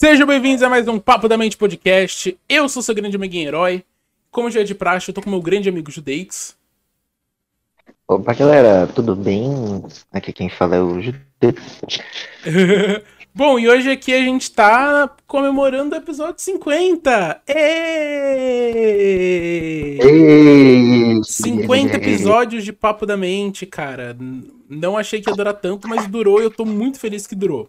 Sejam bem-vindos a mais um Papo da Mente Podcast. Eu sou seu grande amiguinho herói. Como já é de praxe, eu tô com meu grande amigo Judeix. Opa, galera, tudo bem? Aqui quem fala é o Judeix. Bom, e hoje aqui a gente tá comemorando o episódio 50. Êêêê! Ei! 50 episódios de Papo da Mente, cara. Não achei que ia durar tanto, mas durou e eu tô muito feliz que durou.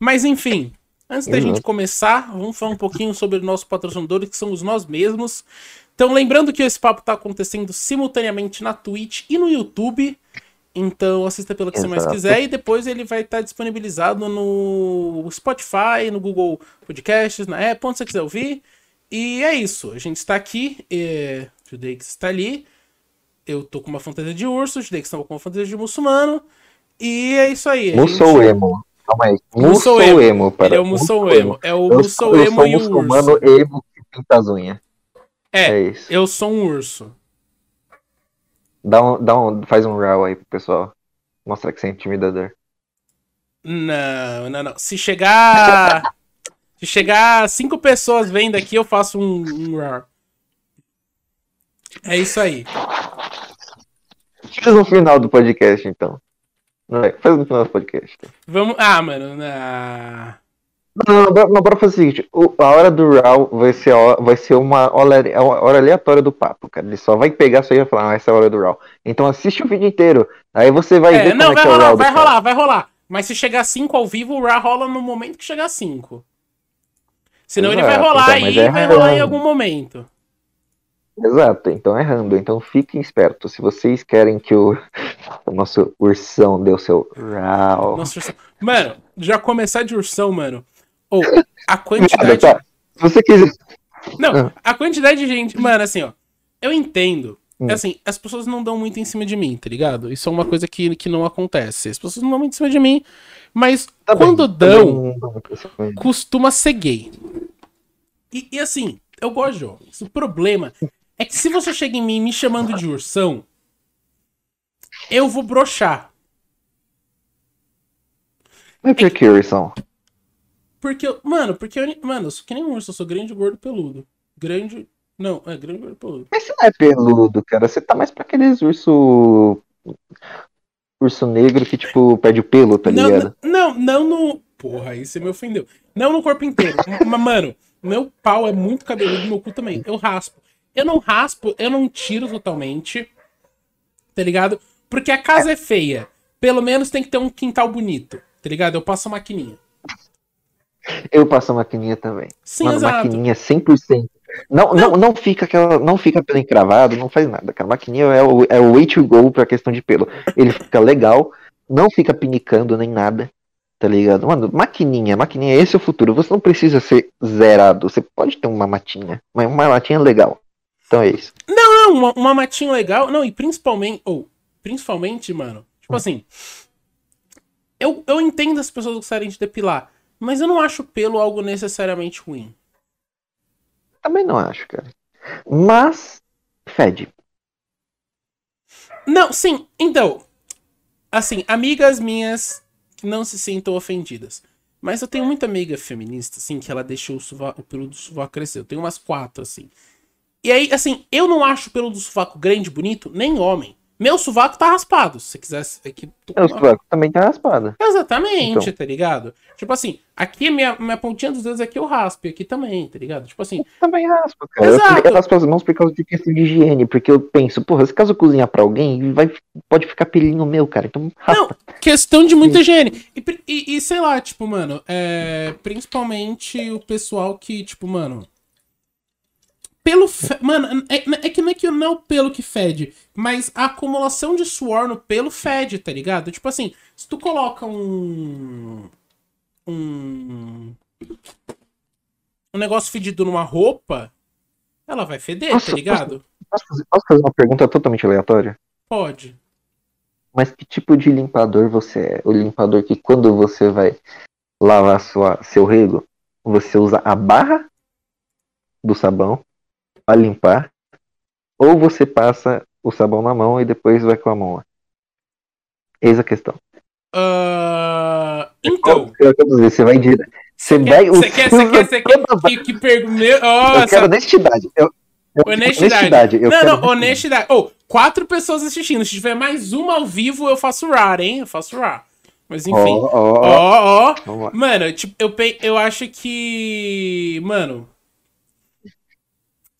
Mas enfim, antes da Exato. gente começar, vamos falar um pouquinho sobre o nosso patrocinador, que somos nós mesmos. Então, lembrando que esse papo tá acontecendo simultaneamente na Twitch e no YouTube. Então, assista pelo que você mais Exato. quiser e depois ele vai estar disponibilizado no Spotify, no Google Podcasts, na Apple, onde você quiser ouvir. E é isso. A gente está aqui. É... O Judeix está ali. Eu tô com uma fantasia de urso, o Judeix tá com uma fantasia de muçulmano. E é isso aí. Mussou gente-. Calma aí. Mussou emo. emo. para- Ele é o Mussou Emo. É o Eu Mussou sou, eu Emo sou e o muçulmano urso. emo que pinta as unhas. É, É isso. eu sou um urso. Dá um, dá um, faz um row aí pro pessoal. Mostrar que você é intimidador. Não, não, não. Se chegar. se chegar cinco pessoas vendo aqui, eu faço um, um. É isso aí. Faz no final do podcast, então. Vai, faz no final do podcast. Vamos. Ah, mano. na- Não, não, não, bora fazer o seguinte. o- a hora do Raw vai ser, a vai ser uma hora, é uma hora aleatória do papo, cara. Ele só vai pegar isso aí e vai falar, ah, essa é a hora do Raw. Então assiste o vídeo inteiro. Aí você vai É, ver não, como vai é é rolar, Raw do vai cara. rolar, vai rolar. Mas se chegar cinco ao vivo, o roar rola no momento que chegar cinco. Senão ele vai Exato, rolar então, aí e é vai rolar em algum momento. Exato, então é random. Então fiquem espertos. Se vocês querem que o, o nosso ursão dê o seu Raw. Nossa, ursão. Mano, já começar de ursão, mano. Ou a quantidade. Tá, Se você quiser. Não, a quantidade de gente. Mano, assim, ó. Eu entendo. Hum. Assim, as pessoas não dão muito em cima de mim, tá ligado? Isso é uma coisa que, que não acontece. As pessoas não dão muito em cima de mim. Mas Tá quando tá dão, bem, ele. costuma ser gay. E, e assim, eu gosto de jogos. O problema é que se você chega em mim me chamando de ursão, eu vou brochar. Mas por que, ursão? Porque, eu- mano, porque eu, mano, eu sou que nem um urso, eu sou grande, gordo, peludo. Grande. Não, é grande, gordo, peludo. Mas você não é peludo, cara. Você tá mais pra aqueles urso. Urso negro que, tipo, perde o pelo, tá não, ligado? não, não no. Porra, aí você me ofendeu. Não no corpo inteiro. Mas, mano, meu pau é muito cabeludo, meu cu também. Eu raspo. Eu não raspo, eu não tiro totalmente. Tá ligado? Porque a casa é feia. Pelo menos tem que ter um quintal bonito. Tá ligado? Eu passo a maquininha. Eu passo a maquininha também. Sim, Mano, exato. maquininha 100%. Não, não, não fica aquela, não fica pelo encravado, não faz nada, cara. Maquininha é o, é o way to go pra questão de pelo. Ele fica legal, não fica pinicando nem nada, tá ligado? Mano, maquininha, maquininha, esse é o futuro. Você não precisa ser zerado, você pode ter uma matinha, mas uma matinha legal. Então é isso. Não, uma, uma matinha legal. Não, e principalmente. Ou, principalmente, mano. Tipo assim. Eu, eu entendo as pessoas gostarem de depilar. Mas eu não acho pelo algo necessariamente ruim. Também não acho, cara. Mas, fede. Não, sim, então. Assim, amigas minhas que não se sintam ofendidas. Mas eu tenho muita amiga feminista, assim, que ela deixou o, sova- o pelo do sovaco crescer. Eu tenho umas quatro, assim. E aí, assim, eu não acho pelo do sovaco grande e bonito, nem homem. Meu sovaco tá raspado. Se você. Aqui, tô com O uma- sovaco também tá raspada. Exatamente, Então. tá ligado? Tipo assim, aqui minha, minha pontinha dos dedos aqui eu raspo, aqui também, tá ligado? Tipo assim, Também raspa, cara. Exato. Eu raspo as mãos por causa de questão de higiene, porque eu penso, porra, se caso eu cozinhar pra alguém, vai, pode ficar pelinho meu, cara. Então, raspa. questão de muita higiene. E, e- e sei lá, tipo, mano, é, principalmente o pessoal que, tipo, mano. Pelo. fe- Mano, é, é que não é que não é o pelo que fede, mas a acumulação de suor no pelo fede, tá ligado? Tipo assim, se tu coloca um. Um. Um negócio fedido numa roupa, ela vai feder, Nossa, tá ligado? Posso fazer, posso fazer uma pergunta totalmente aleatória? Pode. Mas que tipo de limpador você é? O limpador que quando você vai lavar sua, seu rego, você usa a barra do sabão pra limpar, ou você passa o sabão na mão e depois vai com a mão lá? Eis a questão. Ah, então. Eu quero dizer, Você vai, dire... Você vai. Você quer, você quer, você quer que, que pergunte. Eu quero honestidade. Eu, eu honestidade. Eu não, quero não, honestidade. Ô, quatro pessoas assistindo. Se tiver mais uma ao vivo, eu faço RAR, hein? Eu faço RAR. Mas enfim. Ó, ó. Mano, tipo, eu, eu acho que. Mano.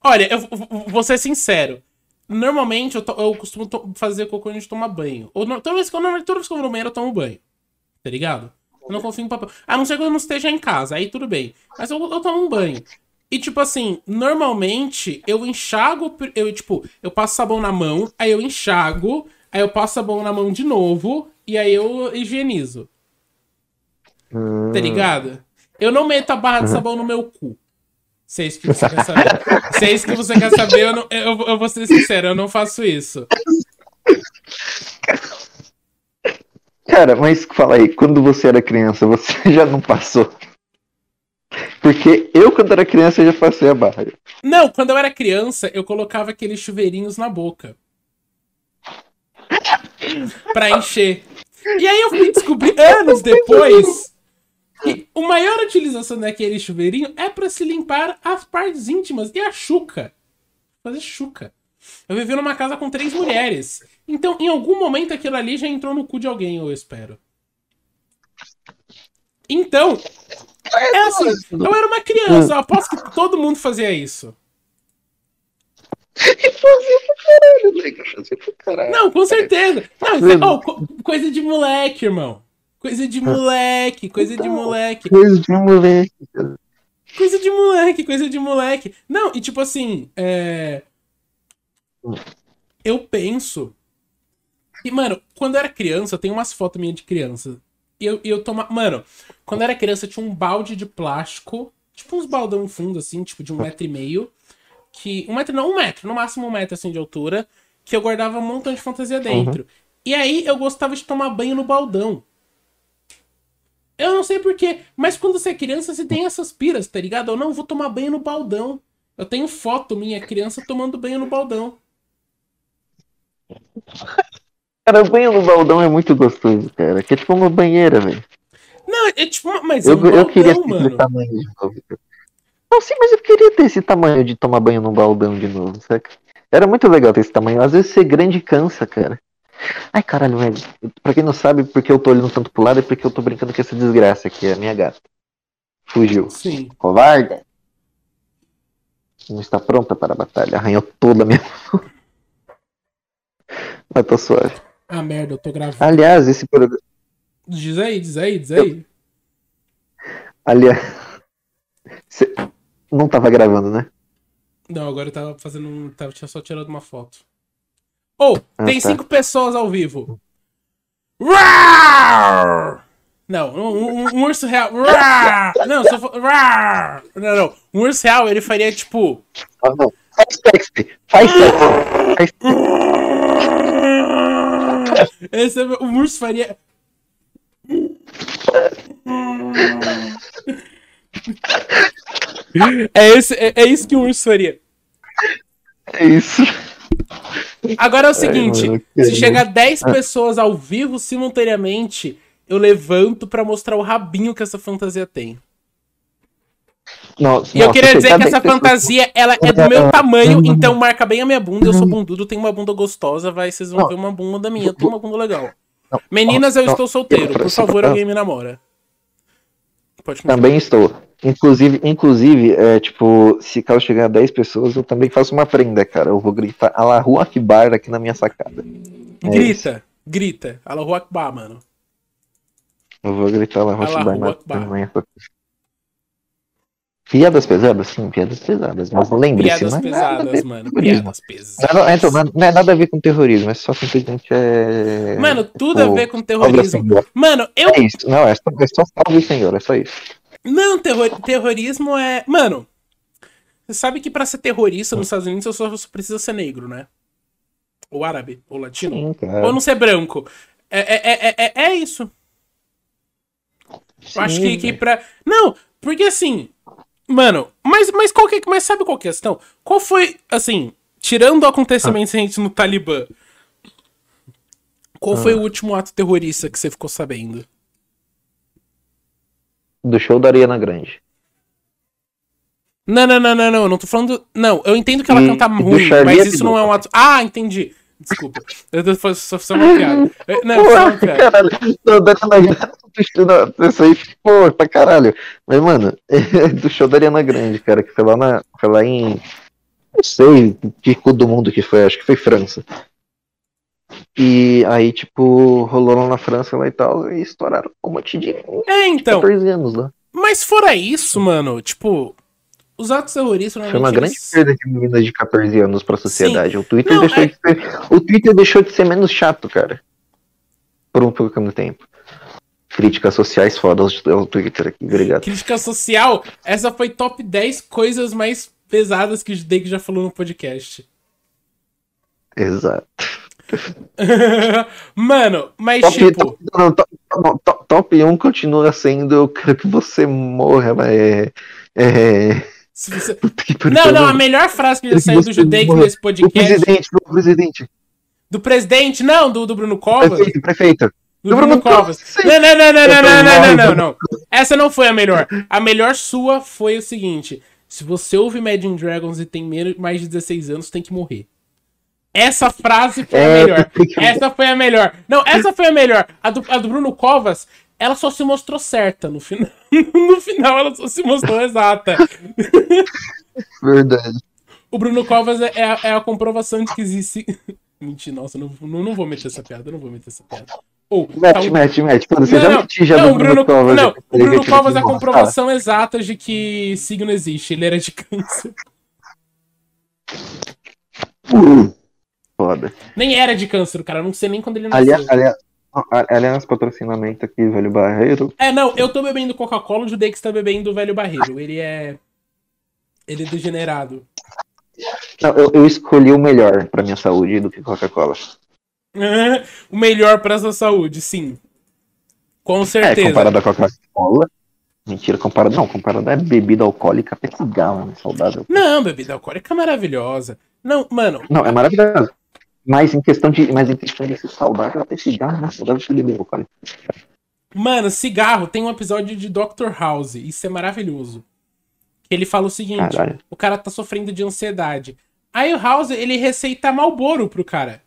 Olha, eu vou ser sincero. Normalmente eu, to- eu costumo fazer cocô antes de tomar banho. Ou no- toda, vez que eu, normalmente, toda vez que eu vou no banheiro, eu tomo banho. Tá ligado? Eu não confio em papel. A não ser que eu não esteja em casa, aí tudo bem. Mas eu, eu tomo um banho. E, tipo assim, normalmente eu enxago. Eu, tipo, eu passo sabão na mão, aí eu enxago, aí eu passo sabão na mão de novo, e aí eu higienizo. Hum, Tá ligado? Eu não meto a barra de sabão no meu cu. Se é isso que você quer saber. Se é isso que você quer saber, eu, não- eu- eu vou ser sincero, eu não faço isso. Cara, mas fala aí, quando você era criança, você já não passou? Porque eu, quando era criança, já passei a barra. Não, quando eu era criança, eu colocava aqueles chuveirinhos na boca. pra encher. E aí eu fui descobrir anos depois a maior utilização daquele chuveirinho é pra se limpar as partes íntimas e a chuca. Fazer chuca. Eu vivi numa casa com três mulheres. Então, em algum momento, aquilo ali já entrou no cu de alguém, eu espero. Então, é assim, eu era uma criança, eu aposto que todo mundo fazia isso. E fazia pra caralho, né? Fazia pra caralho. Não, com certeza. Não, é- oh, co- coisa de moleque, irmão. Coisa de moleque, coisa de moleque. Coisa de moleque. Coisa de moleque, coisa de moleque. Não, e tipo assim, é. Eu penso. E, mano, quando eu era criança, tem umas fotos minhas de criança. E eu, eu toma... Mano, quando eu era criança, tinha um balde de plástico. Tipo uns baldão fundo, assim, tipo de um metro e meio. Que. Um metro, não, um metro, no máximo um metro assim de altura. Que eu guardava um montão de fantasia dentro. E aí eu gostava de tomar banho no baldão. Eu não sei porquê, mas quando você é criança, você tem essas piras, tá ligado? Eu não vou tomar banho no baldão. Eu tenho foto minha criança tomando banho no baldão. Cara, o banho no baldão é muito gostoso, cara. Que é tipo uma banheira, velho. Não, é tipo, mas é Eu, um eu queria baldão, ter esse mano. tamanho de novo. Não, sim, mas eu queria ter esse tamanho de tomar banho no baldão de novo, saca? Era muito legal ter esse tamanho. Às vezes ser grande cansa, cara. Ai, caralho, velho. Pra quem não sabe, porque eu tô olhando tanto pro lado, é porque eu tô brincando com essa desgraça aqui, a minha gata. Fugiu. Sim. Covarde! Não está pronta para a batalha. Arranhou toda a minha. Mas tô suave. Ah, merda, eu tô gravando. Aliás, esse programa. Diz aí, diz aí, diz aí. Aliás. Cê... Não tava gravando, né? Não, agora eu tava fazendo um. Tava tinha só tirando uma foto. Oh, Ah, tem tá. cinco pessoas ao vivo. Rar! Não, um, um- um urso real. Rar! Não, só for... Rar! Não, não. Um urso real, ele faria tipo. Ah, não. Faz sexy! Faz sexy! Faz Esse é, o urso faria. É, esse, é, é isso que um urso faria. É isso. Agora é o seguinte: mano, que se chegar 10 pessoas ao vivo simultaneamente, eu levanto pra mostrar o rabinho que essa fantasia tem. Não, E eu queria dizer que essa 10 pessoas- fantasia, ela é do meu tamanho, então marca bem a minha bunda. Eu sou bundudo, tenho uma bunda gostosa, vai, vocês vão Não. ver uma bunda minha, eu tenho uma bunda legal. Não, Meninas, eu não, estou solteiro, por favor, alguém me namora. Também estou. Inclusive, inclusive é, tipo, se caso chegar a 10 pessoas, eu também faço uma prenda, cara. Eu vou gritar Allahu Akbar aqui na minha sacada. É Grita, grita. Allahu Akbar, mano. Eu vou gritar Allahu Akbar na, na minha sacada. Piadas pesadas? Sim, piadas pesadas. Mas lembre-se, Piadas não é a pesadas, ver mano. Piadas pesadas. Não, então, não, é nada a ver com terrorismo, é só simplesmente é. Mano, tudo a tipo, ver com terrorismo. Mano, eu. É isso, não, é só, é só salve senhor, é só isso. Não, terror... terrorismo é. Mano, você sabe que pra ser terrorista nos Estados Unidos você só precisa ser negro, né? Ou árabe, ou latino. Sim. Ou não ser branco. É, é, é, é, é isso. Eu acho que, Sim, que pra. Não, porque assim. Mano, mas, mas, qual que, mas sabe qual que é a questão? Qual foi, assim, tirando o acontecimento recente no Talibã, qual foi o último ato terrorista que você ficou sabendo? Do show da Ariana Grande. Não, não, não, não, não. Eu não tô falando. Não, eu entendo que ela E- canta ruim, mas isso não é um ato. Ah, entendi. Desculpa. Eu tô só, só, só uma piada. Não, só uma piada. caralho, não, da Ariana Grande, não, isso aí, pô, pra caralho. Mas, mano, é do show da Ariana Grande, cara, que foi lá, na, foi lá em, não sei, que do mundo que foi, acho que foi França. E aí, tipo, rolou lá na França lá e tal, e estouraram um monte de É, então. 14 anos lá. Mas fora isso, mano, tipo, os atos terroristas Foi uma normalmente. grande eles- perda de meninas de 14 anos pra sociedade. O Twitter, Não, deixou é- de ser, o Twitter deixou de ser menos chato, cara. Por um pouco de tempo. Críticas sociais foda ao Twitter aqui, obrigado. Crítica social, essa foi top 10 coisas mais pesadas que o Judei já falou no podcast. Exato. Mano, mas Top, tipo. top, não, top, top, top 1 continua sendo eu quero que você morra, mas é. é você- Não, não, a melhor frase que já saiu do Judei morra. nesse podcast. presidente, o presidente. Do presidente, não, do, do Bruno Covas. Prefeito, prefeito. Do Do Bruno Bruno Covas. Não, não, não, não, não, não, não, não, Não. não. Essa não foi a melhor. A melhor sua foi o seguinte: se você ouve Imagine Dragons e tem menos, mais de 16 anos, tem que morrer. Essa frase foi a É, melhor. tem que- Essa foi a melhor. Não, essa foi a melhor. A do, a do Bruno Covas, ela só se mostrou certa no final. No final, ela só se mostrou exata. Verdade. O Bruno Covas é, é a, é a comprovação de que existe. Mentira, nossa, não, não, não vou meter essa piada, eu não vou meter essa piada. Ou, Mete, tá mete, mete. Quando você não, já não, meti já não, do o Bruno, Covas. não, eu o Bruno Covas é a comprovação exata de que signo existe. Ele era de câncer. Uh, Foda. Nem era de câncer, cara. Eu não sei nem quando ele nasceu. Aliás, aliás, aliás, patrocinamento aqui, velho Barreiro. É, não, eu tô bebendo Coca-Cola, o Judex tá bebendo o velho barreiro. Ele é. Ele é degenerado. Não, eu, eu escolhi o melhor pra minha saúde do que Coca-Cola. o melhor pra sua saúde, sim. Com É, certeza. comparado à Coca-Cola. Mentira, comparado. Não, comparado à bebida alcoólica, até né? Saudável. Não, bebida alcoólica é maravilhosa. Não, mano, Não, é maravilhoso. Mas em questão de, mas em questão de ser saudável, até cigarro, né? Saudável que bebida alcoólica. Mano, cigarro tem um episódio de Dr. House. Isso é maravilhoso. Que ele fala o seguinte: Caralho. o cara tá sofrendo de ansiedade. Aí o House, ele receita Malboro pro cara.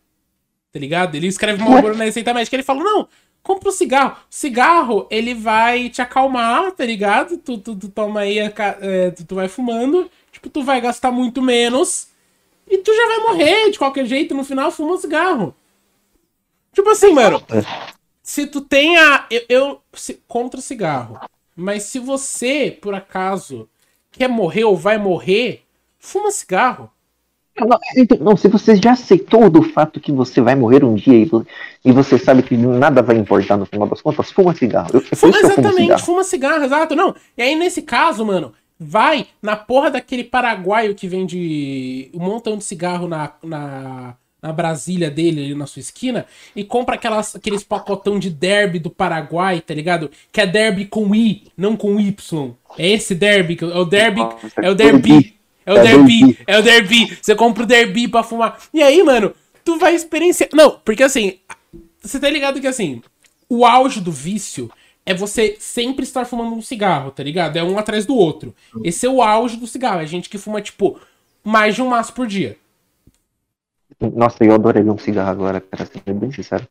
Tá ligado? Ele escreve Malboro na receita médica. Ele fala: não, compra um cigarro. Cigarro, ele vai te acalmar, tá ligado? Tu, tu, tu toma aí, a é, tu, tu vai fumando. Tipo, tu vai gastar muito menos. E tu já vai morrer de qualquer jeito. No final, fuma um cigarro. Tipo assim, mano. Se tu tem a. Eu, eu se- contra cigarro. Mas se você, por acaso, quer morrer ou vai morrer, fuma cigarro. Não, então, não, se você já aceitou do fato que você vai morrer um dia e, e você sabe que nada vai importar no final das contas, fuma cigarro. Eu, Fuma exatamente, cigarro. fuma cigarro, exato. Não. E aí, nesse caso, mano, vai na porra daquele paraguaio que vende um montão de cigarro na, na, na Brasília dele, ali na sua esquina, e compra aquelas, aqueles pacotão de derby do Paraguai, tá ligado? Que é derby com I, não com Y. É esse derby, é o derby, é o derby. É o É derby, derby. é o derby. Você compra o derby pra fumar. E aí, mano, tu vai experienciar. Não, porque assim, você tá ligado que assim, o auge do vício é você sempre estar fumando um cigarro, tá ligado? É um atrás do outro. Esse é o auge do cigarro. É gente que fuma, tipo, mais de um maço por dia. Nossa, eu adoraria um cigarro agora, cara, sendo bem sincero.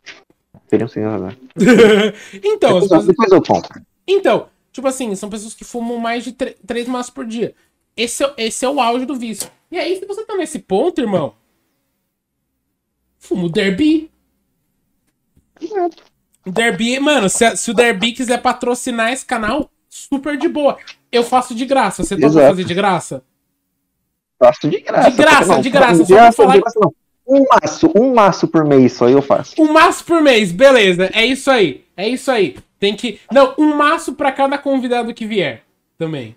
Seria um cigarro agora. então, Depois, pessoas- depois eu compro. então, tipo assim, são pessoas que fumam mais de três maços por dia. Esse é, esse é o auge do vício. E aí, se você tá nesse ponto, irmão, fuma o derby. O Derby, mano, se, se o Derby quiser patrocinar esse canal, super de boa. Eu faço de graça. Você topa Exato. fazer de graça? Faço de graça. De graça, Não, de graça, De só pra graça, falar- de graça não. Um maço, um maço por mês só eu faço. Um maço por mês, beleza. É isso aí. É isso aí. Tem que. Não, um maço pra cada convidado que vier. Também.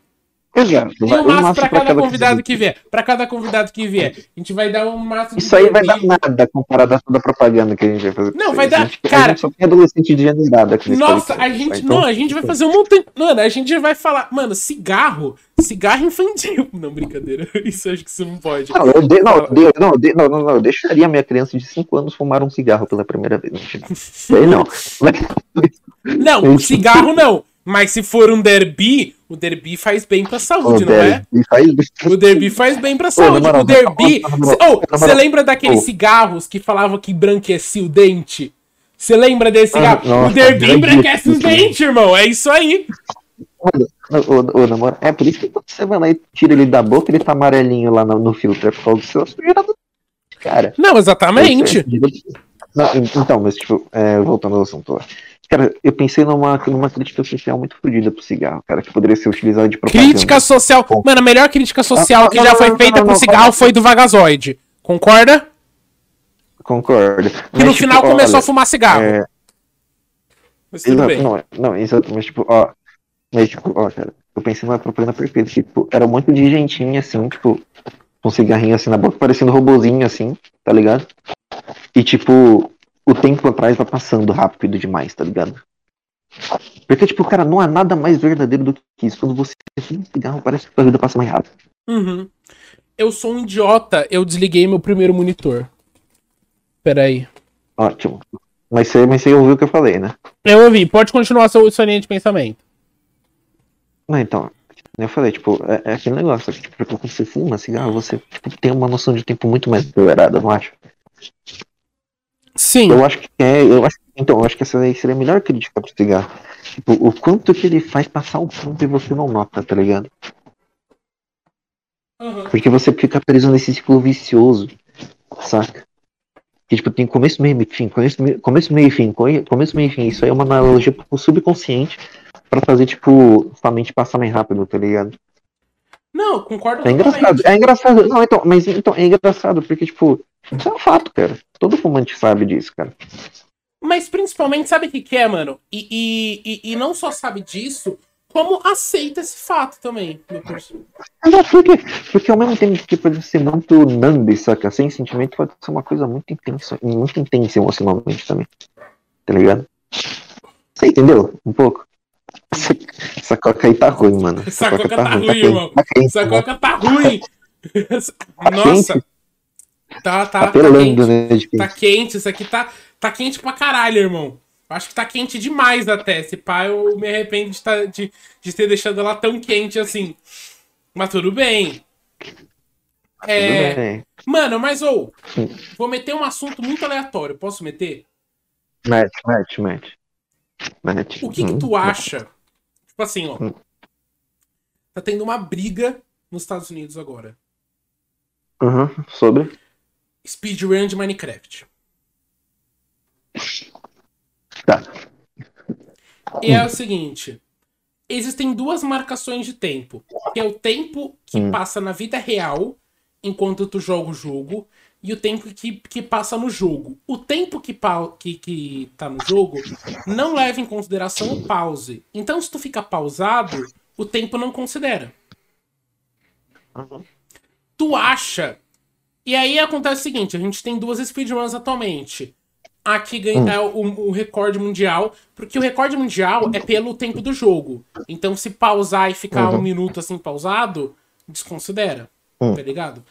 Exato. E um maço pra cada convidado que vier. Pra cada convidado que vier. A gente vai dar um maço de Isso aí vai dar nada comparado a toda a propaganda que a gente vai fazer. Não, vai dar- A gente, cara- a só tem adolescente degenerado aqui Nossa, a gente. então- Não, a gente vai fazer um montão. Mano, a gente vai falar. Mano, cigarro. Cigarro infantil. Não, brincadeira. Isso acho que você não pode. Não, eu de, não, eu de, não, eu de, não, não, não, eu deixaria minha criança de 5 anos fumar um cigarro pela primeira vez. Não, Não, cigarro não. Mas se for um derby, o derby faz bem pra saúde, O não é? derby faz- O derby faz bem pra Ô, saúde. moral, o derby. na moral, Oh, na você moral. lembra daqueles Ô. cigarros que falavam que branquecia o dente? Você lembra desse Ah, cigarro? o nossa, derby grande embranquece os dentes, irmão. É isso aí. Ô, ô, namoro, é por isso que você vai lá e tira ele da boca, ele tá amarelinho lá no, no filtro. É por causa do seu cara. Não, exatamente. Não, então, mas tipo, é, voltando ao assunto. Cara, eu pensei numa, numa crítica social muito fodida pro cigarro, cara, que poderia ser utilizado de propaganda. Crítica social. Mano, a melhor crítica social Não, que não, já não, foi não, feita pro cigarro foi do Vagazoide. Concorda? Concordo. Que no final começou a fumar cigarro. É, Mas tudo exato, bem. não, não, exato, mas tipo, ó. Mas tipo, ó, cara, eu pensei numa propaganda perfeita, tipo, era um monte de gentinha assim, tipo, com um cigarrinho assim na boca, parecendo um robozinho assim, tá ligado? E tipo, o tempo atrás vai passando rápido demais, tá ligado? Porque, tipo, cara, não há nada mais verdadeiro do que isso. Quando você fuma um cigarro, parece que a vida passa mais rápido. Uhum. Eu sou um idiota, eu desliguei meu primeiro monitor. Peraí. Ótimo. Mas você, mas você ouviu o que eu falei, né? Eu ouvi, pode continuar sua, sua linha de pensamento. Não, então, eu falei, tipo, é, é aquele negócio, que, tipo, quando você fuma cigarro, você tipo, tem uma noção de tempo muito mais acelerada, não acho? Sim. Eu acho que é, eu acho, então, eu acho que essa aí seria a melhor crítica pro cigarro. Tipo, o quanto que ele faz passar o tempo e você não nota, tá ligado? Uhum. Porque você fica preso nesse ciclo vicioso, saca? Que, tipo, tem começo, meio e fim, começo, meio- começo, meio e fim, começo, meio e fim. Isso aí é uma analogia pro subconsciente pra fazer, tipo, sua mente passar mais rápido, tá ligado? Não, concordo É engraçado, é engraçado. Não, então, mas então, é engraçado, porque, tipo, isso é um fato, cara. Todo fumante sabe disso, cara. Mas principalmente, sabe o que, que é, mano? E, e, e, e não só sabe disso, como aceita esse fato também. meu curso. Mas por quê? Porque ao mesmo tempo que pode ser muito nambi, saca? Sem sentimento pode ser uma coisa muito intensa, muito intensa emocionalmente também. Tá ligado? Você entendeu? Um pouco? Essa, essa coca aí tá ruim, mano. Essa coca tá ruim, quente, irmão. Tá Essa né? coca tá ruim. Nossa. Tá, tá, Tá tá pelando, quente. né? Tá quente. isso aqui tá, tá quente pra caralho, irmão. Acho que tá quente demais até. Esse pai, eu me arrependo de, tá, de, de ter deixado ela tão quente assim. Mas tudo bem. É, Tudo bem. mano, mas ou, Hum. vou meter um assunto muito aleatório. Posso meter? Mete, mete, mete. Mete. O que que Hum. tu acha? Tipo assim, ó. Hum. Tá tendo uma briga nos Estados Unidos agora. Uhum, Sobre? Speedrun de Minecraft. Tá. E é o seguinte: existem duas marcações de tempo. Que é o tempo que Hum. passa na vida real enquanto tu joga o jogo. E o tempo que, que passa no jogo. O tempo que, que, que tá no jogo não leva em consideração o pause. Então, se tu fica pausado, o tempo não considera. Uhum. Tu acha. E aí acontece o seguinte: a gente tem duas speedruns atualmente. A que ganha Hum. o, o recorde mundial, porque o recorde mundial é pelo tempo do jogo. Então, se pausar e ficar Uhum. um minuto assim pausado, desconsidera. Hum. Tá ligado?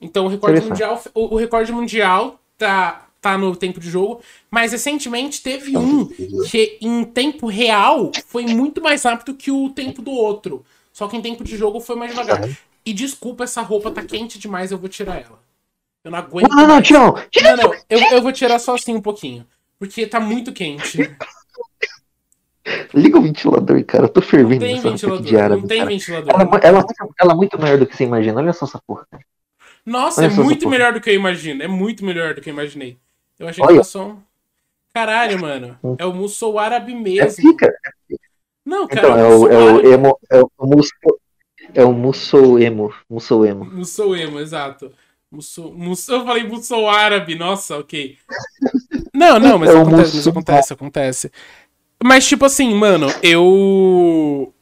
Então, o recorde mundial, o, o recorde mundial tá, tá no tempo de jogo, mas recentemente teve um que em tempo real foi muito mais rápido que o tempo do outro. Só que em tempo de jogo foi mais devagar. E desculpa, essa roupa tá quente demais, eu vou tirar ela. Eu não aguento. Não, não, não. Tião! Não, não, eu, eu vou tirar só assim um pouquinho. Porque tá muito quente. Liga o ventilador, cara. Eu tô Não fervendo tem nessa roupa ventilador. de árabe, Não tem cara. ventilador. Ela, ela, ela, ela é muito maior do que você imagina. Olha só essa porra. cara. Nossa, Olha é muito porra. melhor do que eu imagino. É muito melhor do que eu imaginei. Eu achei que Olha. era só um. Caralho, mano. É o mussou árabe É mesmo. pica. Não, cara, Então, é é o é o árabe. emo. É o musso. É o musso emo. Musso emo. Mussou emo, exato. Mussou, eu falei mussou árabe, nossa, ok. Não, não, mas É acontece, mas acontece, acontece. Mas, tipo assim, mano, eu.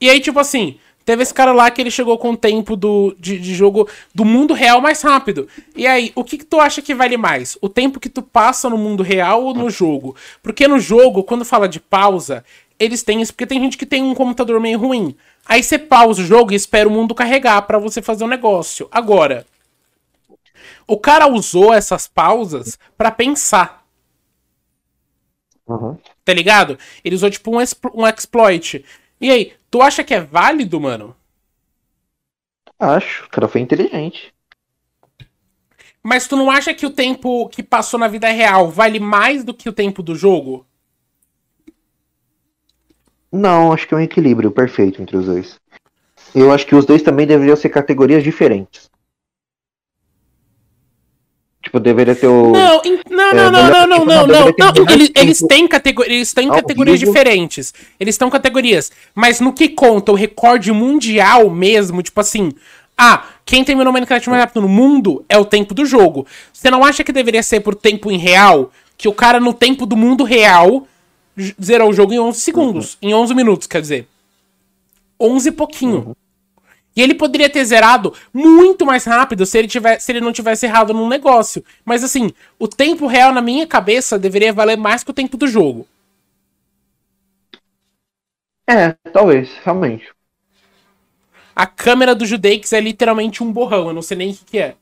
E aí, tipo assim, teve esse cara lá que ele chegou com o tempo do, de, de jogo do mundo real mais rápido. E aí, o que, que tu acha que vale mais? O tempo que tu passa no mundo real ou no jogo? Porque no jogo, quando fala de pausa, eles têm isso, porque tem gente que tem um computador meio ruim. Aí você pausa o jogo e espera o mundo carregar pra você fazer um negócio. Agora, o cara usou essas pausas pra pensar. Uhum. Tá ligado? Ele usou, tipo, um, um exploit. E aí, tu acha que é válido, mano? Acho, o cara foi inteligente. Mas tu não acha que o tempo que passou na vida real vale mais do que o tempo do jogo? Não, acho que é um equilíbrio perfeito entre os dois. Eu acho que os dois também deveriam ser categorias diferentes. Tipo, deveria ter o. Não, em- não, É, não, não, melhor- não, não, tipo, não, não, não. não, Eles, eles têm, categori eles têm categorias vivo. diferentes. Eles estão categorias. Mas no que conta o recorde mundial mesmo, tipo assim. Ah, quem terminou Minecraft mais rápido no mundo é o tempo do jogo. Você não acha que deveria ser por tempo em real? Que o cara no tempo do mundo real zerou o jogo em 11 segundos. Em 11 minutos, quer dizer. 11 e pouquinho. E ele poderia ter zerado muito mais rápido se ele, tivesse, se ele não tivesse errado num negócio. Mas assim, o tempo real na minha cabeça deveria valer mais que o tempo do jogo. É, talvez, realmente. A câmera do Judeix é literalmente um borrão, eu não sei nem o que, que é.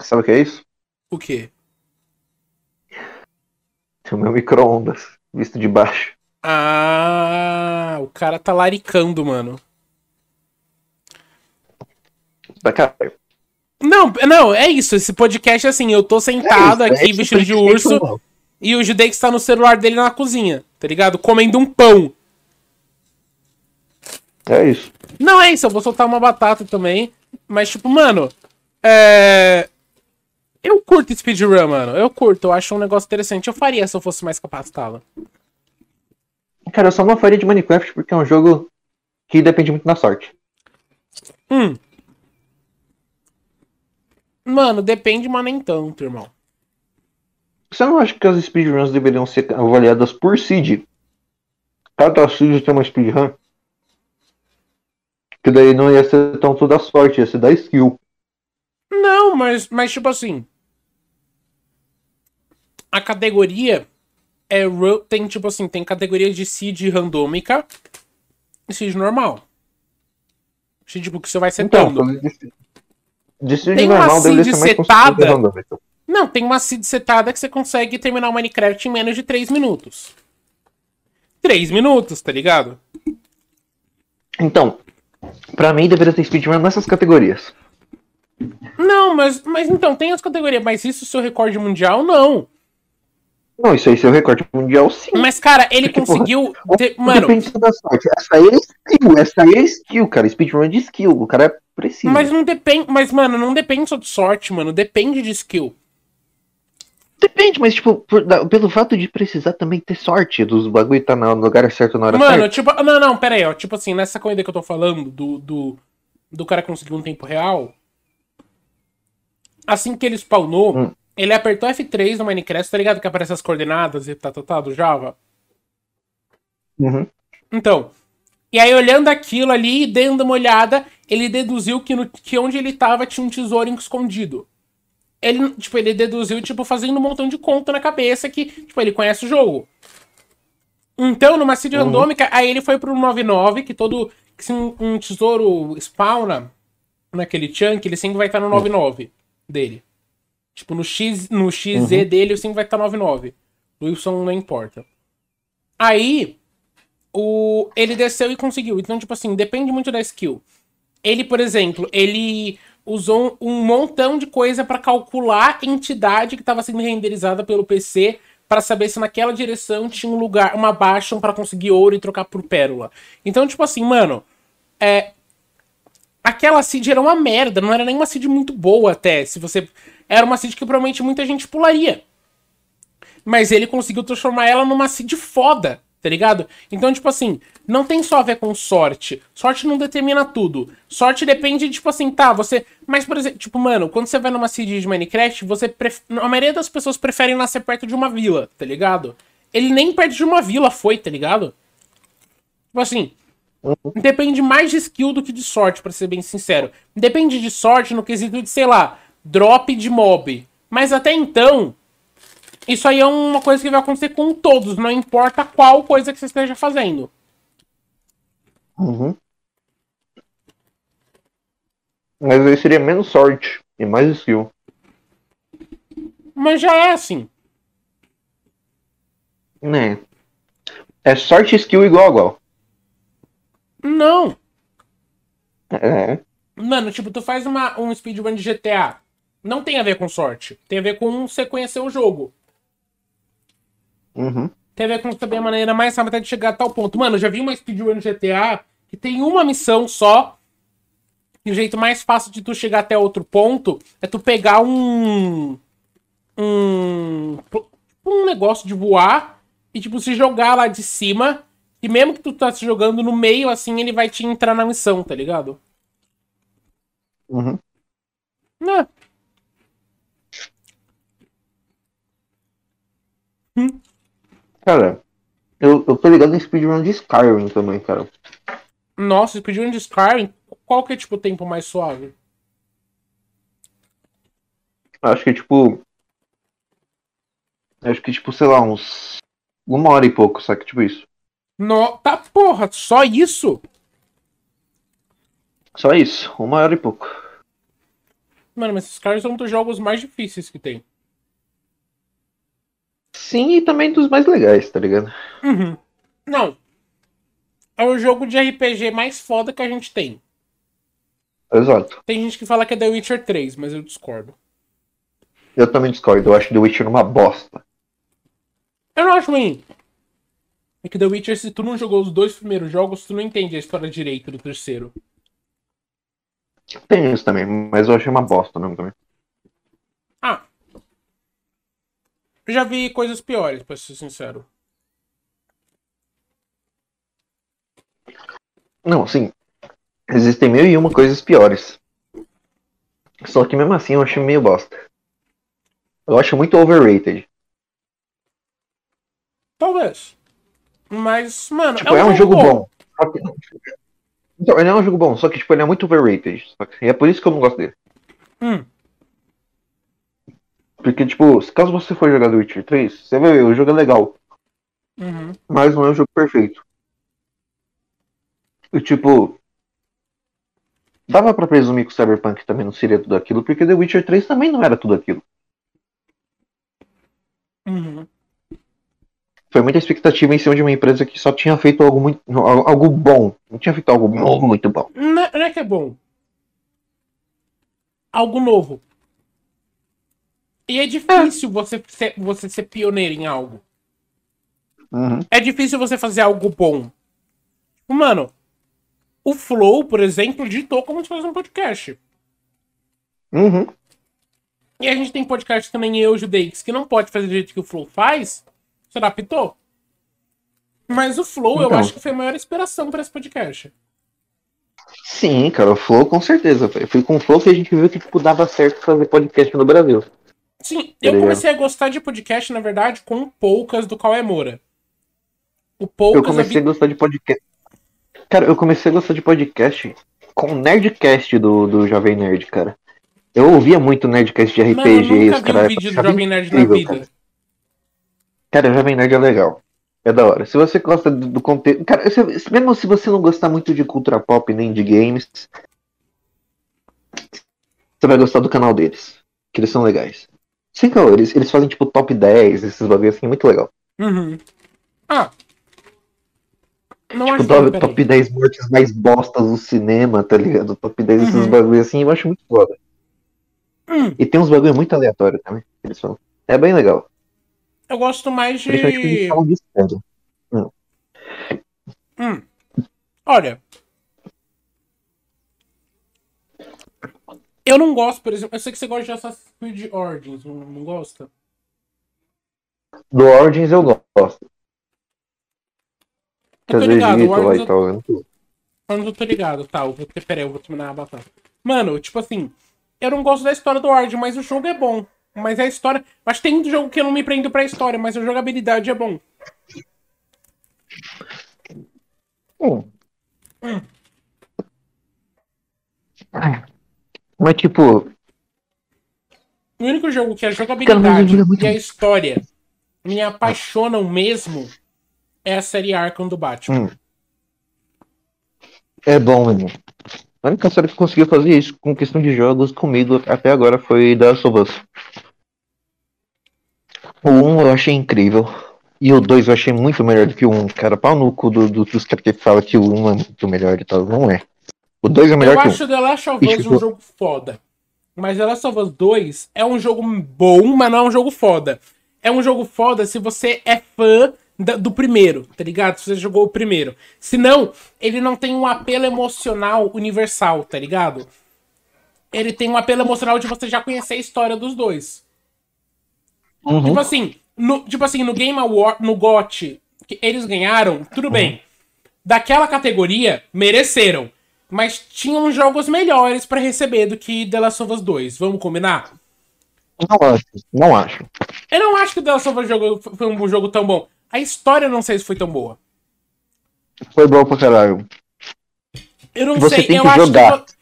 Sabe o que é isso? O quê? O meu micro-ondas, visto de baixo. Ah, o cara tá laricando, mano. Da cara. Não, não, é isso. Esse podcast, assim, eu tô sentado É isso, aqui é vestido de urso e o Judeix tá no celular dele na cozinha, tá ligado? Comendo um pão. É isso. Não é isso, eu vou soltar uma batata também. Mas, tipo, mano, é. Eu curto speedrun, mano. Eu curto, eu acho um negócio interessante. Eu faria se eu fosse mais capacitado. Cara, eu só não faria de Minecraft porque é um jogo que depende muito da sorte. Hum. Mano, depende, mas nem tanto, irmão. Você não acha que as speedruns deveriam ser avaliadas por seed? Cada seed tem uma speedrun? Que daí não ia ser tão toda sorte, ia ser da skill. Não, mas, mas tipo assim. A categoria é tem tipo assim, tem categoria de seed randômica e seed normal. Seed tipo que você vai Então, setando. de- de seed Tem uma normal deveria seed setada? Não, tem uma seed setada que você consegue terminar o Minecraft em menos de 3 minutos. 3 minutos, tá ligado? Então, pra mim deveria ter speedrun nessas categorias. Não, mas, mas então, tem as categorias, mas isso seu recorde mundial, não. Não, isso aí, seu recorde mundial, sim. Mas, cara, ele Porque, conseguiu. ter- Não mano, Depende da sorte. Essa aí é skill, essa aí é skill, cara. Speedrun é de skill. O cara é preciso. Mas não depende. Mas, mano, não depende só de sorte, mano. Depende de skill. Depende, mas tipo, por- da- pelo fato de precisar também ter sorte dos bagulho tá no lugar certo na hora Mano, certa. tipo. Não, não, pera aí, ó. Tipo assim, nessa corrida que eu tô falando, do, do, do cara conseguir um tempo real. Assim que ele spawnou, Hum. Ele apertou F3 no Minecraft, tá ligado? Que aparece as coordenadas e tá, tá, tá, do Java. Uhum. Então. E aí, olhando aquilo ali, dando uma olhada, ele deduziu que, no, que onde ele tava tinha um tesouro escondido. Ele, tipo, ele deduziu, tipo, fazendo um montão de conta na cabeça que, tipo, ele conhece o jogo. Então, numa seed Uhum. randômica, aí ele foi pro 99, que todo. Que se um, um tesouro spawna naquele chunk, ele sempre vai estar no 99 dele. Tipo, no X, no XZ Uhum. dele, sempre vai estar 99. O Wilson não importa. Aí, o, ele desceu e conseguiu. Então, tipo assim, depende muito da skill. Ele, por exemplo, ele usou um montão de coisa pra calcular a entidade que estava sendo renderizada pelo PC pra saber se naquela direção tinha um lugar, uma baixa pra conseguir ouro e trocar por pérola. Então, tipo assim, mano, é aquela seed era uma merda, não era nem uma seed muito boa até, se você era uma seed que provavelmente muita gente pularia. Mas ele conseguiu transformar ela numa seed foda, tá ligado? Então, tipo assim, não tem só a ver com sorte. Sorte não determina tudo. Sorte depende, tipo assim, tá, você. Mas, por exemplo, tipo, mano, quando você vai numa seed de Minecraft, você. Pref... A maioria das pessoas preferem nascer perto de uma vila, tá ligado? Ele nem perto de uma vila foi, tá ligado? Tipo assim. Depende mais de skill do que de sorte, pra ser bem sincero. Depende de sorte no quesito de, sei lá, drop de mob. Mas até então, isso aí é uma coisa que vai acontecer com todos, não importa qual coisa que você esteja fazendo. Uhum. Mas aí seria menos sorte e mais skill. Mas já é assim. Né? É sorte e skill igual igual. Não. É. Mano, tipo, tu faz uma, um speedrun de GTA. Não tem a ver com sorte. Tem a ver com você conhecer o jogo. Uhum. Tem a ver com saber a maneira mais rápida de chegar a tal ponto. Mano, eu já vi uma speedrun de GTA que tem uma missão só. E o jeito mais fácil de tu chegar até outro ponto é tu pegar um. Um. Um negócio de voar e, tipo, se jogar lá de cima. E mesmo que tu tá se jogando no meio, assim, ele vai te entrar na missão, tá ligado? Uhum. Né? Cara, eu, eu tô ligado em speedrun de Skyrim também, cara. Nossa, speedrun de Skyrim, qual que é, tipo, o tempo mais suave? Acho que tipo. Acho que tipo, sei lá, uns. Uma hora e pouco, sabe? Tipo isso. No... Tá, porra, só isso? Só isso, uma hora e pouco. Mano, mas esses caras são um dos jogos mais difíceis que tem. Sim, e também dos mais legais, tá ligado? Uhum. Não. É o jogo de RPG mais foda que a gente tem. Exato. Tem gente que fala que é The Witcher 3, mas eu discordo. Eu também discordo, eu acho The Witcher uma bosta. Eu não acho ruim. É que The Witcher, se tu não jogou os dois primeiros jogos, tu não entende a história direito do terceiro. Tem isso também, mas eu achei uma bosta mesmo também. Ah. Eu já vi coisas piores, pra ser sincero. Não, sim. Existem mil e uma coisas piores. Só que mesmo assim eu achei meio bosta. Eu acho muito overrated. Talvez. Mas, mano. Tipo, é um, jogo bom. Só que- Então, ele é um jogo bom, só que tipo, ele é muito overrated. E é por isso que eu não gosto dele. Hum. Porque, tipo, caso você for jogar The Witcher 3, você vai ver, o jogo é legal. Uhum. Mas não é um jogo perfeito. E tipo. Dava pra presumir que o Cyberpunk também não seria tudo aquilo, porque The Witcher 3 também não era tudo aquilo. Uhum. Foi muita expectativa em cima de uma empresa que só tinha feito algo muito. algo bom. Não tinha feito algo mu- muito bom. Não é, não é que é bom. Algo novo. E é difícil você, ser, você ser pioneiro em algo. Uhum. É difícil você fazer algo bom. Mano, o Flow, por exemplo, ditou como se fosse um podcast. Uhum. E a gente tem podcast também, eu, Judeix, que não pode fazer do jeito que o Flow faz. Se adaptou. Mas o Flow, eu Então. acho que foi a maior inspiração para esse podcast. Sim, cara, o Flow com certeza. Foi com o Flow que a gente viu que tipo, dava certo fazer podcast no Brasil. Sim, eu ligado? comecei a gostar de podcast, na verdade, com Poucas do Cauê Moura. O Eu Poucas comecei a gostar de podcast. Cara, eu comecei a gostar de podcast com o Nerdcast do, do Jovem Nerd, cara. Eu ouvia muito Nerdcast de RPG Mano, eu nunca vi um caras. vídeo do Jovem Nerd na incrível, vida. cara. Cara, o Jovem Nerd é legal. É da hora. Se você gosta do, do conteúdo. Cara, se- mesmo se você não gostar muito de cultura pop nem de games, você vai gostar do canal deles. Que eles são legais. Sim, cara, eles, eles fazem tipo top 10, esses bagulhos assim, muito legal. Uhum. Ah. Não Tipo, acho top, peraí. top 10 mortes mais bostas do cinema, tá ligado? Top 10 desses Uhum. bagulhos assim, eu acho muito foda. Hum, E tem uns bagulho muito aleatório também, que eles falam. É bem legal. eu gosto mais de. de série. Hum. Olha. Eu não gosto, por exemplo. Eu sei que você gosta de Assassin's Creed Origins, não, não gosta? Do Origins eu gosto. Eu tô do ligado, o Egito lá Origins eu, tal. eu tô- Origins eu tô ligado, tá. Eu vou peraí, eu vou terminar a batalha. Mano, tipo assim, eu não gosto da história do Origins, mas o jogo é bom. Mas a história. Acho que tem muito jogo que eu não me prendo pra história, mas a jogabilidade é bom. Hum. Hum. Mas tipo, O único jogo que a jogabilidade é e a história me apaixonam mesmo é a série Arkham do Batman. Hum. é bom, irmão. A única série que conseguiu fazer isso com questão de jogos comigo até agora foi Last of Us. O 1 eu achei incrível. E o 2 eu achei muito melhor do que o 1. Cara, pau no cu do, do, dos caras que falam que o 1 é muito melhor e tal. Não é. O 2 é melhor Eu que o 1. acho The Last of Us um jogo foda. Mas The Last of Us 2 é um jogo bom, mas não é um jogo foda. É um jogo foda se você é fã do primeiro, tá ligado? Se você jogou o primeiro. Se não, ele não tem um apelo emocional universal, tá ligado? Ele tem um apelo emocional de você já conhecer a história dos dois. Uhum. Tipo assim, no, tipo assim, no Game Award, no GOT, que eles ganharam, tudo bem. Daquela categoria, mereceram. Mas tinham jogos melhores pra receber do que The Last of Us 2. Vamos combinar? Não acho. Não acho. Eu não acho que The Last of Us jogo- foi um jogo tão bom. A história não sei se foi tão boa. Foi bom pra caralho. Eu não Você sei, tem eu que acho jogar. que.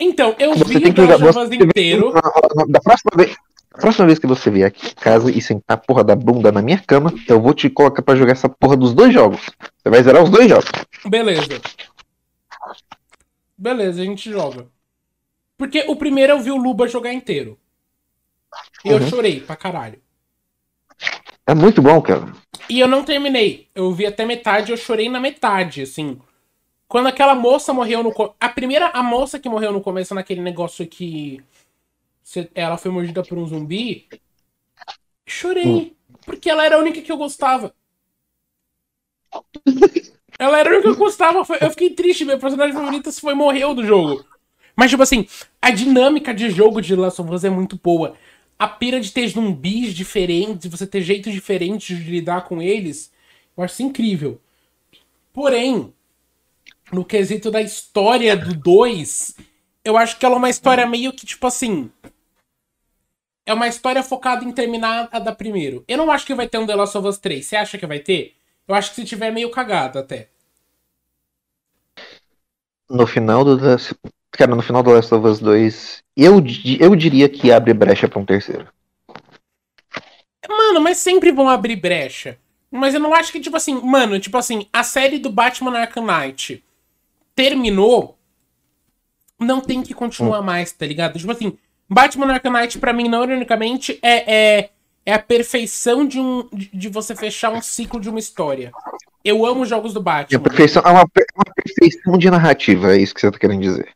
Então, eu Você vi o The. Last of Us inteiro. Da próxima vez. Da próxima vez que você vier aqui em casa e sentar a porra da bunda na minha cama, eu vou te colocar pra jogar essa porra dos dois jogos. Você vai zerar os dois jogos. Beleza. Beleza, a gente joga. Porque o primeiro eu vi o Luba jogar inteiro. E eu Uhum. chorei pra caralho. É muito bom, cara. E eu não terminei. Eu vi até metade, eu chorei na metade, assim. Quando aquela moça morreu no. A primeira, a moça que morreu no começo naquele negócio que. Ela foi mordida por um zumbi. Chorei. Porque ela era a única que eu gostava. Ela era única que eu gostava. Eu fiquei triste, meu personagem favorito foi morreu do jogo. Mas, tipo assim, a dinâmica de jogo de Last of Us é muito boa. A pira de ter zumbis diferentes, você ter jeitos diferentes de lidar com eles, eu acho incrível. Porém, no quesito da história do 2, eu acho que ela é uma história meio que, tipo assim. É uma história focada em terminar a da primeiro. Eu não acho que vai ter um The Last of Us 3. Você acha que vai ter? Eu acho que se tiver, meio cagado até. No final do Last... Cara, no final do Last of Us 2, eu, eu diria que abre brecha pra um terceiro. Mano, mas sempre vão abrir brecha. Mas eu não acho que, tipo assim, mano, tipo assim, a série do Batman Arkham Knight terminou, não tem que continuar mais, tá ligado? Tipo assim, Batman Arkham Knight, pra mim, não ironicamente, é, é, é a perfeição de, um, de, você fechar um ciclo de uma história. Eu amo os jogos do É, a Batman. perfeição, é uma, per- uma perfeição de narrativa, é isso que você tá querendo dizer.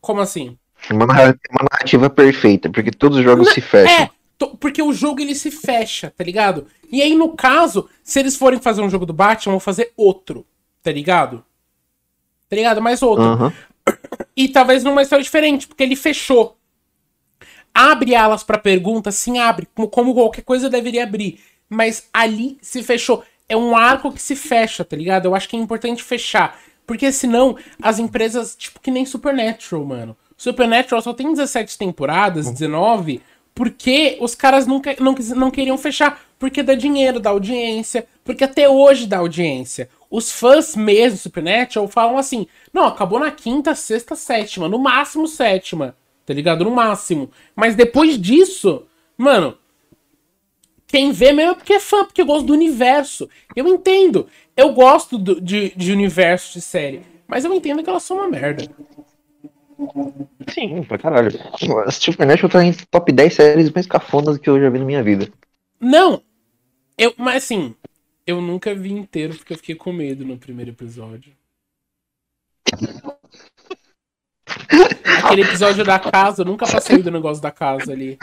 Como assim? Uma narra- uma narrativa perfeita, porque todos os jogos se fecham. É, to- porque o jogo ele se fecha, tá ligado? E aí, no caso, se eles forem fazer um jogo do Batman, vão fazer outro, tá ligado? Tá ligado? Mais outro. Aham. E talvez numa história diferente, porque ele fechou. Abre alas pra pergunta, sim, abre, como, como qualquer coisa deveria abrir. Mas ali se fechou. É um arco que se fecha, tá ligado? Eu acho que é importante fechar. Porque senão, as empresas, tipo, que nem Supernatural, mano. Supernatural só tem 17 temporadas, 19, porque os caras nunca, não, não queriam fechar. Porque dá dinheiro, dá audiência. Porque até hoje dá audiência. Os fãs mesmo, Supernatural, falam assim: não, acabou na quinta, sexta, sétima. No máximo sétima. Tá ligado? No máximo. Mas depois disso, mano, quem vê mesmo é porque é fã, porque gosta do universo. Eu entendo. Eu gosto do- de, de universo de série. Mas eu entendo que elas são uma merda. Sim, pra caralho. Supernatural tá em top 10 séries mais cafonas que eu já vi na minha vida. Não! Eu, mas assim, eu nunca vi inteiro porque eu fiquei com medo no primeiro episódio. Aquele episódio da casa, eu nunca passei do negócio da casa ali.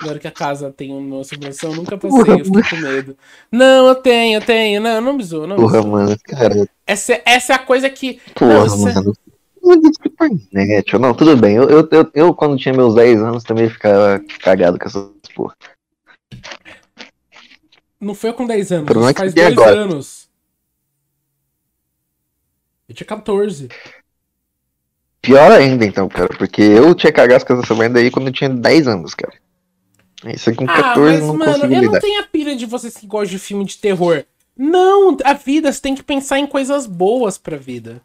Na hora que a casa tem uma assombração, eu nunca passei, eu fiquei com medo. Não, eu tenho, eu tenho. Não, não me zoa, não Porra, mano, cara. Essa, essa é a coisa que. Porra, é- mano. Não que Supernatural. Não, tudo bem. Eu, eu, eu, eu, quando tinha meus 10 anos, também ficava cagado com essas porra. Não foi com 10 anos, é faz tem dois agora. anos. Eu tinha 14. Pior ainda, então, cara, porque eu tinha cagado com essa merda aí quando eu tinha 10 anos, cara. Isso aí com Ah, 14 mas, não mano, eu não lidar. tenho a pira de vocês que gostam de filme de terror. Não, a vida, você tem que pensar em coisas boas pra vida.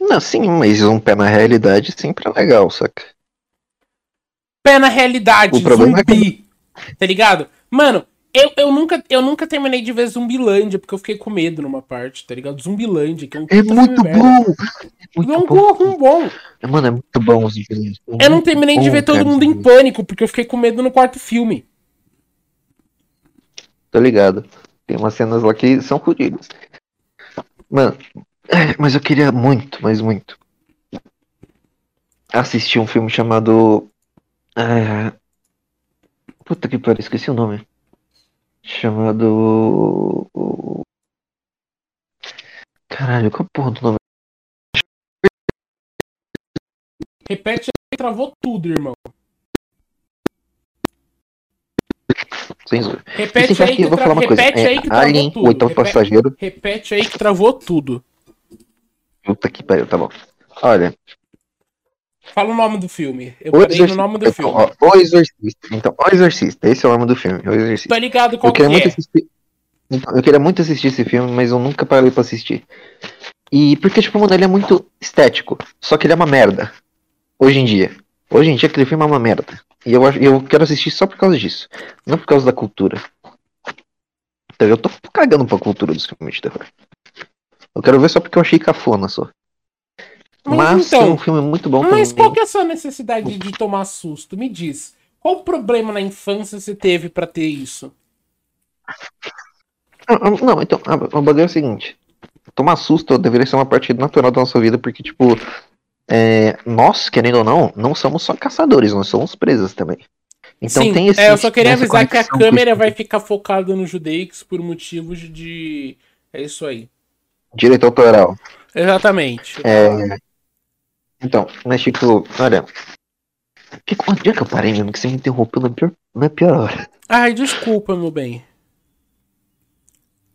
Não, sim, mas um pé na realidade sempre é legal, saca? Pé na realidade, O problema é zumbi. Tá ligado? Mano, eu, eu, nunca, eu nunca terminei de ver Zumbilândia, porque eu fiquei com medo numa parte, tá ligado? Zumbilândia, que é um É puta muito filme merda. bom! É muito Não, bom. bom, bom. Mano, é muito bom Zumbilândia. Eu não terminei de ver todo mundo em pânico, porque eu fiquei com medo no quarto filme. Tô ligado. Tem umas cenas lá que são fodidas. Mano, é, mas eu queria muito, mas muito. Assistir um filme chamado. é, Puta que pariu, esqueci o nome. Chamado. Caralho, qual porra do nome? Repete aí, travou tudo, irmão. Censura. Repete Esse aí que, eu vou tra... falar uma coisa. Repete É aí que travou Alien, tudo. o oitavo Repete... passageiro. Repete aí que travou tudo. Puta que pariu, tá bom. Olha, Fala o nome do filme. Eu o parei no nome do Então, filme. ó, o Exorcista. Então, o Exorcista. Esse é o nome do filme. O Exorcista. Tá ligado qual Eu que queria muito é? assistir. Então, eu queria muito assistir esse filme, mas eu nunca parei pra assistir. E porque, tipo, mano, ele é muito estético. Só que ele é uma merda. Hoje em dia. Hoje em dia aquele filme é uma merda. E eu, eu quero assistir só por causa disso. Não por causa da cultura. Então, eu tô cagando pra cultura dos filmes de terror. Eu quero ver só porque eu achei cafona só. Mas Mas, então, é um filme muito bom Mas também. qual que é a sua necessidade de tomar susto? Me diz. Qual problema na infância você teve pra ter isso? Não, então, a, a bagulho é o seguinte. Tomar susto deveria ser uma parte natural da nossa vida, porque, tipo, é, nós, querendo ou não, não somos só caçadores, nós somos presas também. Então Sim, tem esse. é, eu só queria avisar que a câmera isso. vai ficar focada no Judeix por motivos de. É isso aí. Direito autoral. Exatamente. É, Então, mas tipo, olha. Que, onde é que eu parei mesmo? Que você me interrompeu na pior, na pior hora. Ai, desculpa, meu bem.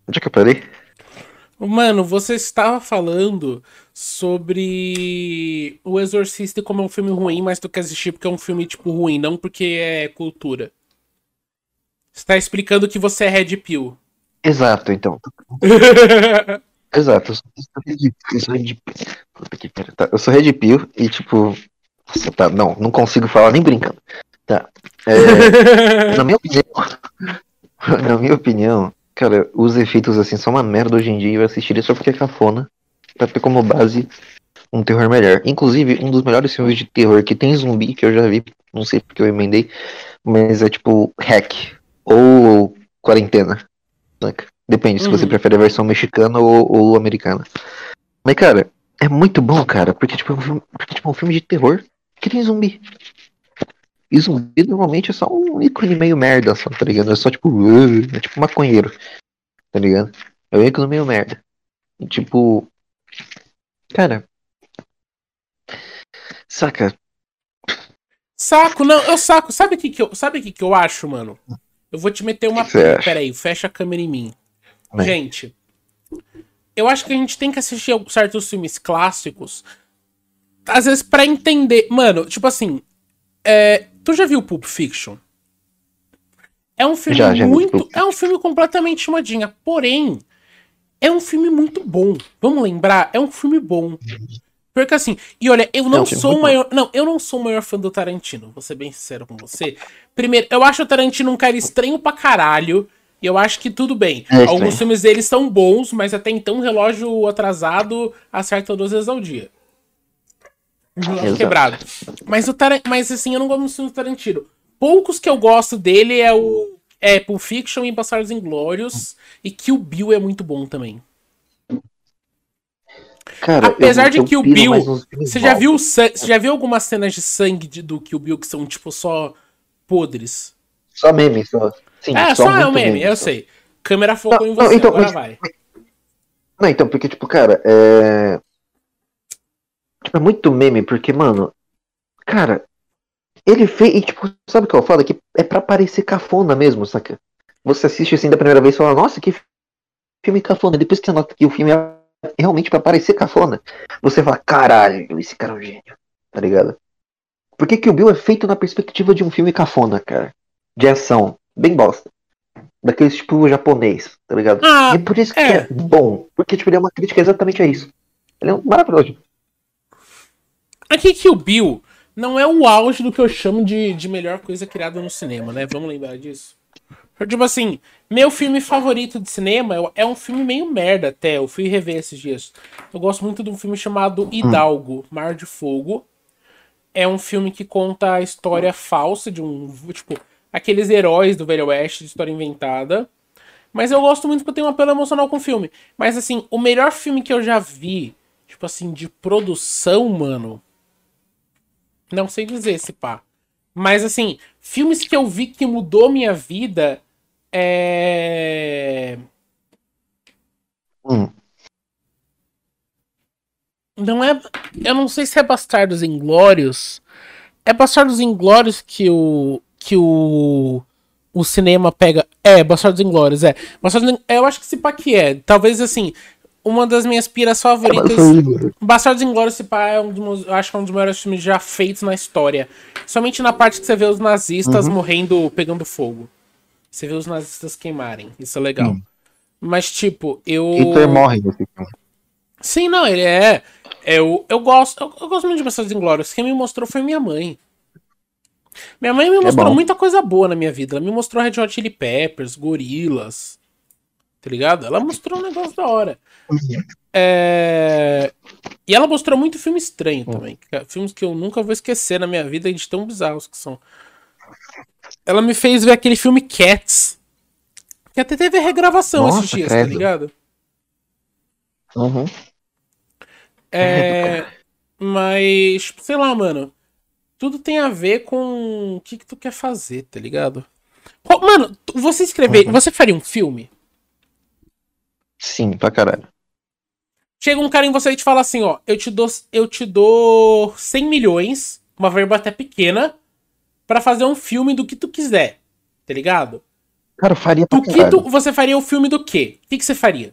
Onde é que eu parei? Mano, você estava falando sobre o Exorcista como é um filme ruim, mas tu quer assistir porque é um filme, tipo, ruim, não porque é cultura. Você tá explicando que você é Red Pill. Exato, então. Exato, eu sou, Red Puta que pariu, tá? Eu sou Red Pill e tipo. Nossa, tá, não, não consigo falar nem brincando. Tá. É, na minha opinião. na minha opinião, cara, os efeitos assim são uma merda hoje em dia e eu assistiria só porque é cafona. Pra ter como base um terror melhor. Inclusive, um dos melhores filmes de terror que tem zumbi que eu já vi, não sei porque eu emendei, mas é tipo Hack ou Quarentena. saca? Depende se você Uhum. prefere a versão mexicana ou, ou americana. Mas, cara, é muito bom, cara, porque tipo, é um filme, porque, tipo, é um filme de terror que tem zumbi. E zumbi normalmente é só um ícone meio merda, só, tá ligado? É só tipo, é tipo maconheiro, tá ligado? É um ícone meio merda. E, tipo, cara, saca? Saco, não, eu saco. Sabe o que, que, eu, sabe o que, que eu acho, mano? Eu vou te meter uma. Peraí, fecha a câmera em mim. Gente, eu acho que a gente tem que assistir certos filmes clássicos. Às vezes pra entender. Mano, tipo assim. é, tu já viu Pulp Fiction? É um filme Já, já muito. Pulp É um filme completamente modinha. Porém, é um filme muito bom. Vamos lembrar? É um filme bom. Porque assim, e olha, eu não um filme sou o maior. Não, eu não sou o maior fã do Tarantino, vou ser bem sincero com você. Primeiro, eu acho o Tarantino um cara estranho pra caralho. E eu acho que tudo bem. É. Alguns filmes dele são bons, mas até então o relógio atrasado acerta duas vezes ao dia. Relógio quebrado. Mas o Tar... mas assim, eu não gosto muito do Tarantino. Poucos que eu gosto dele é o é Pulp Fiction e Bastardos Inglórios e Kill Bill é muito bom também. Cara, Apesar de eu que o piro Bill- Você já viu você já viu algumas cenas de sangue de- do Kill Bill que são tipo só podres? Só meme, só. Sim, é, só, é um meme, eu sei. Câmera focou Não, em não, você, então, agora mas- vai. Não, então, porque, tipo, cara, é. Tipo, é muito meme, porque, mano. Cara, ele fez. E, tipo, sabe o que eu falo? Que é pra parecer cafona mesmo, saca? Você assiste assim da primeira vez e fala, nossa, que filme cafona. Depois que você nota que o filme é realmente pra parecer cafona, você fala, caralho, esse cara é um gênio, tá ligado? Porque que o Bill é feito na perspectiva de um filme cafona, cara. De ação. Bem bosta. Daqueles tipo japonês, tá ligado? Ah, E é por isso que é. é. bom. Porque, tipo, ele é uma crítica exatamente a isso. Ele é um maravilhoso. Aqui Kill Bill não é o auge do que eu chamo de, de melhor coisa criada no cinema, né? Vamos lembrar disso. Tipo assim, meu filme favorito de cinema é um filme meio merda até. Eu fui rever esses dias. Eu gosto muito de um filme chamado Hidalgo, Mar de Fogo. É um filme que conta a história falsa de um. Tipo, aqueles heróis do Velho Oeste, de história inventada. Mas eu gosto muito porque eu tenho um apelo emocional com o filme. Mas assim, o melhor filme que eu já vi, tipo assim, de produção, mano. Não sei dizer se pá. Mas assim, filmes que eu vi que mudou minha vida é. Hum. Não é. Eu não sei se é Bastardos Inglórios. É Bastardos Inglórios que o. que o. O cinema pega. É, Bastardos Inglórios, é. Bastardos, eu acho que se pá que é. Talvez assim. Uma das minhas piras favoritas. Bastardos Inglórios, se pá, é um dos acho que é um dos maiores filmes já feitos na história. Somente na parte que você vê os nazistas Uhum. morrendo, pegando fogo. Você vê os nazistas queimarem. Isso é legal. Hum. Mas, tipo, eu. Hitler morre nesse filme. Sim, não, ele é. Eu, eu gosto. Eu, eu gosto muito de Bastardos Inglórios. Quem me mostrou foi minha mãe. Minha mãe me mostrou bom. muita coisa boa na minha vida. Ela me mostrou Red Hot Chili Peppers, Gorilas. Tá ligado? Ela mostrou um negócio da hora. É... E ela mostrou muito filme estranho também. que é Filmes que eu nunca vou esquecer na minha vida de tão bizarros que são. Ela me fez ver aquele filme Cats. Que até teve regravação Nossa, esses dias, tá credo. ligado? Uhum. É. Mas, sei lá, mano. Tudo tem a ver com o que, que tu quer fazer, tá ligado? Mano, você escrever. Uhum. Você faria um filme? Sim, pra caralho. Chega um cara em você e te fala assim, ó, eu te dou, eu te dou 100 milhões, uma verba até pequena, pra fazer um filme do que tu quiser, tá ligado? Cara, eu faria pra Do que tu, você faria o filme do quê? O que, que você faria?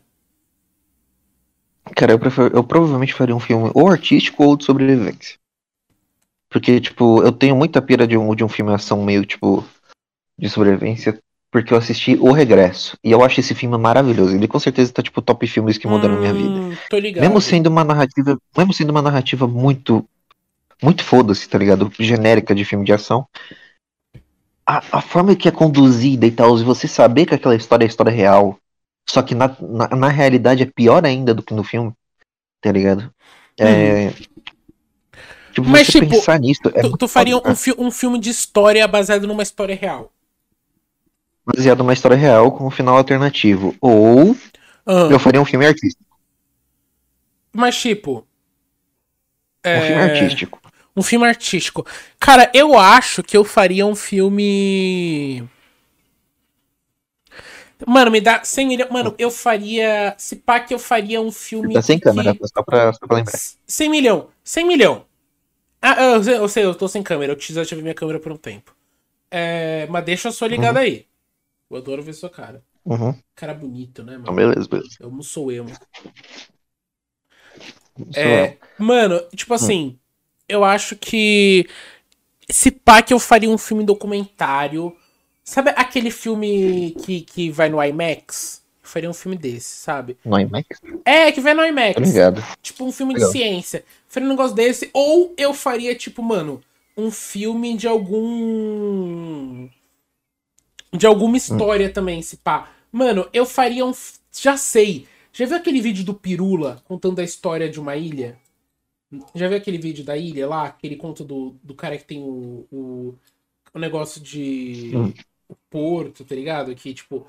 Cara, eu, prefiro, eu provavelmente faria um filme ou artístico ou de sobrevivência. Porque, tipo, eu tenho muita pira de um, de um filme ação meio, tipo, de sobrevivência, porque eu assisti O Regresso. E eu acho esse filme maravilhoso. Ele com certeza tá, tipo, top filmes que mudaram a minha vida. Hum, Tô ligado. Mesmo sendo uma narrativa. Mesmo sendo uma narrativa muito. Muito foda-se, tá ligado? Genérica de filme de ação. A, a forma que é conduzida e tal, e você saber que aquela história é história real. Só que na, na, na realidade é pior ainda do que no filme. Tá ligado? É. Tipo, Mas, tipo, pensar nisso. É Tu, tu faria um, fi- um filme de história baseado numa história real. baseado numa história real com um final alternativo. Ou Ah, eu faria um filme artístico. Mas, tipo. Um filme é, artístico. Um filme artístico. Cara, eu acho que eu faria um filme. Mano, me dá 100 milhões. Mano, eu faria. Se pá, que eu faria um filme. Tá sem que- câmera, só pra, só pra lembrar. 100 milhão. 100 milhão. Ah, eu sei, eu sei, eu tô sem câmera. Eu desativei minha câmera por um tempo. É, mas deixa a sua ligada aí. Eu adoro ver sua cara. Uhum. Cara bonito, né, Então, mano? beleza, beleza. Eu não sou emo. Sou É, mano, tipo assim, eu acho que se pá que eu faria um filme documentário. Sabe aquele filme que, que vai no IMAX? Eu faria um filme desse, sabe? No IMAX? É, que vai no IMAX. Ligado. Tipo um filme Legal. de ciência. Faria um negócio desse. Ou eu faria, tipo, mano, um filme de algum. De alguma história também, se pá. Mano, eu faria um. Já sei. Já viu aquele vídeo do Pirula contando a história de uma ilha? Já viu aquele vídeo da ilha lá? Aquele conto do, do cara que tem o, o, o negócio de. Hum. o porto, tá ligado? Que, tipo.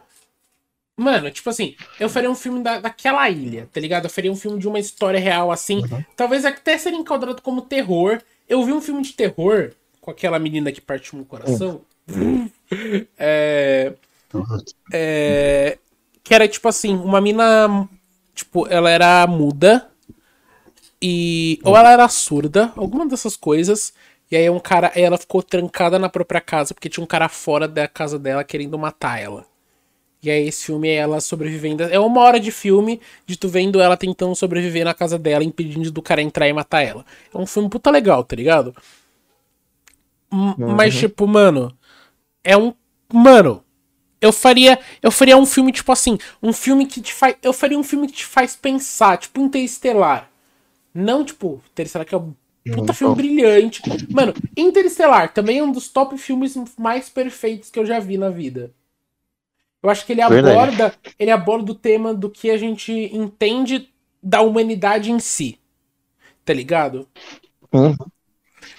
Mano, tipo assim, eu faria um filme da, daquela ilha, tá ligado? Eu faria um filme de uma história real assim. Talvez até seria enquadrado como terror. Eu vi um filme de terror com aquela menina que partiu meu coração. é, é, que era tipo assim, uma mina. Tipo, ela era muda. E. Ou ela era surda, alguma dessas coisas. E aí um cara. Ela ficou trancada na própria casa, porque tinha um cara fora da casa dela querendo matar ela. E aí esse filme é ela sobrevivendo. É uma hora de filme de tu vendo ela tentando sobreviver na casa dela, impedindo do cara entrar e matar ela. É um filme puta legal, tá ligado? M- Mas, tipo, mano. É um. Mano. Eu faria. Eu faria um filme, tipo assim. Um filme que te faz. Eu faria um filme que te faz pensar, tipo, Interestelar. Não, tipo, Interestelar que é um puta filme brilhante. Mano, Interestelar também é um dos top filmes mais perfeitos que eu já vi na vida. Eu acho que ele Verdade. aborda, ele aborda o tema do que a gente entende da humanidade em si. Tá ligado? Uhum.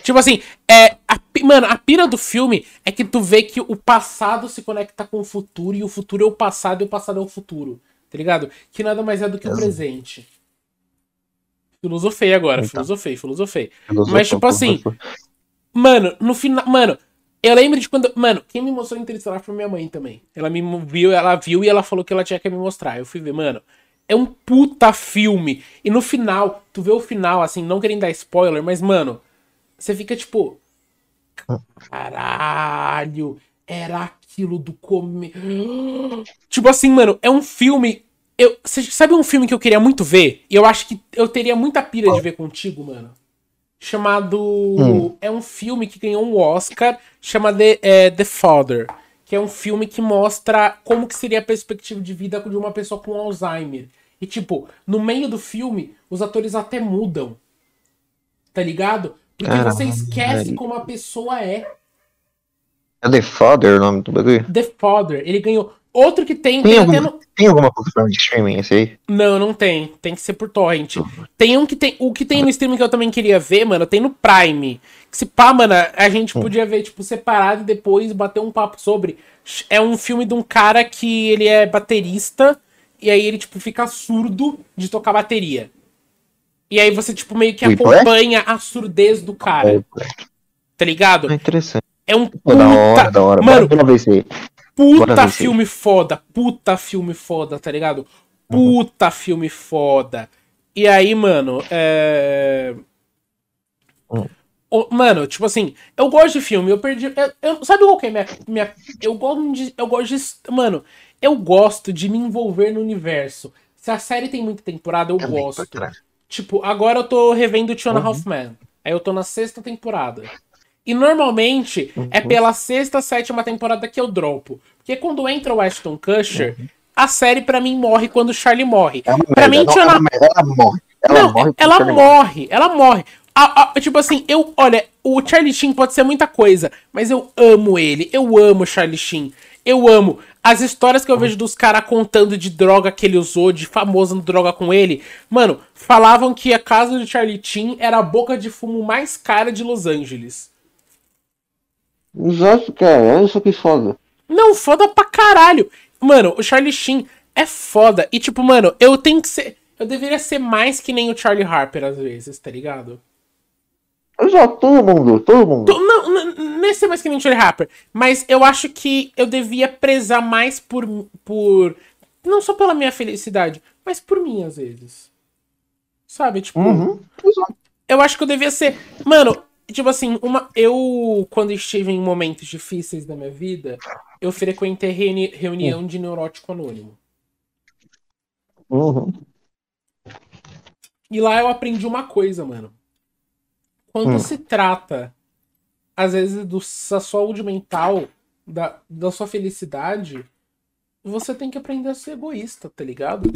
Tipo assim, é. A, mano, a pira do filme é que tu vê que o passado se conecta com o futuro e o futuro é o passado e o passado é o futuro. Tá ligado? Que nada mais é do que o Exato. presente. Filosofei agora, Então. filosofei, filosofei. Mas, tipo assim. Mano, no final. Mano, eu lembro de quando. Mano, quem me mostrou Interestelar foi minha mãe também. Ela me viu, ela viu e ela falou que ela tinha que me mostrar. Eu fui ver, mano. É um puta filme. E no final, tu vê o final, assim, não querendo dar spoiler, mas, mano, você fica tipo. Caralho, era aquilo do comer. Tipo assim, mano, é um filme. Eu, cê sabe um filme que eu queria muito ver? E eu acho que eu teria muita pira de ver contigo, mano. Chamado. Hum. É um filme que ganhou um Oscar, chama The, é, The Father. Que é um filme que mostra como que seria a perspectiva de vida de uma pessoa com Alzheimer. E, tipo, no meio do filme, os atores até mudam. Tá ligado? Porque você Caralho. esquece como a pessoa é. É The Father o nome do bagulho? The Father. Ele ganhou. Outro que tem. Tem tem algum- até no- Tem alguma plataforma de streaming esse aí? Não, não tem. Tem que ser por torrent. Tem um que tem. O que tem no streaming que eu também queria ver, mano, tem no Prime. Que se pá, mano, a gente podia ver, tipo, separado e depois bater um papo sobre. É um filme de um cara que ele é baterista. E aí ele, tipo, fica surdo de tocar bateria. E aí você, tipo, meio que Whiplash? acompanha a surdez do cara. Tá ligado? É interessante. É um Pô, da hora, puta. da hora. Mano, Bora. Puta filme foda, puta filme foda, tá ligado? Puta filme foda. E aí, mano, é. Hum. Ô, Mano, tipo assim, eu gosto de filme, eu perdi. eu- eu- sabe qual que é minha. minha eu gosto de. Eu gosto de. Mano, eu gosto de me envolver no universo. Se a série tem muita temporada, eu Também, gosto. Tipo, agora eu tô revendo Two and a Uhum. Half Men. Aí eu tô na sexta temporada. E normalmente Uhum. é pela sexta, sétima temporada que eu dropo. Porque quando entra o Ashton Kutcher, Uhum. a série pra mim morre quando o Charlie morre. É uma Pra mim, Não, Two and a- ela, ela morre. Ela não, morre. ela ele morre, ela morre. A- a- tipo assim, eu, olha, o Charlie Sheen pode ser muita coisa, mas eu amo ele, eu amo o Charlie Sheen, eu amo. As histórias que eu vejo dos caras contando de droga que ele usou, de famoso no droga com ele, mano, falavam que a casa do Charlie Sheen era a boca de fumo mais cara de Los Angeles. Exato, cara. Olha só que foda. Não, foda pra caralho. Mano, o Charlie Sheen é foda. E, tipo, mano, eu tenho que ser. Eu deveria ser mais que nem o Charlie Harper às vezes, tá ligado? Exato, todo mundo, todo mundo. Tô- Não, não, não é ser mais que nem o Charlie Harper, mas eu acho que eu devia prezar mais por, por. Não só pela minha felicidade, mas por mim, às vezes. Sabe? Tipo, Uhum. Exato. eu acho que eu devia ser. Mano, tipo assim, uma... eu, quando estive em momentos difíceis da minha vida, eu frequentei reuni... reunião de neurótico anônimo. Uhum. E lá eu aprendi uma coisa, mano. Quando Hum. se trata, às vezes, do, da saúde mental, da, da sua felicidade, você tem que aprender a ser egoísta, tá ligado?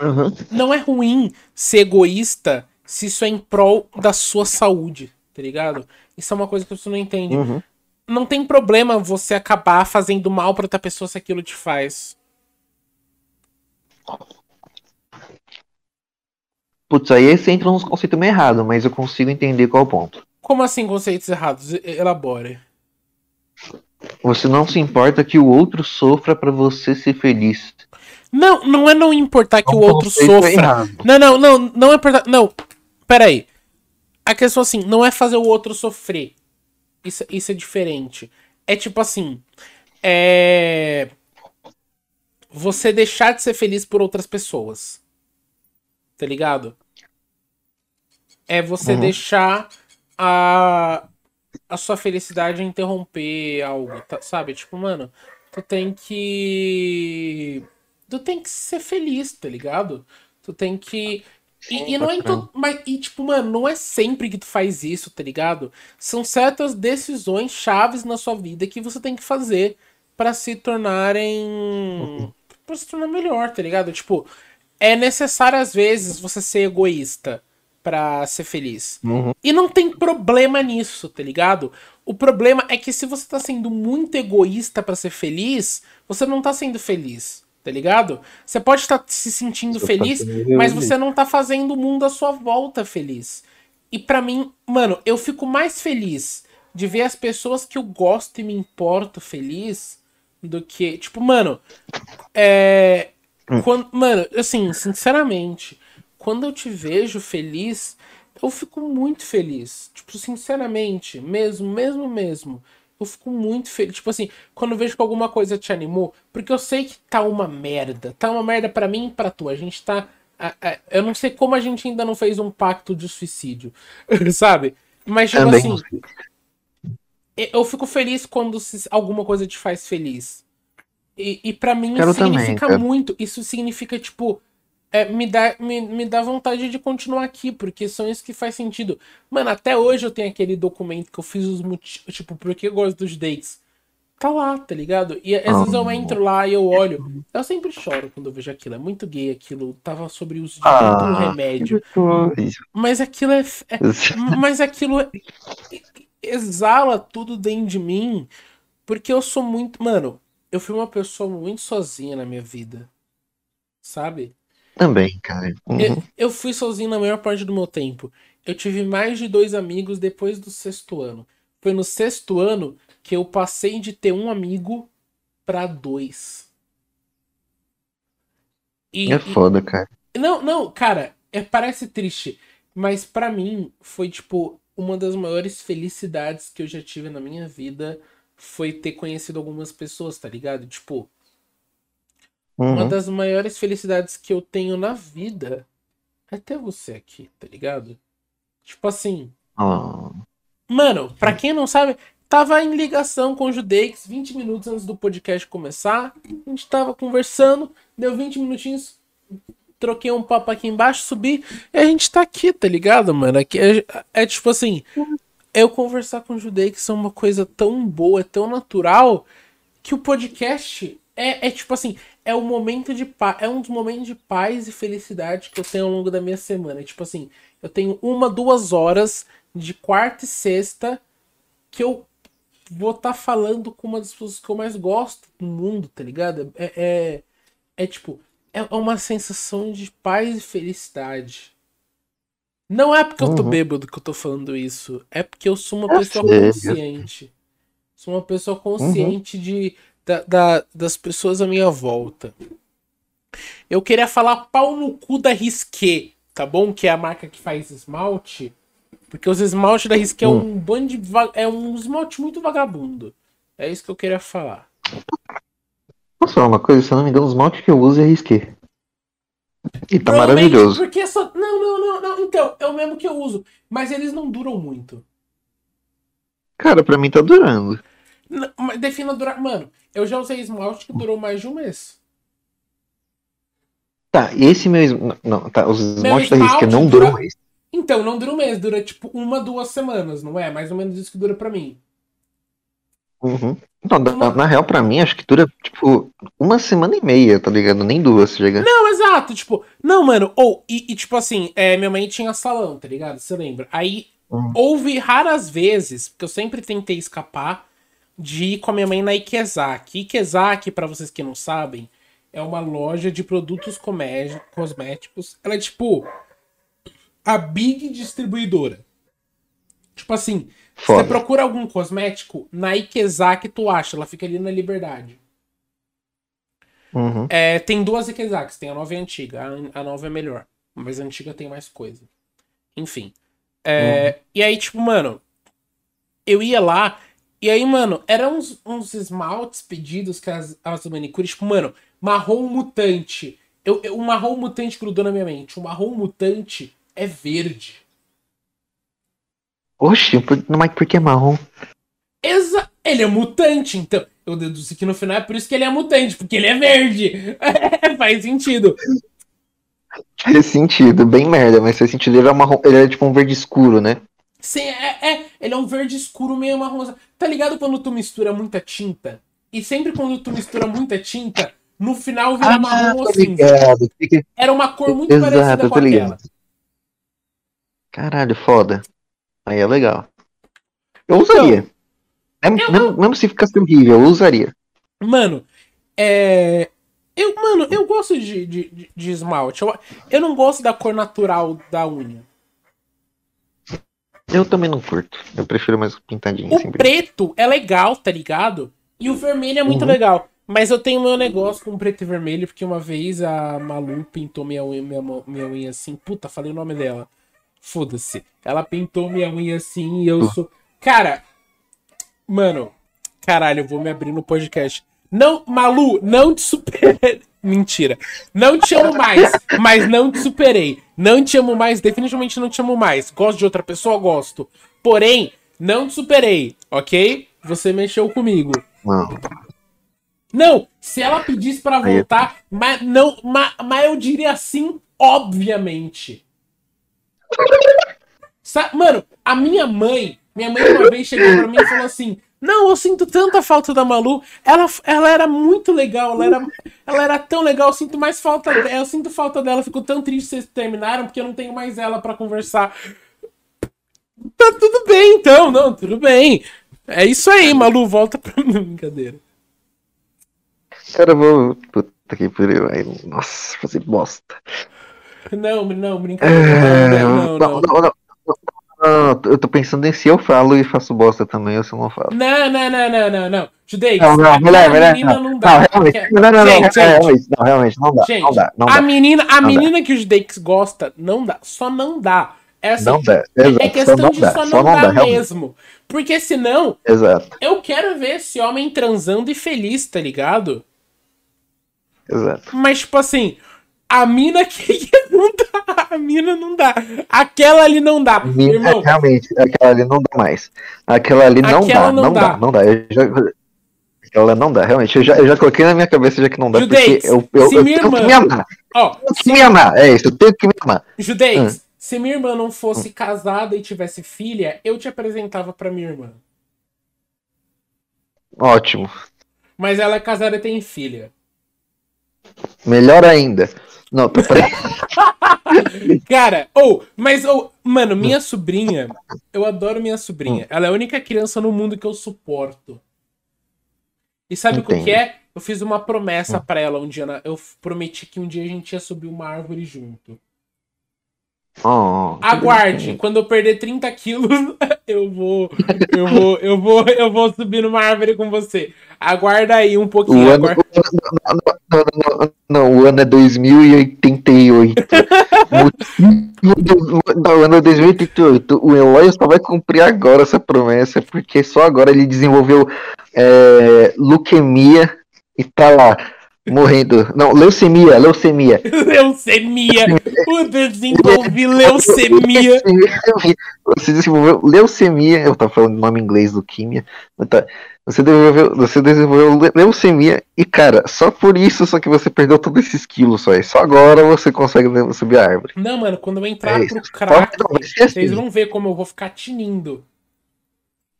Uhum. Não é ruim ser egoísta se isso é em prol da sua saúde, tá ligado? Isso é uma coisa que você não entende. Uhum. Não tem problema você acabar fazendo mal pra outra pessoa se aquilo te faz. Putz, aí você entra nos conceitos meio errados, mas eu consigo entender qual é o ponto. Como assim conceitos errados? Elabore. Você não se importa que o outro sofra pra você ser feliz. Não, não é não importar que É o outro sofra. errado. Não, não, não, não é importar. Não, peraí. A questão assim, não é fazer o outro sofrer. Isso, isso é diferente. É tipo assim. É. Você deixar de ser feliz por outras pessoas. Tá ligado? É você Uhum. deixar a, a sua felicidade interromper algo, tá- sabe? Tipo, mano, tu tem que. Tu tem que ser feliz, tá ligado? Tu tem que. E, e não é em todo. Mas, e, tipo, mano, não é sempre que tu faz isso, tá ligado? São certas decisões chaves na sua vida que você tem que fazer pra se tornarem. pra se tornar melhor, tá ligado? Tipo, é necessário às vezes você ser egoísta pra ser feliz. Uhum. E não tem problema nisso, tá ligado? O problema é que se você tá sendo muito egoísta para ser feliz, você não tá sendo feliz, tá ligado? Você pode estar se sentindo feliz, mas você não tá fazendo o mundo à sua volta feliz. E pra mim, mano, eu fico mais feliz de ver as pessoas que eu gosto e me importo feliz do que, tipo, mano, é, Hum. quando, mano, assim, sinceramente, quando eu te vejo feliz, eu fico muito feliz. Tipo, sinceramente, mesmo, mesmo, mesmo. Eu fico muito feliz. Tipo assim, quando eu vejo que alguma coisa te animou, porque eu sei que tá uma merda. Tá uma merda pra mim e pra tu. A gente tá. a- a- eu não sei como a gente ainda não fez um pacto de suicídio, sabe? Mas, tipo Também assim, eu fico feliz quando alguma coisa te faz feliz. E, e para mim Quero isso também, significa cara. muito. Isso significa, tipo, é, me, dá, me, me dá vontade de continuar aqui, porque são isso que faz sentido. Mano, até hoje eu tenho aquele documento que eu fiz os motivos, tipo, porque eu gosto dos dates. Tá lá, tá ligado? E às vezes eu Ah. entro lá e eu olho. Eu sempre choro quando eu vejo aquilo. É muito gay aquilo. Tava sobre o uso de Ah, tanto remédio. Mas aquilo é, é, mas aquilo é- exala tudo dentro de mim, porque eu sou muito. Mano, eu fui uma pessoa muito sozinha na minha vida. Sabe? Também, cara. Uhum. Eu, eu fui sozinho na maior parte do meu tempo. Eu tive mais de dois amigos depois do sexto ano. Foi no sexto ano que eu passei de ter um amigo pra dois. E, É e- foda, cara. não, não, cara, é, parece triste, mas pra mim foi tipo uma das maiores felicidades que eu já tive na minha vida foi ter conhecido algumas pessoas, tá ligado? Tipo, uma Uhum. das maiores felicidades que eu tenho na vida é ter você aqui, tá ligado? Tipo assim, Ah, mano, pra quem não sabe, tava em ligação com o Judex 20 minutos antes do podcast começar. A gente tava conversando, deu 20 minutinhos, troquei um papo aqui embaixo, subi e a gente tá aqui, tá ligado, mano? Aqui é, é tipo assim, eu conversar com o Judex é uma coisa tão boa, é tão natural que o podcast é, é tipo assim, é um momento de paz, é um dos momentos de paz e felicidade que eu tenho ao longo da minha semana. É tipo assim, eu tenho uma, duas horas de quarta e sexta que eu vou estar falando com uma das pessoas que eu mais gosto do mundo, tá ligado? É, é, é tipo, é uma sensação de paz e felicidade. Não é porque eu tô Uhum. bêbado que eu tô falando isso, é porque eu sou uma Eu pessoa sei, consciente. Sou uma pessoa consciente de, da, da- das pessoas à minha volta. Eu queria falar pau no cu da Risqué, tá bom? Que é a marca que faz esmalte. Porque os esmaltes da Risqué é um bando de é um esmalte muito vagabundo. É isso que eu queria falar. Posso falar uma coisa? Se eu não me engano, os esmalte que eu uso é risqué. E tá maravilhoso. Porque só. Não, não, não, não. Então, é o mesmo que eu uso. Mas eles não duram muito. Cara, pra mim tá durando. Não, mas defina durar. Mano, eu já usei esmalte que durou mais de um mês. Tá, e esse meu. esma- Não, tá, os esmalte da esmalte não dura- duram mais. Então, não dura um mês, dura tipo uma, duas semanas, não é? Mais ou menos isso que dura pra mim. Uhum. Não, na, na real, pra mim, acho que dura, tipo, uma semana e meia, tá ligado? Nem duas, chega. Não, exato, tipo, não, mano, ou, e, e, tipo assim, é, minha mãe tinha salão, tá ligado? Você lembra? Aí Uhum. houve raras vezes, porque eu sempre tentei escapar, de ir com a minha mãe na Ikezaki. Ikezaki, pra vocês que não sabem, é uma loja de produtos cosméticos. Ela é tipo a big distribuidora. Tipo assim, se você Foda. procura algum cosmético, na Ikezaki tu acha, ela fica ali na Liberdade. Uhum. É, tem duas Ikezakis, tem a nova e a antiga. A, a nova é melhor, mas a antiga tem mais coisa. Enfim. É, E aí, tipo, mano, eu ia lá, e aí, mano, eram uns, uns esmaltes pedidos que as, as manicures, tipo, mano, marrom mutante. Eu, eu- o marrom mutante grudou na minha mente. O marrom mutante é verde. Por, mas por que marrom? Exa ele é mutante, então. Eu deduzi que no final é por isso que ele é mutante, porque ele é verde. Faz sentido. Faz sentido, bem merda, mas faz sentido. Ele é, marrom, ele é tipo um verde escuro, né? Sim, é, é, ele é um verde escuro meio marrom. Tá ligado quando tu mistura muita tinta? E sempre quando tu mistura muita tinta, no final vira marrom ou cinza. Era uma cor muito Exato, parecida com ligado. aquela. Caralho, foda. Aí é legal. Eu usaria. Mesmo, Eu- mesmo- mesmo se ficasse horrível, eu usaria. Mano, é. Eu, mano, eu gosto de, de, de- de esmalte. Eu, eu não gosto da cor natural da unha. Eu também não curto. Eu prefiro mais pintadinho. O assim, preto é legal, tá ligado? E o vermelho é muito Uhum. legal. Mas eu tenho meu negócio com preto e vermelho, porque uma vez a Malu pintou minha unha, minha, minha unha assim. Puta, falei o nome dela. Foda-se. Ela pintou minha unha assim e eu sou. Cara, mano. Caralho, eu vou me abrir no podcast. Não, Malu, não te superei. Mentira. Não te amo mais, mas não te superei. Não te amo mais, definitivamente não te amo mais. Gosto de outra pessoa, gosto. Porém, não te superei, ok? Você mexeu comigo. Não. Não, se ela pedisse pra Aí- voltar, mas não, mas, mas eu diria assim, obviamente. Sa- Mano, a minha mãe, minha mãe uma vez chegou pra mim e falou assim: Não, eu sinto tanta falta da Malu. Ela, ela era muito legal, ela era, ela era tão legal, eu sinto mais falta dela. Eu sinto falta dela, fico tão triste que vocês terminaram, porque eu não tenho mais ela pra conversar. Tá tudo bem, então, não, tudo bem. É isso aí, Malu, volta pra mim. Brincadeira. Cara, eu vou. Puta que pariu. Nossa, fazer bosta. Não, não, É, brincadeira. Não, não, não. não, não, não. Não, Eu tô pensando em se eu falo e faço bosta também ou se eu não falo. Não, não, não, não, não, não. Judei, Não, não, mulher, mulher. menina Não, não não, dá. realmente. Não, não, não, Gente, gente, realmente, não, realmente, não dá. gente, Não dá, não a dá. menina, a Não dá. menina que o Judex gosta, não dá. Só não dá. Essa Não dá. é Exato, questão não de dá. só Só não, não dá, dá, mesmo. Porque senão, Exato, eu quero ver esse homem transando e feliz, tá ligado? exato. Mas, tipo assim, a mina que não dá. A mina não dá. Aquela ali não dá. Mina, Irmão, realmente, aquela ali não dá mais. Aquela ali não Aquela dá, não não dá. dá, não dá. Eu já, aquela não dá, realmente. Eu já, eu já coloquei na minha cabeça já que não dá, Judeix, porque eu, eu, se eu minha tenho irmã- que me amar. ó, tenho que me amar, é isso, eu tenho que me amar. Judeis, Hum. se minha irmã não fosse casada e tivesse filha, eu te apresentava pra minha irmã. Ótimo. Mas ela é casada e tem filha. Melhor ainda. Não, pre... Cara, ou, mas, ou, mano, minha sobrinha, eu adoro minha sobrinha. Hum. Ela é a única criança no mundo que eu suporto. E sabe o que é? Eu fiz uma promessa Hum. pra ela um dia. Eu prometi que um dia a gente ia subir uma árvore junto. Oh, Aguarde, bonitinho. quando eu perder 30 quilos, eu vou, eu vou, eu vou, eu vou subir numa árvore com você. Aguarda aí um O pouquinho. ano, aguarda- não, não, não, não, não, o ano é 2088. Motivo do- não, o ano é 2088. O Eloy só vai cumprir agora essa promessa, porque só agora ele desenvolveu é, leucemia e tá lá, morrendo. Não, leucemia, leucemia. Leucemia. O desenvolvi leucemia. Você desenvolveu leucemia. Eu tava falando nome em inglês, leuquimia. mas tá. Você desenvolveu, você desenvolveu le- leucemia e, cara, só por isso só que você perdeu todos esses quilos só. Só agora você consegue subir a árvore. Não, mano, quando eu entrar É pro crack, Não, ser assim. vocês vão ver como eu vou ficar tinindo.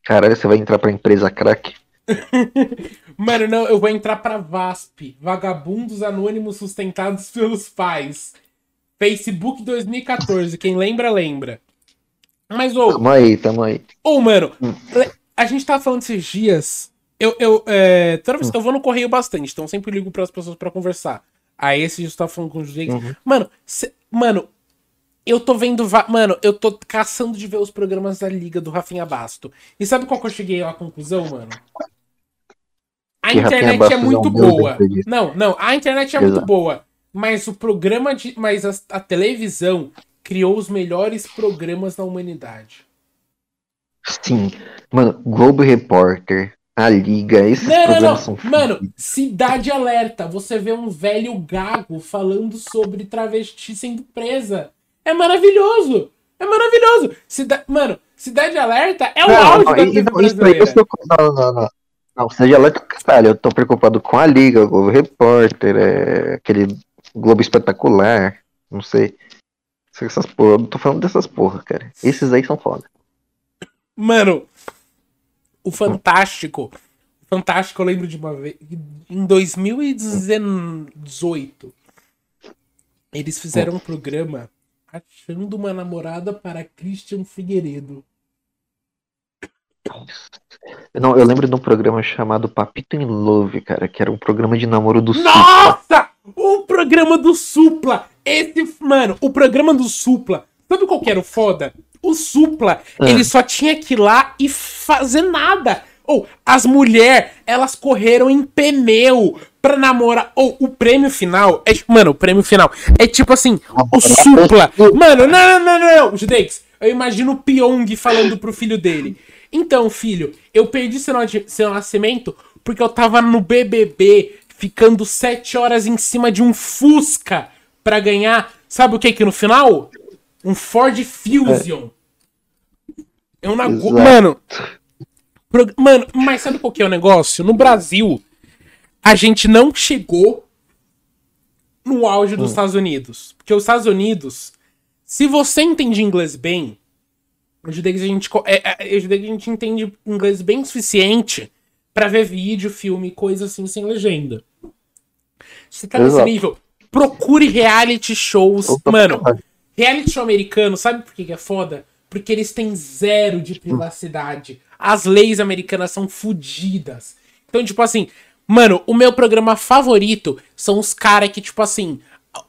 Caralho, você vai entrar pra empresa crack. Mano, não, eu vou entrar pra VASP, Vagabundos Anônimos Sustentados pelos Pais. Facebook 2014, quem lembra, lembra. Mas, ô, Tamo aí, tamo aí. Ô, mano, Hum. a gente tava falando esses dias. Eu, eu, é, toda Hum. vez, eu vou no correio bastante, então eu sempre ligo pras pessoas pra conversar. Aí esse dia eu tava falando com o José. Uhum. Mano, cê- mano, eu tô vendo. Mano, eu tô caçando de ver os programas da Liga do Rafinha Basto. E sabe qual que eu cheguei à conclusão, mano? A internet é é muito boa. Não, não, a internet é muito Exato. boa. Mas o programa de. Mas a, a televisão criou os melhores programas da humanidade. Sim. Mano, Globo Repórter, a Liga, esses Não, não, programas são não. Mano, fodidos. Cidade Alerta. Você vê um velho gago falando sobre travesti sendo presa. É maravilhoso. É maravilhoso. Cida... Mano, Cidade Alerta é o Não, auge não, da não, isso não, não, não. Não, seja alerta caralho, eu tô preocupado com a Liga, o Globo Repórter, é, aquele Globo Espetacular, não sei. Sei Essas porra, eu não tô falando dessas porra, cara. Esses aí são foda. Mano, o Fantástico. O Fantástico, eu lembro de uma vez. Em 2018, eles fizeram um programa achando uma namorada para Christian Figueiredo. Não, eu lembro de um programa chamado Papito in Love, cara, que era um programa de namoro do Supla. Nossa! O programa do Supla! Esse, mano, o programa do Supla. Sabe qual que era o foda? O Supla, Ah. ele só tinha que ir lá e fazer nada. Ou, as mulheres, elas correram em pneu pra namorar. Ou, o prêmio final. É, mano, o prêmio final é tipo assim: o Supla. Mano, não, não, não, não, não. Judex, eu imagino o Pyong falando pro filho dele. Então, filho, eu perdi seu, seu nascimento porque eu tava no BBB ficando sete horas em cima de um Fusca pra ganhar. Sabe o que que no final? Um Ford Fusion. É um negócio. Exato. Mano. pro- Mano, mas sabe qual que é o negócio? No Brasil, a gente não chegou no auge dos Estados Unidos. Porque os Estados Unidos, se você entende inglês bem, eu diria que a gente, é, é, diria que a gente entende inglês bem suficiente pra ver vídeo, filme, coisa assim sem legenda. Você tá nesse Exato. nível, procure reality shows. Opa, Mano, reality show americano, sabe por que que é foda? Porque eles têm zero de privacidade. As leis americanas são fodidas. Então, tipo assim, mano, o meu programa favorito são os caras que, tipo assim,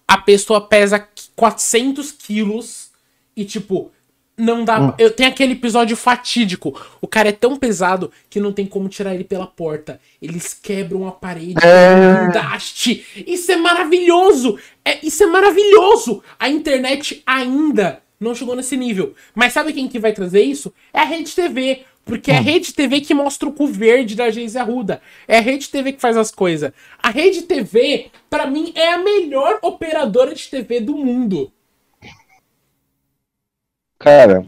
a pessoa pesa 400 quilos e, tipo, não dá. Eu tenho aquele episódio fatídico. O cara é tão pesado que não tem como tirar ele pela porta. Eles quebram a parede É. guindaste. Isso é maravilhoso! É, isso é maravilhoso! A internet ainda não chegou nesse nível. Mas sabe quem que vai trazer isso? É a Rede TV. Porque é a Rede TV que mostra o cu verde da Geise Arruda. É a Rede TV que faz as coisas. A Rede TV, pra mim, é a melhor operadora de TV do mundo. Cara,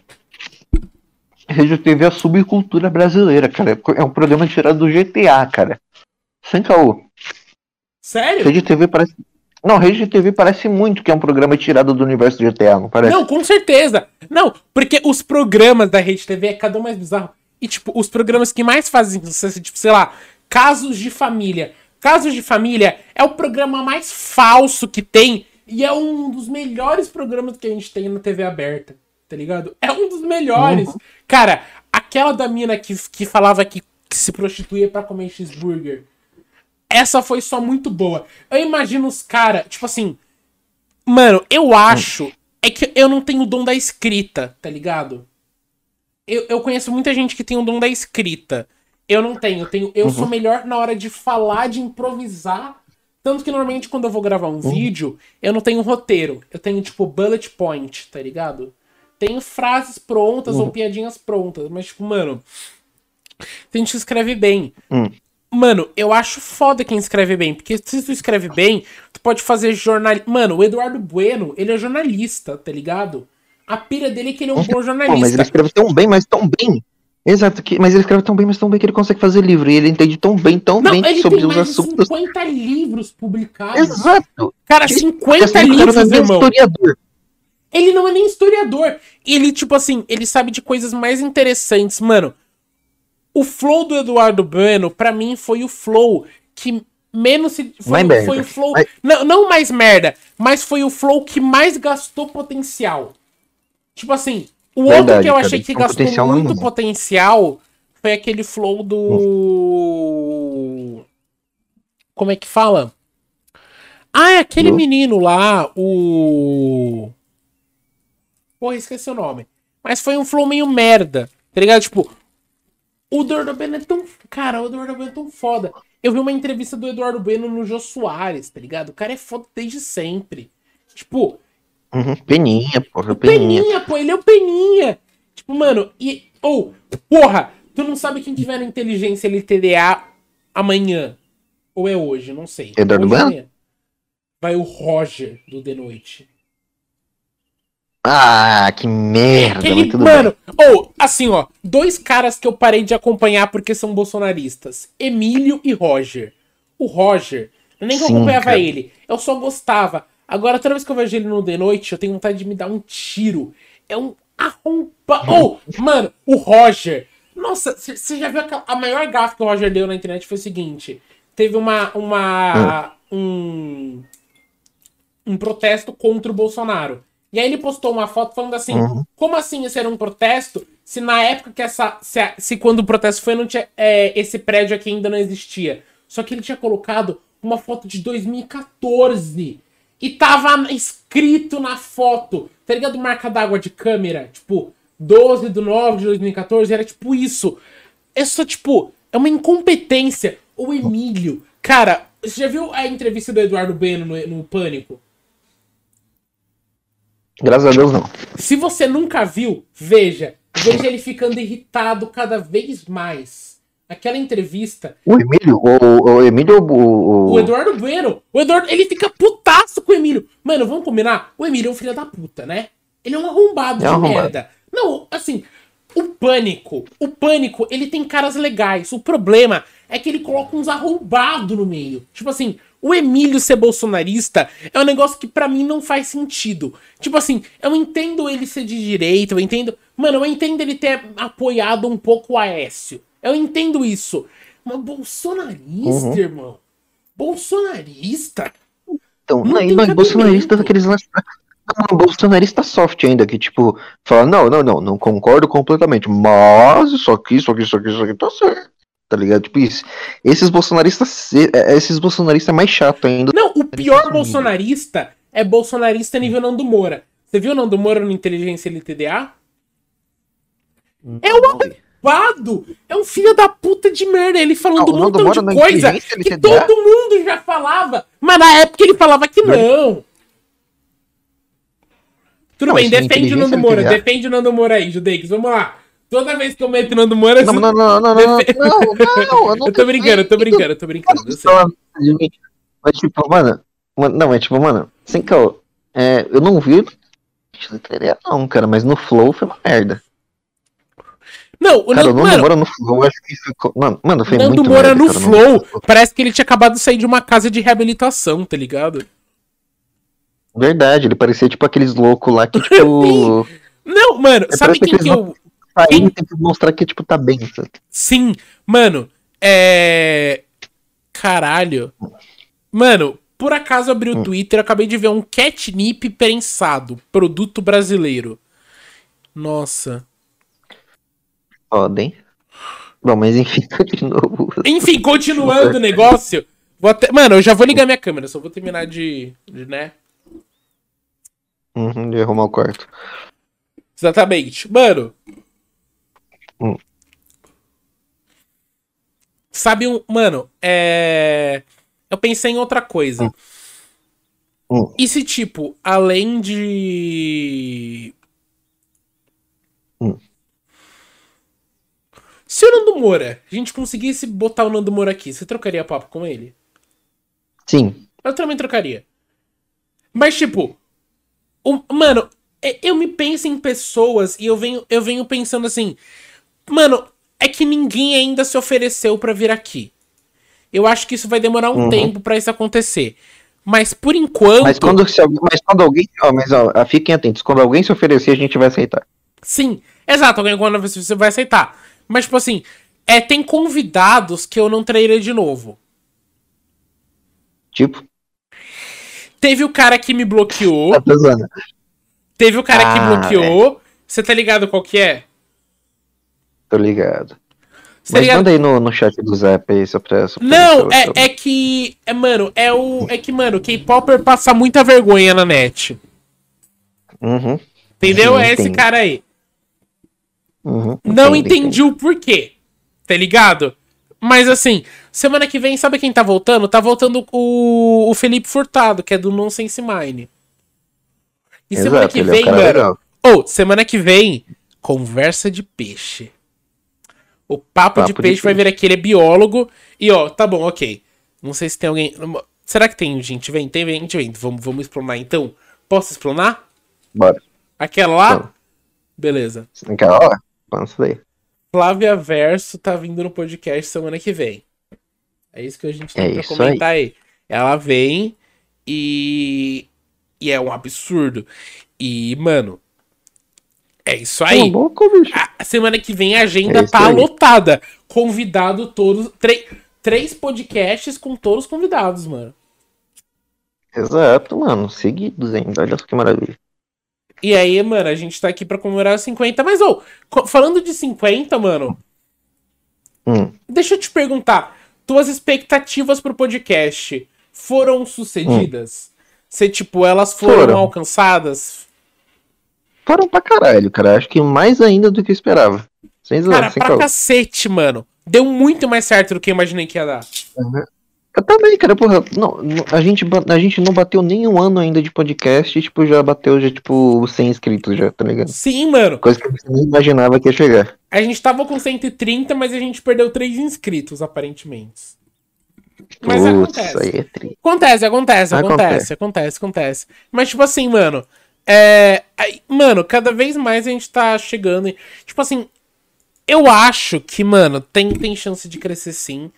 Rede TV é a subcultura brasileira, cara. É um programa tirado do GTA, cara. Sem caô. Sério? Rede TV parece. Não, Rede TV parece muito que é um programa tirado do universo do GTA, não parece? Não, com certeza. Não, porque os programas da Rede TV é cada um mais bizarro. E, tipo, os programas que mais fazem sucesso, tipo, sei lá, Casos de Família. Casos de Família é o programa mais falso que tem e é um dos melhores programas que a gente tem na TV aberta, tá ligado? É um dos melhores. Cara, aquela da mina que, que falava que, que se prostituía pra comer cheeseburger. Essa foi só muito boa. Eu imagino os caras, tipo assim, Mano, eu acho. É que eu não tenho o dom da escrita, tá ligado? Eu, eu conheço muita gente que tem o dom da escrita. Eu não tenho. Eu, tenho, eu sou melhor na hora de falar, de improvisar. Tanto que normalmente quando eu vou gravar um vídeo, eu não tenho roteiro. Eu tenho, tipo, bullet point, tá ligado? Tenho frases prontas ou piadinhas prontas. Mas, tipo, mano. Tem gente que escreve bem. Hum. Mano, eu acho foda quem escreve bem. Porque se tu escreve bem, tu pode fazer jornal. Mano, o Eduardo Bueno, ele é jornalista, tá ligado? A pira dele é que ele é um bom Pô, mas jornalista. ele escreve tão bem, mas tão bem. Exato, que, mas ele escreve tão bem, mas tão bem que ele consegue fazer livro. E ele entende tão bem, tão Não, bem ele sobre tem os mais assuntos. 50 livros publicados. Exato. Cara, Ele- 50 Assim, o cara livros, não é nem irmão. historiador. Ele não é nem historiador. Ele, tipo assim, ele sabe de coisas mais interessantes. Mano, o flow do Eduardo Bueno, pra mim, foi o flow que menos se. Foi, Mais merda. foi o flow. Mas- Não, não mais merda, mas foi o flow que mais gastou potencial. Tipo assim, o outro Verdade, que eu cara, achei que um gastou potencial muito mesmo. potencial foi aquele flow do. Como é que fala? Ah, é aquele menino lá, o. Porra, esqueci o nome. Mas foi um flow meio merda. Tá ligado? Tipo, o Eduardo Bueno é tão. Cara, o Eduardo Bueno é tão foda. Eu vi uma entrevista do Eduardo Bueno no Jô Soares, tá ligado? O cara é foda desde sempre. Tipo, Uhum, Peninha, porra, peninha. Peninha, pô, ele é o Peninha. Tipo, mano, e. Ou, porra, tu não sabe quem tiver no inteligência LTDA amanhã. Ou é hoje, não sei. Eduardo ou Bueno? Vai o Roger do The Noite. Ah, que merda, tudo mano, ou, assim, ó, dois caras que eu parei de acompanhar porque são bolsonaristas: Emílio e Roger. O Roger, eu nem que eu Sim, acompanhava cara. ele, eu só gostava. Agora, toda vez que eu vejo ele no The Noite, eu tenho vontade de me dar um tiro. É um arromba. Ou, mano, o Roger. Nossa, você já viu aquela- a maior gafa que o Roger deu na internet foi o seguinte: teve uma. uma um, um protesto contra o Bolsonaro. E aí ele postou uma foto falando assim: Uhum. como assim esse era um protesto se na época que essa. Se, se quando o protesto foi, não tinha, é, esse prédio aqui ainda não existia. Só que ele tinha colocado uma foto de 2014. E tava escrito na foto, tá ligado? Marca d'água de câmera, tipo, 12 de 9 de 2014, era tipo isso. É só, tipo, é uma incompetência. O Emílio, cara, você já viu a entrevista do Eduardo Bueno no, no Pânico? Graças a Deus, não. Se você nunca viu, veja. Veja ele ficando irritado cada vez mais. Aquela entrevista. O Emílio, o, o Emílio, o, O Eduardo Bueno. O Eduardo, ele fica putaço com o Emílio. Mano, vamos combinar? O Emílio é um filho da puta, né? Ele é um arrombado É um de arrombado. merda. Não, assim, o pânico. O pânico, ele tem caras legais. O problema é que ele coloca uns arrombados no meio. Tipo assim, o Emílio ser bolsonarista é um negócio que pra mim não faz sentido. Tipo assim, eu entendo ele ser de direita, eu entendo. Mano, eu entendo ele ter apoiado um pouco o Aécio. Eu entendo isso. Mas bolsonarista, Uhum. irmão. Bolsonarista? Então, Não não, não, e bolsonaristas, cabimento. aqueles lá. Não, bolsonarista soft ainda, que tipo, fala, não, não, não, não concordo completamente, mas isso aqui, isso aqui, isso aqui, isso aqui tá certo. Tá ligado? Tipo isso. Esses bolsonaristas, eh, esses bolsonaristas mais chato ainda. Não, o pior Sim. bolsonarista é bolsonarista nível Nando Moura. Você viu o Nando Moura no Inteligência LTDA? É um arrombado! É um filho da puta de merda. Ele falando Não, um montão Moura de coisa que todo mundo já falava. Mas na época ele falava que não. Tudo Não, bem, defende o Nando Moura. LTDA. Defende o Nando Moura aí, Judeix. Vamos lá. Toda vez que eu meto o Nando Moura... Não, você- não, não, não, não, não, não, não, eu não Eu tô brincando, eu tô brincando, eu tô brincando. eu sei. Mas tipo, mano, não, mas tipo, mano, sem caô, é, eu não vi não, cara, mas no Flow foi uma merda. Não, o Cara, Nando, o Nando Moura no Flow, acho que ficou. Mano, mano foi Nando muito Moura merda, no cara, Flow, parece que ele tinha acabado de sair de uma casa de reabilitação, tá ligado? Verdade, ele parecia tipo aqueles loucos lá que, tipo. Não, mano, É, sabe quem que eu. Aí tem que mostrar que, tipo, tá bem. sabe? Sim, mano, é. Caralho. Mano, por acaso eu abri o Hum. Twitter e acabei de ver um catnip prensado, produto brasileiro. Nossa. Hein? Bom, mas enfim, de novo. Enfim, continuando o negócio. Vou até... Mano, eu já vou ligar minha câmera, só vou terminar de. de né? Uhum, de arrumar o quarto. Exatamente. Mano. Hum. Sabe um. Mano, é. Eu pensei em outra coisa. Hum. Hum. E se, tipo, além de. Hum. Se o Nando Moura, a gente conseguisse botar o Nando Moura aqui, você trocaria papo com ele? Sim. Eu também trocaria. Mas, tipo, o- mano, é- eu me penso em pessoas e eu venho, eu venho pensando assim, mano, é que ninguém ainda se ofereceu pra vir aqui. Eu acho que isso vai demorar um Uhum. tempo pra isso acontecer. Mas por enquanto, Mas quando, se alguém, mas quando alguém. Ó, mas ó, ah, fiquem atentos. Quando alguém se oferecer, a gente vai aceitar. sim, exato, alguém quando você você vai aceitar. Mas, tipo assim, é, tem convidados que eu não trairia de novo. Tipo, Teve o cara que me bloqueou. tá. Teve o cara que Ah, bloqueou. Você tá ligado qual que é? Tô ligado. Tá Mas manda aí no, no chat do Zap aí, só pra. Só pra Não, pra- pra- é, é que. É, mano, é o. É que, mano, K-Popper passa muita vergonha na net. Uhum, Entendeu? Sim, é esse cara aí. uhum, Não entendi, entendi o porquê. Tá ligado? Mas assim, semana que vem, sabe quem tá voltando? Tá voltando o, o Felipe Furtado, que é do Nonsense Mine. E semana Exato, que ele é um vem, cara mano. Ou, semana que vem, conversa de peixe. O papo, de Papo de peixe vai vir aqui, ele é biólogo. E ó, tá bom, ok. Não sei se tem alguém. Será que tem gente? Vem, tem gente, vem. Vamos, vamos explanar então. Posso explanar? Bora. Aquela lá? Vamos. Beleza. Aquela hora? Vamos daí. Flávia Verso tá vindo no podcast semana que vem. É isso que a gente tem É pra comentar aí. Ela vem e. E é um absurdo. E, mano. É isso aí. Tá louco, bicho. A semana que vem a agenda É tá aí. lotada. Convidado todos. três podcasts com todos os convidados, mano. Exato, mano. Seguidos ainda. Olha só que maravilha. E aí, mano, a gente tá aqui pra comemorar os 50. Mas, ô, falando de 50, mano, Hum. deixa eu te perguntar. Tuas expectativas pro podcast foram sucedidas? Se, tipo, elas foram, Foram. alcançadas? Foram pra caralho, cara. Acho que mais ainda do que eu esperava. Sem zoar, Cara, sem pra caô. cacete, mano. Deu muito mais certo do que eu imaginei que ia dar. Eu também, cara, porra. Não, a, gente, a gente não bateu nem um ano ainda de podcast e, tipo, já bateu, já, tipo, 100 inscritos já, tá ligado? Sim, mano. Coisa que você nem imaginava que ia chegar. A gente tava com 130, mas a gente perdeu 3 inscritos, aparentemente. Mas Putz, acontece. aí é. Acontece, acontece, acontece, Acontece. acontece, acontece. Mas, tipo assim, mano. É. aí, mano, cada vez mais a gente tá chegando. em- Tipo assim. Eu acho que, mano, tem, tem chance de crescer sim.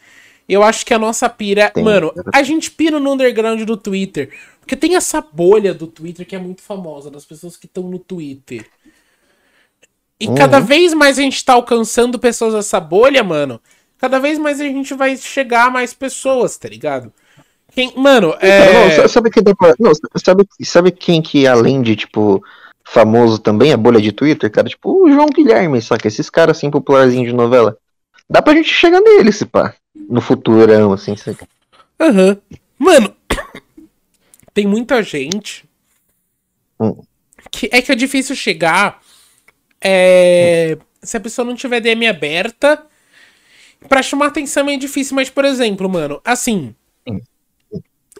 Eu acho que a nossa pira. Tem. Mano, a gente pira no underground do Twitter. Porque tem essa bolha do Twitter que é muito famosa, das pessoas que estão no Twitter. E Uhum. cada vez mais a gente tá alcançando pessoas dessa bolha, mano. Cada vez mais a gente vai chegar a mais pessoas, tá ligado? Quem, mano, Cara, é. não, sa- sabe que dá pra. Não, sabe, sabe quem que, além de, tipo, famoso também, a bolha de Twitter, cara? Tipo, o João Guilherme, saca? Esses caras assim, popularzinhos de novela. Dá pra gente chegar nele, se pá. No futurão, assim, saca? Aham. Mano, tem muita gente Hum. que é que é difícil chegar é, se a pessoa não tiver DM aberta. Pra chamar atenção é difícil, mas, por exemplo, mano, assim.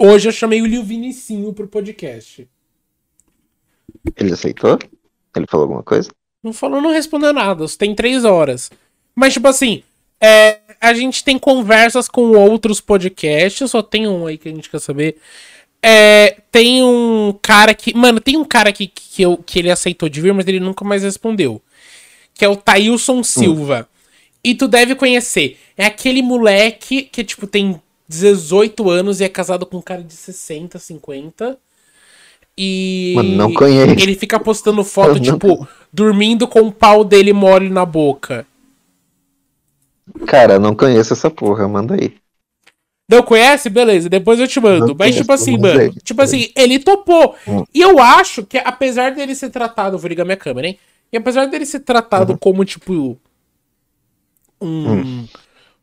Hum. Hoje eu chamei o Lil Vinicinho pro podcast. Ele aceitou? Ele falou alguma coisa? Não falou, não respondeu nada. Tem três horas. Mas, tipo assim, é, a gente tem conversas com outros podcasts. Só tem um aí que a gente quer saber. É, tem um cara que. Mano, tem um cara que, que, eu, que ele aceitou de vir, mas ele nunca mais respondeu. Que é o Tailson Silva. E tu deve conhecer. É aquele moleque que, tipo, tem 18 anos e é casado com um cara de 60, 50. E. Mano, não conheço. Ele fica postando foto, não tipo, dormindo com o pau dele mole na boca. Cara, não conheço essa porra, manda aí. Não conhece? Beleza, depois eu te mando. Não Mas, conheço, tipo assim, mano. Tipo assim, ele topou. Hum. E eu acho que, apesar dele ser tratado. Vou ligar minha câmera, hein? E apesar dele ser tratado como, tipo. Um.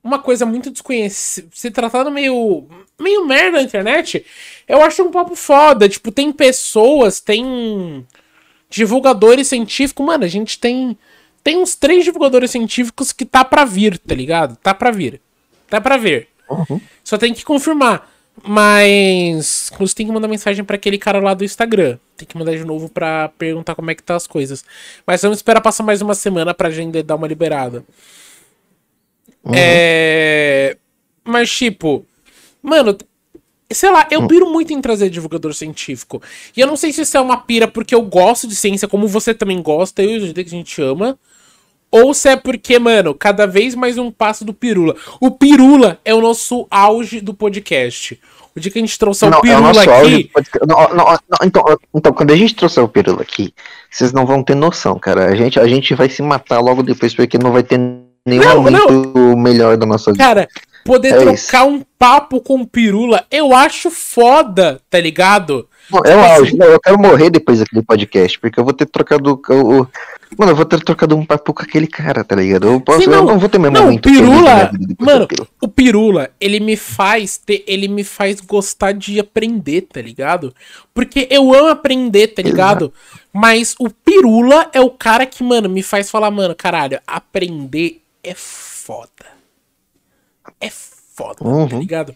Uma coisa muito desconhecida. Ser tratado meio. meio merda na internet. Eu acho um papo foda. Tipo, tem pessoas, tem. Divulgadores científicos. Mano, a gente tem. Tem uns três divulgadores científicos que tá pra vir, tá ligado? Tá pra vir. Tá pra vir. Uhum. Só tem que confirmar. Mas. Você tem que mandar mensagem pra aquele cara lá do Instagram. Tem que mandar de novo pra perguntar como é que tá as coisas. Mas vamos esperar passar mais uma semana pra gente dar uma liberada. É. Mas, tipo. Mano. Sei lá, eu piro muito em trazer divulgador científico. E eu não sei se isso é uma pira porque eu gosto de ciência, como você também gosta, eu e o GD que a gente ama. Ou se é porque, mano, cada vez mais um passo do Pirula. O Pirula é o nosso auge do podcast. O dia que a gente trouxer o Não, é o Pirula aqui. áudio. pode- não, não, não, então, então, quando a gente trouxer o Pirula aqui, vocês não vão ter noção, cara. A gente, a gente vai se matar logo depois, porque não vai ter nenhum Não, momento melhor da nossa vida. Cara, poder É trocar isso. um papo com Pirula, eu acho foda, tá ligado? Não, é o auge. Não, eu quero morrer depois daquele podcast, porque eu vou ter trocado o. Mano, eu vou ter trocado um papo com aquele cara, tá ligado? Eu, posso, Sim, eu não. não vou ter meu Não, o momento Pirula, mano, o Pirula, ele me faz ter, ele me faz gostar de aprender, tá ligado? Porque eu amo aprender, tá ligado? Mas o Pirula é o cara que, mano, me faz falar, mano, caralho, aprender é foda. É foda, tá Uhum. ligado?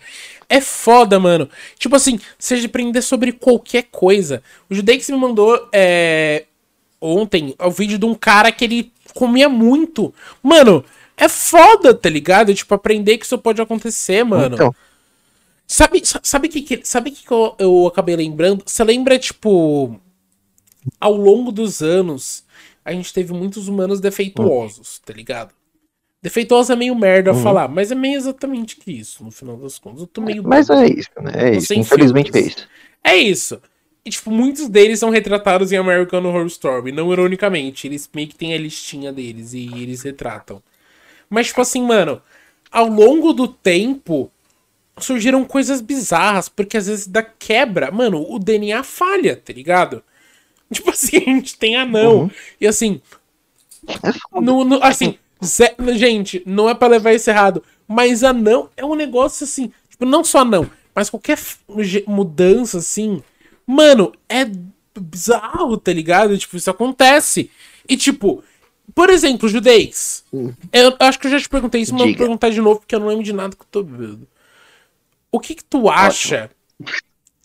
É foda, mano. Tipo assim, seja aprender sobre qualquer coisa. O Judex me mandou é, ontem o vídeo de um cara que ele comia muito. Mano, é foda, tá ligado? Tipo, aprender que isso pode acontecer, mano. Então, Sabe, sa- sabe que que, sabe que, que eu, eu acabei lembrando? Você lembra, tipo, ao longo dos anos, a gente teve muitos humanos defeituosos, tá ligado? Defeituoso é meio merda a falar, mas é meio exatamente que isso, no final das contas. Eu tô meio. mas é isso, né? É isso. Infelizmente é filtros. isso. É isso. E, tipo, muitos deles são retratados em American Horror Story. Não ironicamente. Eles meio que têm a listinha deles e eles retratam. Mas, tipo assim, mano, ao longo do tempo, surgiram coisas bizarras. Porque às vezes da quebra, mano, o DNA falha, tá ligado? Tipo assim, a gente tem anão. Uhum. E assim, É no, no- assim, zé- gente, não é pra levar isso errado, mas anão é um negócio assim, tipo, não só anão, mas qualquer mudança assim, mano, é bizarro, tá ligado? Tipo, isso acontece. E tipo, por exemplo, judez. Eu acho que eu já te perguntei isso, mas vou perguntar de novo porque eu não lembro de nada que eu tô vendo. O que que tu acha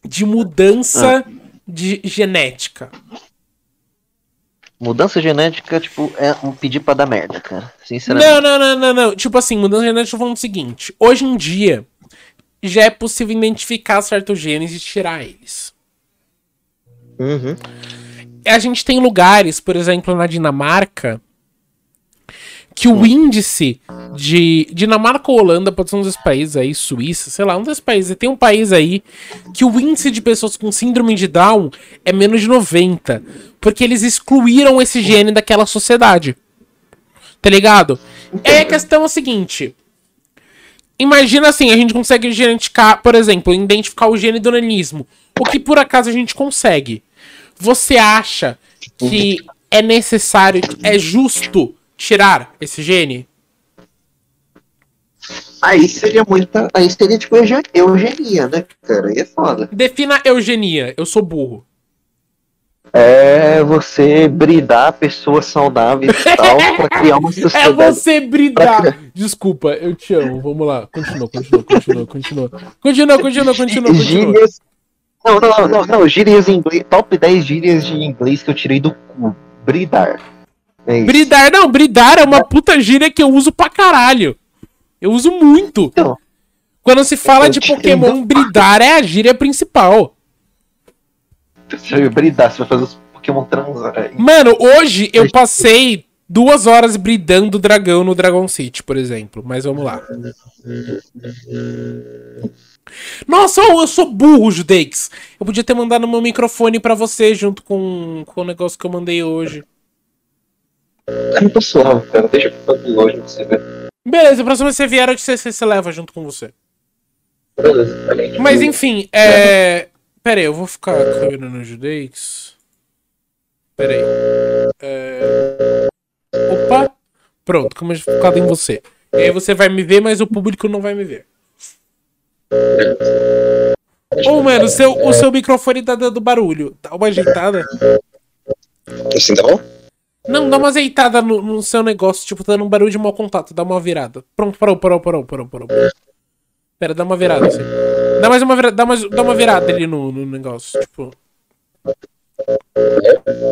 de mudança de genética? Mudança genética, tipo, é um pedir pra dar merda, cara. Sinceramente. Não, não, não, não, não. Tipo assim, mudança genética, eu tô falando o seguinte. Hoje em dia, já é possível identificar certos genes e tirar eles. Uhum. A gente tem lugares, por exemplo, na Dinamarca, que o índice de. Dinamarca ou Holanda, pode ser um desses países aí, Suíça, sei lá, um desses países. Tem um país aí que o índice de pessoas com síndrome de Down é menos de 90. Porque eles excluíram esse gene daquela sociedade. Tá ligado? É a questão é a seguinte. Imagina assim, a gente consegue geneticar, por exemplo, identificar o gene do nanismo. O que por acaso a gente consegue. Você acha que é necessário, é justo tirar esse gene? Aí seria muita. Aí seria tipo euge- eugenia, né, cara? Aí é foda. Defina eugenia. Eu sou burro. É você bridar pessoas saudáveis e tal pra criar uma É sociedade. você bridar. Desculpa, eu te amo. Vamos lá. Continua, continua, continua, continua. Continua, continua, continua, continua. Gírias. Não, não, não, não, não, gírias em inglês. Top 10 gírias de inglês que eu tirei do cu. Bridar. É. Bridar, não, bridar é uma puta gíria que eu uso pra caralho. Eu uso muito. Então, Quando se fala de Pokémon, bridar é a gíria principal. você vai bridar, você vai fazer os Pokémon transar. aí. Mano, hoje eu passei duas horas bridando dragão no Dragon City, por exemplo. Mas vamos lá. Nossa, eu sou burro, Judeix. Eu podia ter mandado meu microfone pra você junto com, com o negócio que eu mandei hoje. É muito suave, cara. Deixa eu do longe pra você ver. Beleza, a próxima você vier, eu te você, você leva junto com você. Beleza, bem. Mas enfim, é. Pera aí, eu vou ficar com a câmera no Judeix. Pera aí. É... Opa! Pronto, como eu focado em você. E aí você vai me ver, mas o público não vai me ver. Ô, mano, o seu, o seu microfone tá dando barulho. Dá uma ajeitada. Assim tá bom? Não, dá uma azeitada no, no seu negócio, tipo, dando um barulho de mau contato. Dá uma virada. Pronto, parou, parou, parou, parou, parou. Pera, dá uma virada assim. Dá mais uma virada, dá, mais, dá uma virada ali no, no negócio. Tipo.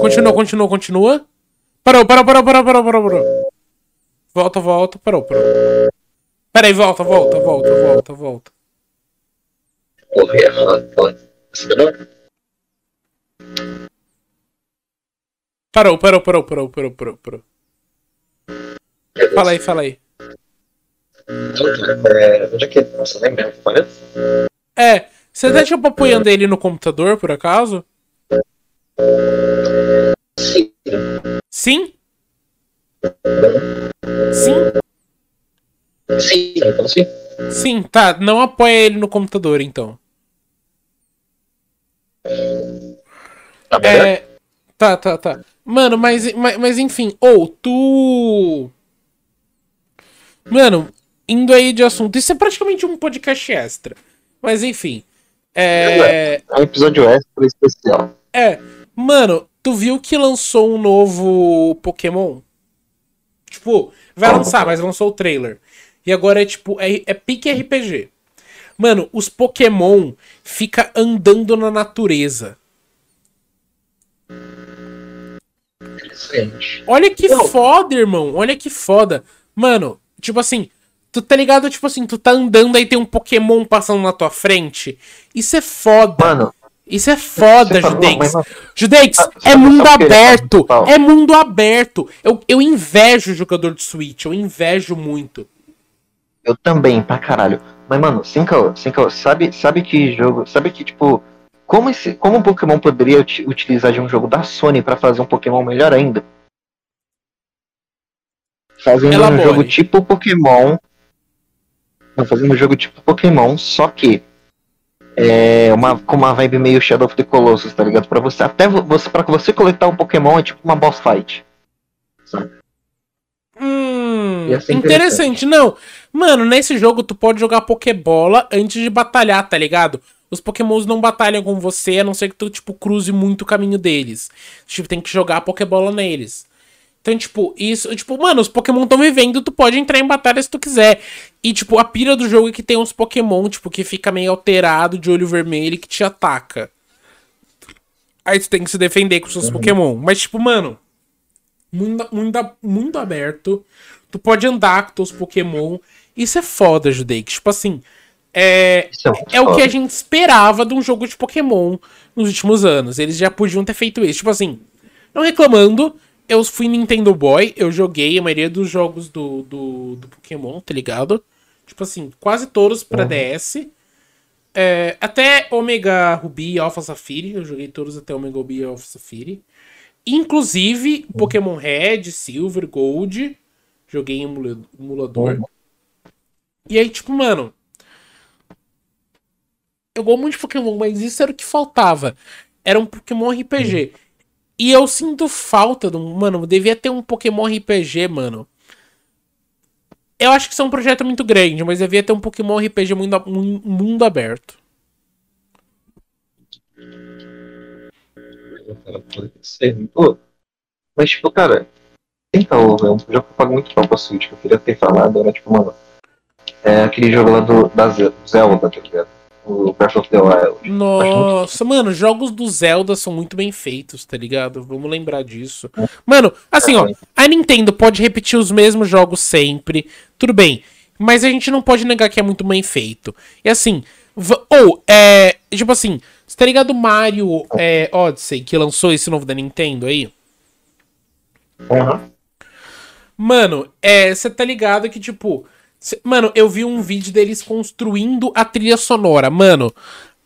Continua, continua, continua. Parou, parou, parou, parou, parou, parou, parou. Volta, volta, parou, parou. Pera aí, volta, volta, volta, volta, volta. Porra, é foda. Assim? Parou, parou, parou, parou, parou, parou, parou. Fala aí, fala aí. É, onde é que olha. É, você tá tipo apoiando ele no computador, por acaso? Sim. Sim? Sim? Sim, então sim. Sim, tá. Não apoia ele no computador, então. Tá? É. Tá, tá, tá. Mano, mas, mas, mas enfim, ou tu. Mano, indo aí de assunto. Isso é praticamente um podcast extra. Mas enfim. É. É um episódio extra especial. É. Mano, tu viu que lançou um novo Pokémon? Tipo, vai lançar, mas lançou o trailer. E agora é tipo, é, é pique RPG. Mano, os Pokémon fica andando na natureza. Interessante. Olha que foda, irmão. Olha que foda. Mano, tipo assim, tu tá ligado? Tipo assim, tu tá andando aí tem um Pokémon passando na tua frente. Isso é foda. Mano, Isso é foda, fala- Judex. Judex, Ah, é sabe- mundo fala, aberto. É mundo aberto. Eu, eu invejo o jogador de Switch. Eu invejo muito. eu também, pra caralho. Mas, mano, sem caô, sem caô, sabe, sabe que jogo. Sabe que, tipo. Como, esse, como um Pokémon poderia uti- utilizar de um jogo da Sony pra fazer um Pokémon melhor ainda? Fazendo Elabore. um jogo tipo Pokémon. Fazendo um jogo tipo Pokémon, só que é uma, com uma vibe meio Shadow of the Colossus, tá ligado? Pra você, até você, pra você coletar um Pokémon é tipo uma boss fight. Sabe? Hum, interessante. interessante. Não, mano, nesse jogo tu pode jogar Pokébola antes de batalhar, tá ligado? Os Pokémons não batalham com você, a não ser que tu, tipo, cruze muito o caminho deles. Tipo, tem que jogar a Pokébola neles. Então, tipo, isso, tipo, mano, os Pokémon estão vivendo, tu pode entrar em batalha se tu quiser. E, tipo, a pira do jogo é que tem uns Pokémon, tipo, que fica meio alterado de olho vermelho que te ataca. Aí tu tem que se defender com seus uhum. Pokémon. Mas, tipo, mano, mundo, mundo, mundo aberto. Tu pode andar com teus Pokémon. Isso é foda, Judei. Tipo assim, é, é, é o que a gente esperava de um jogo de Pokémon nos últimos anos. Eles já podiam ter feito isso. Tipo assim, não reclamando, eu fui Nintendo Boy, eu joguei a maioria dos jogos do, do, do Pokémon, tá ligado? Tipo assim, quase todos pra uhum. DS. É, até Omega Ruby e Alpha Safiri, eu joguei todos até Omega Ruby e Alpha Safiri. Inclusive uhum. Pokémon Red, Silver, Gold. Joguei em emulador. Uhum. E aí, tipo, mano. Eu gosto muito de Pokémon, mas isso era o que faltava. Era um Pokémon RPG. Uhum. E eu sinto falta do. Mano, devia ter um Pokémon RPG, mano. Eu acho que isso é um projeto muito grande, mas devia ter um Pokémon RPG mundo, mundo aberto. Pô, mas, tipo, cara, ouvir, é um jogo que eu pago muito pau pra Switch, que eu queria ter falado, era tipo, mano. É aquele jogo lá do, da Zelda, tá ligado? O Breath of the Wild. Nossa, mano, jogos do Zelda são muito bem feitos, tá ligado? Vamos lembrar disso. Mano, assim, ó, a Nintendo pode repetir os mesmos jogos sempre, tudo bem. Mas a gente não pode negar que é muito bem feito. E assim, ou, é. Tipo assim, você tá ligado Mario é, Odyssey, que lançou esse novo da Nintendo aí? Uhum. Mano, é, você tá ligado que, tipo, Mano, eu vi um vídeo deles construindo a trilha sonora. Mano,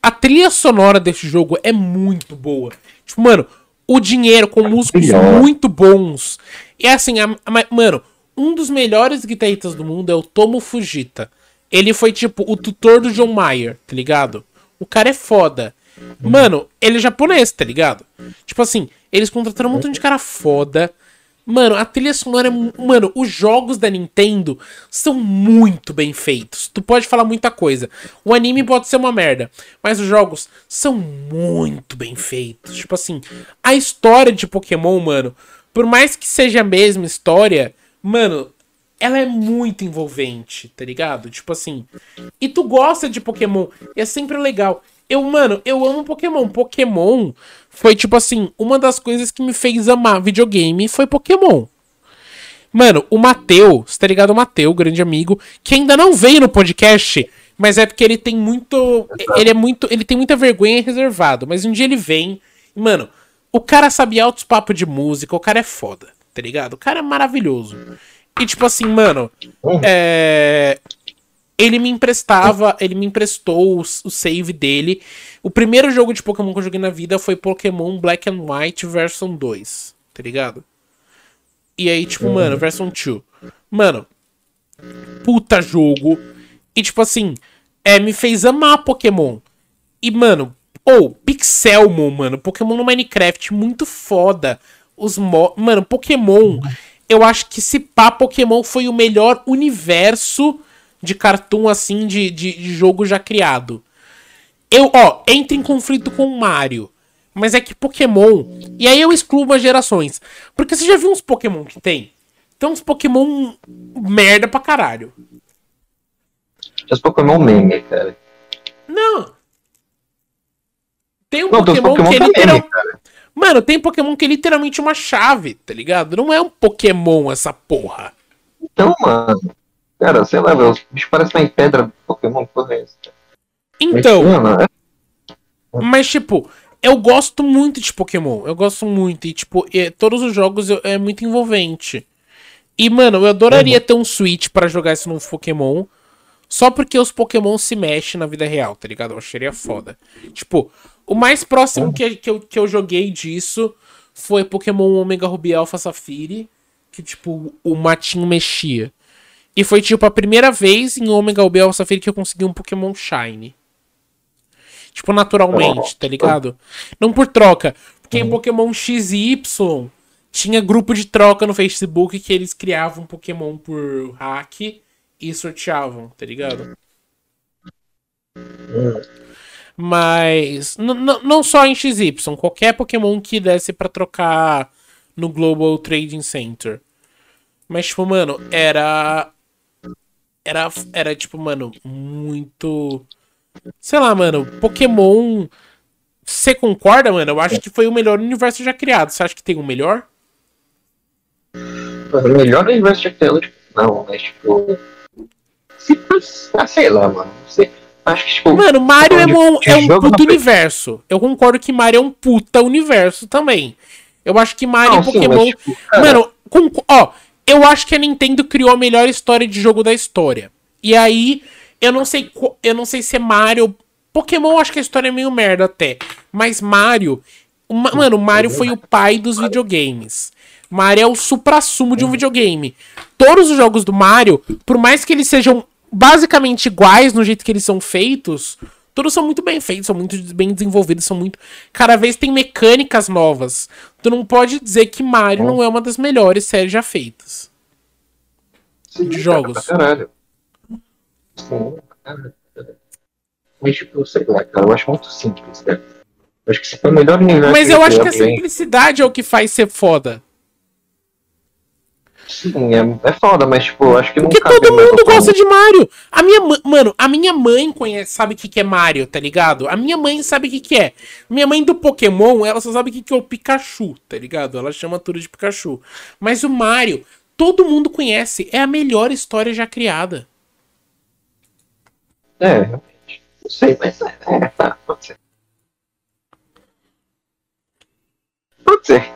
a trilha sonora desse jogo é muito boa. Tipo, mano, o dinheiro com músicos muito bons. E assim, a, a, mano, um dos melhores guitarristas do mundo é o Tomo Fujita. Ele foi, tipo, o tutor do John Mayer, tá ligado? O cara é foda. Mano, ele é japonês, tá ligado? Tipo assim, eles contrataram um montão de cara foda. Mano, a trilha sonora é. Mano, os jogos da Nintendo são muito bem feitos. Tu pode falar muita coisa. O anime pode ser uma merda. Mas os jogos são muito bem feitos. Tipo assim, a história de Pokémon, mano, por mais que seja a mesma história, mano, ela é muito envolvente, tá ligado? Tipo assim. E tu gosta de Pokémon, é sempre legal. Eu, mano, eu amo Pokémon. Pokémon foi, tipo assim, uma das coisas que me fez amar videogame foi Pokémon. Mano, o Mateu, você tá ligado? O Mateu, grande amigo, que ainda não veio no podcast, mas é porque ele tem muito. Ele é muito. Ele tem muita vergonha e reservado. Mas um dia ele vem. Mano, o cara sabe altos papos de música, o cara é foda, tá ligado? O cara é maravilhoso. E tipo assim, mano. É ele me emprestava, ele me emprestou o, o, save dele. O primeiro jogo de Pokémon que eu joguei na vida foi Pokémon Black and White Version 2, tá ligado? E aí, tipo, mano, Version 2. Mano, puta jogo. E tipo assim, é, me fez amar Pokémon. E, mano, ou oh, Pixelmon, mano, Pokémon no Minecraft, muito foda. Os mo Mano, Pokémon, eu acho que se pá, Pokémon foi o melhor universo de cartoon assim, de, de, de jogo já criado. Eu, ó, entra em conflito com o Mario. Mas é que Pokémon. E aí eu excluo umas gerações. Porque você já viu uns Pokémon que tem? Tem uns Pokémon merda pra caralho. Os Pokémon meme, cara. Não. Tem um Não, Pokémon, Pokémon, que é literalmente. Mano, tem Pokémon que é literalmente uma chave, tá ligado? Não é um Pokémon essa porra. Então, mano. Cara, sei lá, os bichos parecem pedra Pokémon, porra é essa? Então. Mas, é... mas, tipo, eu gosto muito de Pokémon. Eu gosto muito. E, tipo, é, todos os jogos eu, é muito envolvente. E, mano, eu adoraria uhum. ter um Switch para jogar isso no Pokémon. Só porque os Pokémon se mexem na vida real, tá ligado? Eu acharia foda. Tipo, o mais próximo uhum. que, que, eu, que eu joguei disso foi Pokémon Omega Ruby Alpha Safiri. Que, tipo, o matinho mexia. E foi tipo a primeira vez em Omega Ruby Alpha Safiri que eu consegui um Pokémon Shine. Tipo, naturalmente, tá ligado? Não por troca. Porque em Pokémon XY tinha grupo de troca no Facebook que eles criavam Pokémon por hack e sorteavam, tá ligado? Mas não só em XY, qualquer Pokémon que desse para trocar no Global Trading Center. Mas, tipo, mano, era. Era, era tipo, mano, muito. Sei lá, mano, Pokémon. Você concorda, mano? Eu acho que foi o melhor universo já criado. Você acha que tem um melhor? O melhor universo já criado, tipo, não, mas tipo. Se, ah, sei lá, mano. Sei. Acho que, tipo, Mano, Mario é um, é um puta universo. Eu concordo que Mario é um puta universo também. Eu acho que Mario não, e Pokémon. Sim, mas, tipo, cara... Mano, com, ó, eu acho que a Nintendo criou a melhor história de jogo da história. E aí, eu não sei, eu não sei se é Mario. Pokémon, acho que a história é meio merda até. Mas Mario. Uma, mano, Mario foi o pai dos videogames. Mario é o supra-sumo de um videogame. Todos os jogos do Mario, por mais que eles sejam basicamente iguais no jeito que eles são feitos, todos são muito bem feitos, são muito bem desenvolvidos, são muito. Cada vez tem mecânicas novas. Tu não pode dizer que Mario não é uma das melhores séries já feitas. Sim, de jogos. Caralho. Sim, caralho. Mas, tipo, sei lá, cara, eu acho muito simples, né? Eu acho que se for melhor universo. Mas eu acho que a simplicidade é o que faz ser foda. Sim, é, é foda, mas tipo, acho que não Porque todo mundo gosta de Mario. A minha mano, a minha mãe conhece, sabe o que, que é Mario, tá ligado? A minha mãe sabe o que, que é. Minha mãe do Pokémon, ela só sabe o que, que é o Pikachu, tá ligado? Ela chama tudo de Pikachu. Mas o Mario, todo mundo conhece. É a melhor história já criada. É, realmente. Não sei, mas é, é tá, pode ser. Pode ser.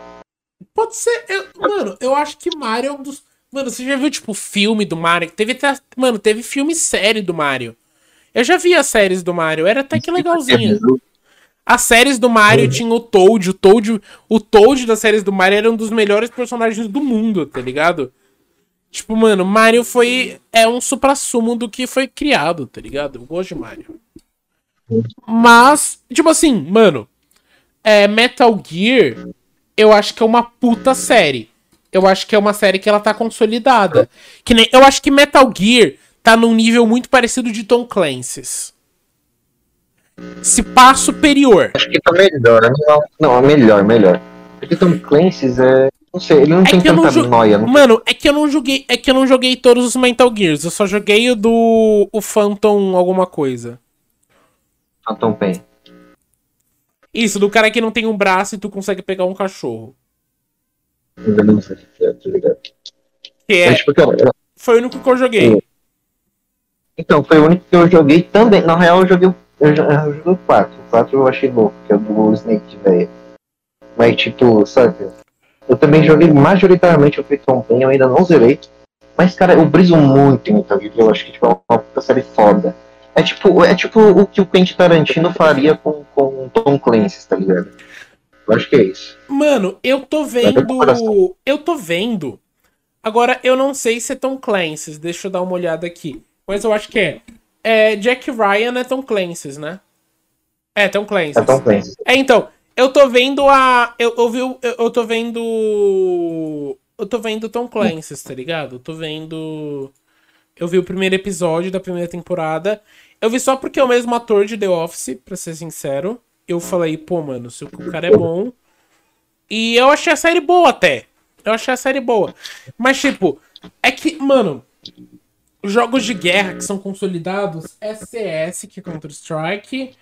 Pode ser. Eu, mano, eu acho que Mario é um dos. Mano, você já viu, tipo, filme do Mario? Teve até. Mano, teve filme série do Mario. Eu já vi as séries do Mario, era até que legalzinha. As séries do Mario tinha o Toad, o Toad, o Toad das séries do Mario era um dos melhores personagens do mundo, tá ligado? Tipo, mano, Mario foi é um supra-sumo do que foi criado, tá ligado? Eu gosto de Mario. Mas, tipo assim, mano, é Metal Gear eu acho que é uma puta série. Eu acho que é uma série que ela tá consolidada. Que nem, eu acho que Metal Gear tá num nível muito parecido de Tom Clancy's. Se pá superior. Acho que tá melhor. Né? Não, não, é melhor, melhor. Porque Tom Clancy's é. Não sei, ele não é tem tanta não noia. Não Mano, é que eu não joguei. É que eu não joguei todos os Metal Gears. Eu só joguei o do. O Phantom alguma coisa. Phantom Pain. Isso, do cara que não tem um braço e tu consegue pegar um cachorro. Ainda não sei é, tá ligado? Que é... Mas, tipo, cara, foi o único que eu joguei. Então, foi o único que eu joguei também. Na real, eu joguei, eu, eu joguei o 4. O 4 eu achei louco, que é o do Snake, velho. Mas, tipo, sabe? Eu também joguei majoritariamente o Phantom Pain, eu ainda não zerei. Mas, cara, eu briso muito em Metal Gear. Eu acho que tipo, é uma série foda. É tipo, é tipo o que o Quentin Tarantino faria com, com Tom Clancy, tá ligado? Eu acho que é isso. Mano, eu tô vendo. Eu tô vendo. Agora, eu não sei se é Tom Clancy. Deixa eu dar uma olhada aqui. Mas eu acho que é. é Jack Ryan é Tom Clancy, né? É, Tom Clancy. É Tom Clancy. É, então. Eu tô vendo a. Eu, eu, vi, eu, eu tô vendo. Eu tô vendo Tom Clancy, tá ligado? Eu tô vendo. Eu vi o primeiro episódio da primeira temporada. Eu vi só porque é o mesmo ator de The Office, pra ser sincero. Eu falei, pô, mano, se o cara é bom. E eu achei a série boa até. Eu achei a série boa. Mas, tipo, é que, mano, jogos de guerra que são consolidados é CS, que é Counter-Strike.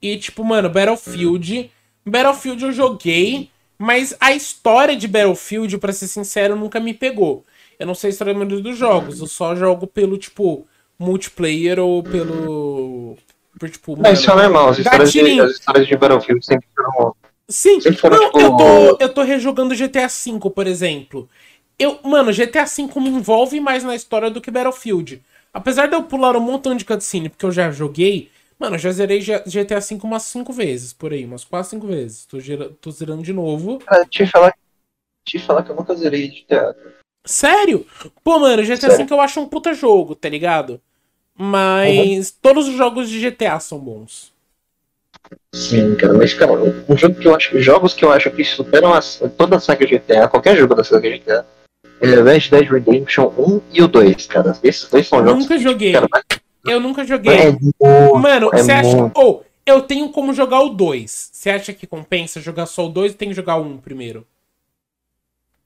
E, tipo, mano, Battlefield. Battlefield eu joguei, mas a história de Battlefield, para ser sincero, nunca me pegou. Eu não sei a história dos jogos, eu só jogo pelo, tipo, multiplayer ou pelo. Por, tipo, é, isso é normal, as histórias, de, as histórias de Battlefield sempre foram. Sim, sempre foram, não, tipo... eu, tô, eu tô rejogando GTA V, por exemplo. Eu, mano, GTA V me envolve mais na história do que Battlefield. Apesar de eu pular um montão de cutscene, porque eu já joguei, mano, eu já zerei GTA V umas 5 vezes, por aí, umas 4, 5 vezes. Tô, tô zerando de novo. Cara, te falar, te falar que eu nunca zerei GTA. Sério? Pô, mano, GTA V eu acho um puta jogo, tá ligado? Mas uhum. todos os jogos de GTA são bons. Sim, cara, mas cara, um jogo que eu acho, jogos que eu acho que superam as, toda a saga GTA, qualquer jogo da saga GTA, é Red Dead Redemption 1 e o 2, cara. Esses dois são jogos. Nunca joguei. Cara, Eu nunca joguei. é muito, Mano, é você acha. muito. Ou, eu tenho como jogar o 2. Você acha que compensa jogar só o 2 ou tem que jogar o 1 primeiro?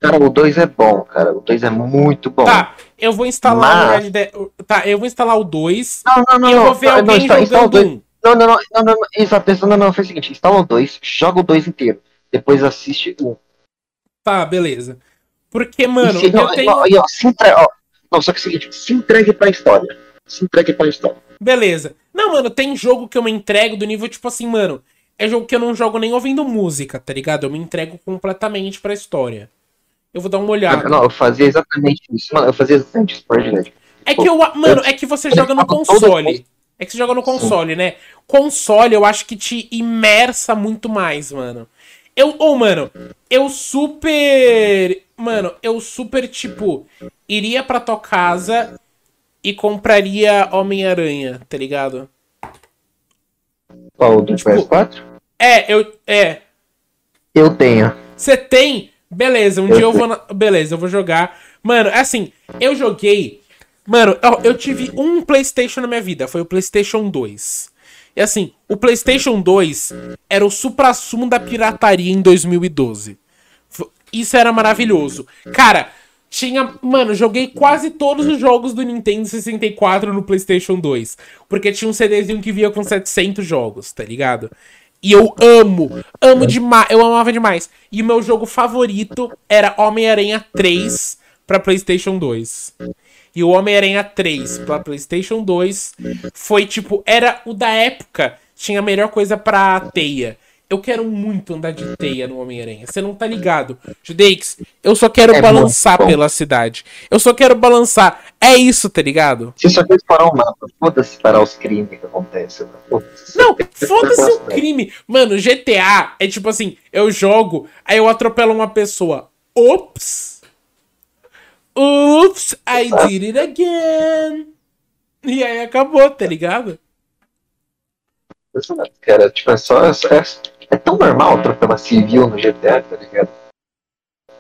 Cara, o 2 é bom, cara. O 2 é muito bom. Tá, eu vou instalar o Mas- Red Dead. Tá, eu vou instalar o 2 Não, não, não, e eu não. vou ver não, alguém instala- instala o jogando um. Não, não, não, não, não, não, exato, exato, não, não, faz o seguinte, instala o 2, joga o 2 inteiro, depois assiste o 1. Tá, beleza. Porque, mano, se, não, eu tenho. não, e, ó, se entregue, ó, não, só que é o seguinte, se entregue pra história. Se entregue pra história. Beleza. Não, mano, tem jogo que eu me entrego do nível, tipo assim, mano. É jogo que eu não jogo nem ouvindo música, tá ligado? Eu me entrego completamente pra história. Eu vou dar uma olhada. Não, eu fazia exatamente isso, mano, eu fazia exatamente isso, Dead. É que eu. Mano, é que você joga no console. É que você joga no console, né? Console eu acho que te imersa muito mais, mano. Eu. Ou, mano, eu super. Mano, eu super, tipo, iria pra tua casa e compraria Homem-Aranha, tá ligado? Qual, do Tipo, PS4? É, eu. É. Eu tenho. Você tem? Beleza, um Eu dia eu vou. na- Beleza, eu vou jogar. Mano, é assim, eu joguei. Mano, ó, eu tive um PlayStation na minha vida, foi o PlayStation 2. E assim, o PlayStation 2 era o supra-sumo da pirataria em 2012. F- Isso era maravilhoso. Cara, tinha. Mano, joguei quase todos os jogos do Nintendo 64 no PlayStation 2. Porque tinha um CDzinho que vinha com 700 jogos, tá ligado? E eu amo, amo demais, eu amava demais. E o meu jogo favorito era Homem-Aranha 3 pra PlayStation 2. E o Homem-Aranha 3 pra PlayStation 2 foi tipo, era o da época, tinha a melhor coisa pra teia. Eu quero muito andar de teia no Homem-Aranha. Você não tá ligado. Judeix, eu só quero É balançar bom. pela cidade. Eu só quero balançar. É isso, tá ligado? Você só quer parar o mapa, foda-se parar os crimes que acontecem. mano. Foda-se. Não, foda-se o crime. Mano, GTA é tipo assim, eu jogo, aí eu atropelo uma pessoa. Ops. Oops, I did it again. E aí acabou, tá ligado? Cara, tipo, é só. É, é tão normal atropelar civil no GTA, tá ligado?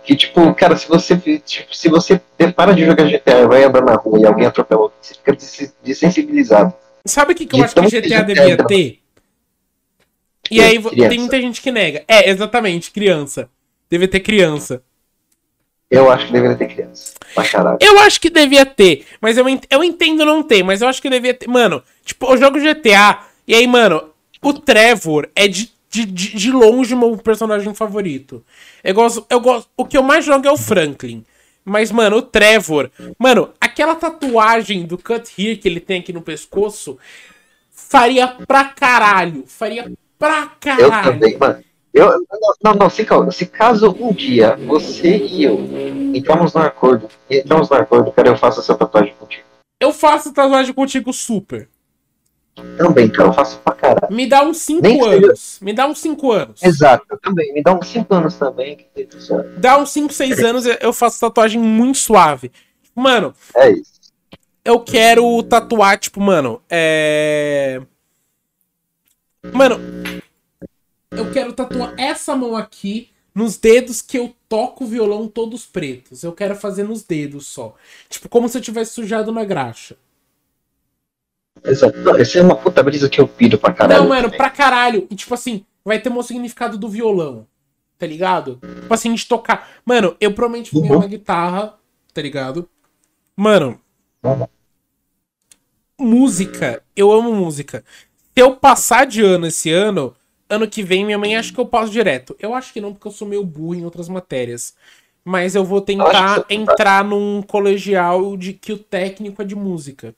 Que, tipo, cara, se você. Tipo, se você para de jogar GTA e vai andar na rua e alguém atropela você fica des- desensibilizado. Sabe o que, que eu De acho que GTA que devia GTA ter? E aí Criança. tem muita gente que nega. É, exatamente, criança. Devia ter criança. Eu acho que deveria ter criança. Pra caralho. Eu acho que devia ter, mas eu, ent- eu entendo não ter, mas eu acho que devia ter. Mano, tipo, eu jogo GTA, e aí, mano, o Trevor é de, de, de, de longe o meu personagem favorito. Eu gosto, eu gosto. O que eu mais jogo é o Franklin. Mas, mano, o Trevor. Mano, aquela tatuagem do Cut Here que ele tem aqui no pescoço faria pra caralho. Faria pra Eu caralho. também, mano. Eu, não, não, se, calma. se caso um dia você e eu entramos no acordo, entramos no acordo, cara, eu faço essa tatuagem contigo. Eu faço tatuagem contigo super. Também, cara, eu faço pra caralho. Me dá uns 5 Nem que seja- anos. Me dá uns 5 anos. Exato, também. Me dá uns 5 anos também. Dá uns 5, 6 anos eu faço tatuagem muito suave. Mano, é isso. eu quero tatuar, tipo, mano, é. Mano, eu quero tatuar essa mão aqui nos dedos que eu toco o violão todos pretos. Eu quero fazer nos dedos só. Tipo, como se eu tivesse sujado na graxa. Exato. Essa é uma puta brisa que eu pido pra caralho. Não, mano, também. pra caralho. E tipo assim, vai ter o significado do violão. Tá ligado? Tipo assim, de tocar. Mano, eu vou ganhar Uhum. uma guitarra, tá ligado? Mano. Uhum. Música. Eu amo música. Se eu passar de ano esse ano, ano que vem, minha mãe acha que eu passo direto. Eu acho que não, porque eu sou meio burro em outras matérias. Mas eu vou tentar Eu que entrar num colegial de que o técnico é de música.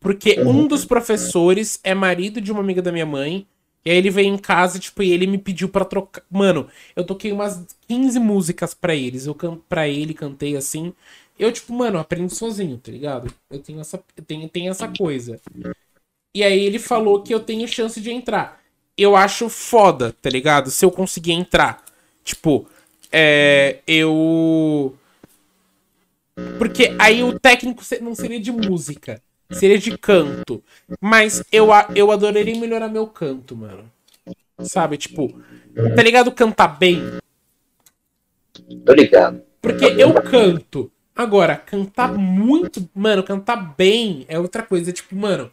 Porque Uhum. um dos professores é marido de uma amiga da minha mãe. E aí ele veio em casa, tipo, e ele me pediu pra trocar. Mano, eu toquei umas 15 músicas pra eles. Eu can... pra ele cantei assim. Eu, tipo, mano, aprendo sozinho, tá ligado? Eu tenho essa, eu tenho, tenho essa coisa. E aí ele falou que eu tenho chance de entrar. Eu acho foda, tá ligado? Se eu conseguir entrar. Tipo, é. Eu. Porque aí o técnico não seria de música. Seria de canto. Mas eu, eu adoraria melhorar meu canto, mano. Sabe? Tipo, tá ligado cantar bem? Tô ligado. Porque eu canto. Agora, cantar muito. Mano, cantar bem é outra coisa. Tipo, mano.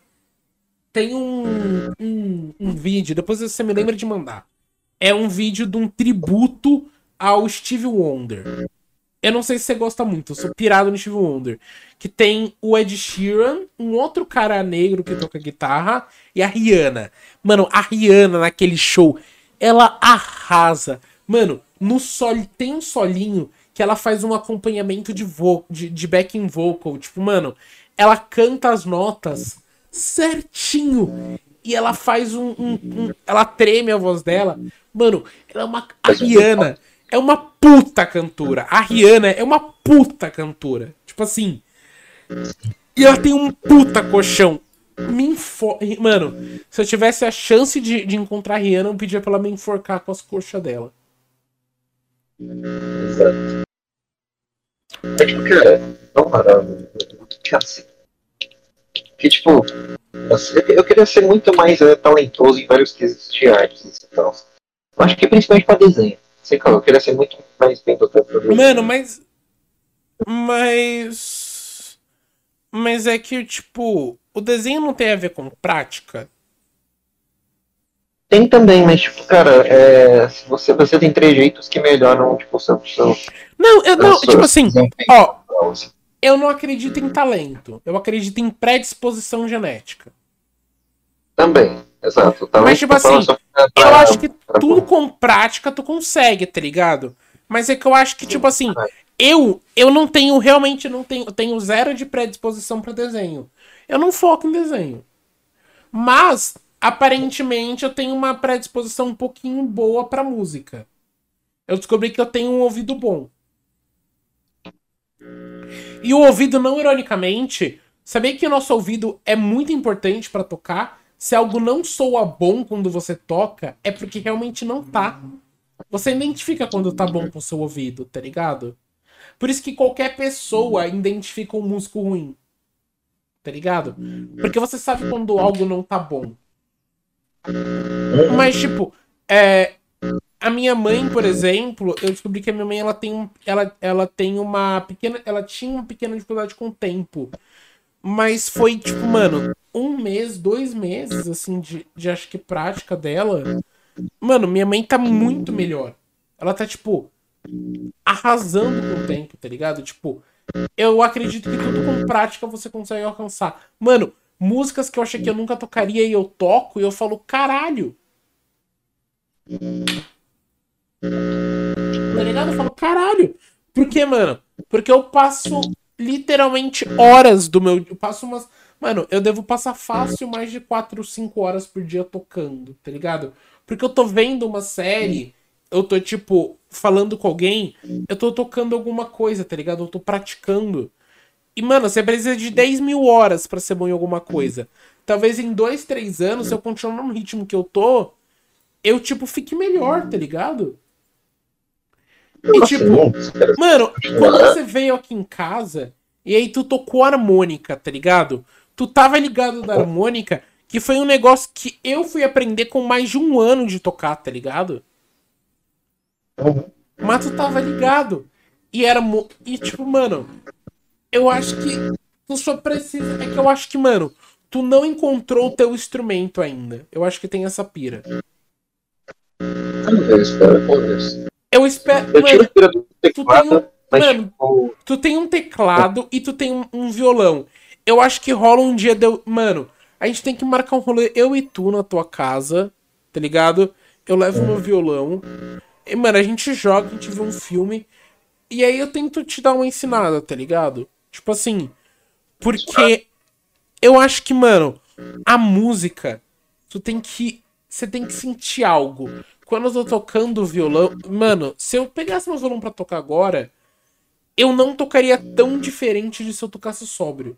Tem um, um, um vídeo, depois você me lembra de mandar. É um vídeo de um tributo ao Steve Wonder. Eu não sei se você gosta muito, eu sou pirado no Steve Wonder. Que tem o Ed Sheeran, um outro cara negro que toca guitarra, e a Rihanna. Mano, a Rihanna naquele show, ela arrasa. Mano, no sol tem um solinho que ela faz um acompanhamento de, vo de, de backing vocal. Tipo, mano, ela canta as notas certinho. E ela faz um, um- um- Ela treme a voz dela. Mano, ela é uma. A Rihanna é uma puta cantora. A Rihanna é uma puta cantora. Tipo assim. E ela tem um puta colchão. Me enfor... Mano, se eu tivesse a chance de, de encontrar a Rihanna, eu pedia pra ela me enforcar com as coxas dela. Exato. É tipo, cara, vamos parar. Cara, assim, que tipo, assim, eu queria ser muito mais eh, talentoso em vários quesitos de artes e tal. Acho que principalmente pra desenho. Sei lá, eu queria ser muito mais bem pra desenho. Mano, mas. Mas. Mas é que, tipo, o desenho não tem a ver com prática. Tem também, mas tipo, cara, é, se você, você tem trejeitos que melhoram, tipo, o seu, Não, eu não, tipo assim, ó, eu não acredito em talento. Eu acredito em predisposição genética. Também, exato. Mas, tipo assim, pra- Eu acho que pra- tudo com prática tu consegue, tá ligado? Mas é que eu acho que, tipo assim, eu eu não tenho, realmente não tenho, eu tenho zero de predisposição pra desenho. Eu não foco em desenho. Mas, aparentemente, eu tenho uma predisposição um pouquinho boa pra música. Eu descobri que eu tenho um ouvido bom. E o ouvido, não ironicamente, sabia que o nosso ouvido é muito importante pra tocar? Se algo não soa bom quando você toca, é porque realmente não tá. Você identifica quando tá bom com o seu ouvido, tá ligado? Por isso que qualquer pessoa identifica um músico ruim. Tá ligado? Porque você sabe quando algo não tá bom. Mas, tipo, é, a minha mãe, por exemplo, eu descobri que a minha mãe ela tem, ela, ela tem uma pequena. Ela tinha uma pequena dificuldade com o tempo. Mas foi, tipo, mano, um mês, dois meses, assim, de, de acho que prática dela. Mano, minha mãe tá muito melhor. Ela tá, tipo, arrasando com o tempo, tá ligado? Tipo, eu acredito que tudo com prática você consegue alcançar. Mano, músicas que eu achei que eu nunca tocaria e eu toco e eu falo, caralho. Tá ligado? Eu falo, caralho. Por quê, mano? Porque eu passo literalmente horas do meu. Eu passo umas. Mano, eu devo passar fácil mais de 4 ou 5 horas por dia tocando, tá ligado? Porque eu tô vendo uma série, eu tô, tipo, falando com alguém, eu tô tocando alguma coisa, tá ligado? Eu tô praticando. E, mano, você precisa de 10 mil horas pra ser bom em alguma coisa. Talvez em 2, 3 anos, se eu continuar no ritmo que eu tô, eu, tipo, fique melhor, tá ligado? E, tipo, Mano, quando você veio aqui em casa e aí tu tocou harmônica, tá ligado? Tu tava ligado da harmônica, que foi um negócio que eu fui aprender com mais de um ano de tocar, tá ligado? Mas tu tava ligado. E era. E tipo, mano, eu acho que tu só precisa. É que eu acho que, mano, tu não encontrou o teu instrumento ainda. Eu acho que tem essa pira. talvez, cara, talvez. Eu espero. Eu Mano, do tu tem teclado, um. Mano, tipo, Tu tem um teclado e tu tem um, um violão. Eu acho que rola um dia deu. Mano, a gente tem que marcar um rolê, eu e tu na tua casa, tá ligado? Eu levo meu violão. E, mano, a gente joga, a gente vê um filme. E aí eu tento te dar uma ensinada, tá ligado? Tipo assim. Porque eu acho que, mano, a música, tu tem que. Você tem que sentir algo. Quando eu tô tocando violão. Mano, se eu pegasse meu violão pra tocar agora, eu não tocaria tão diferente de se eu tocasse sóbrio.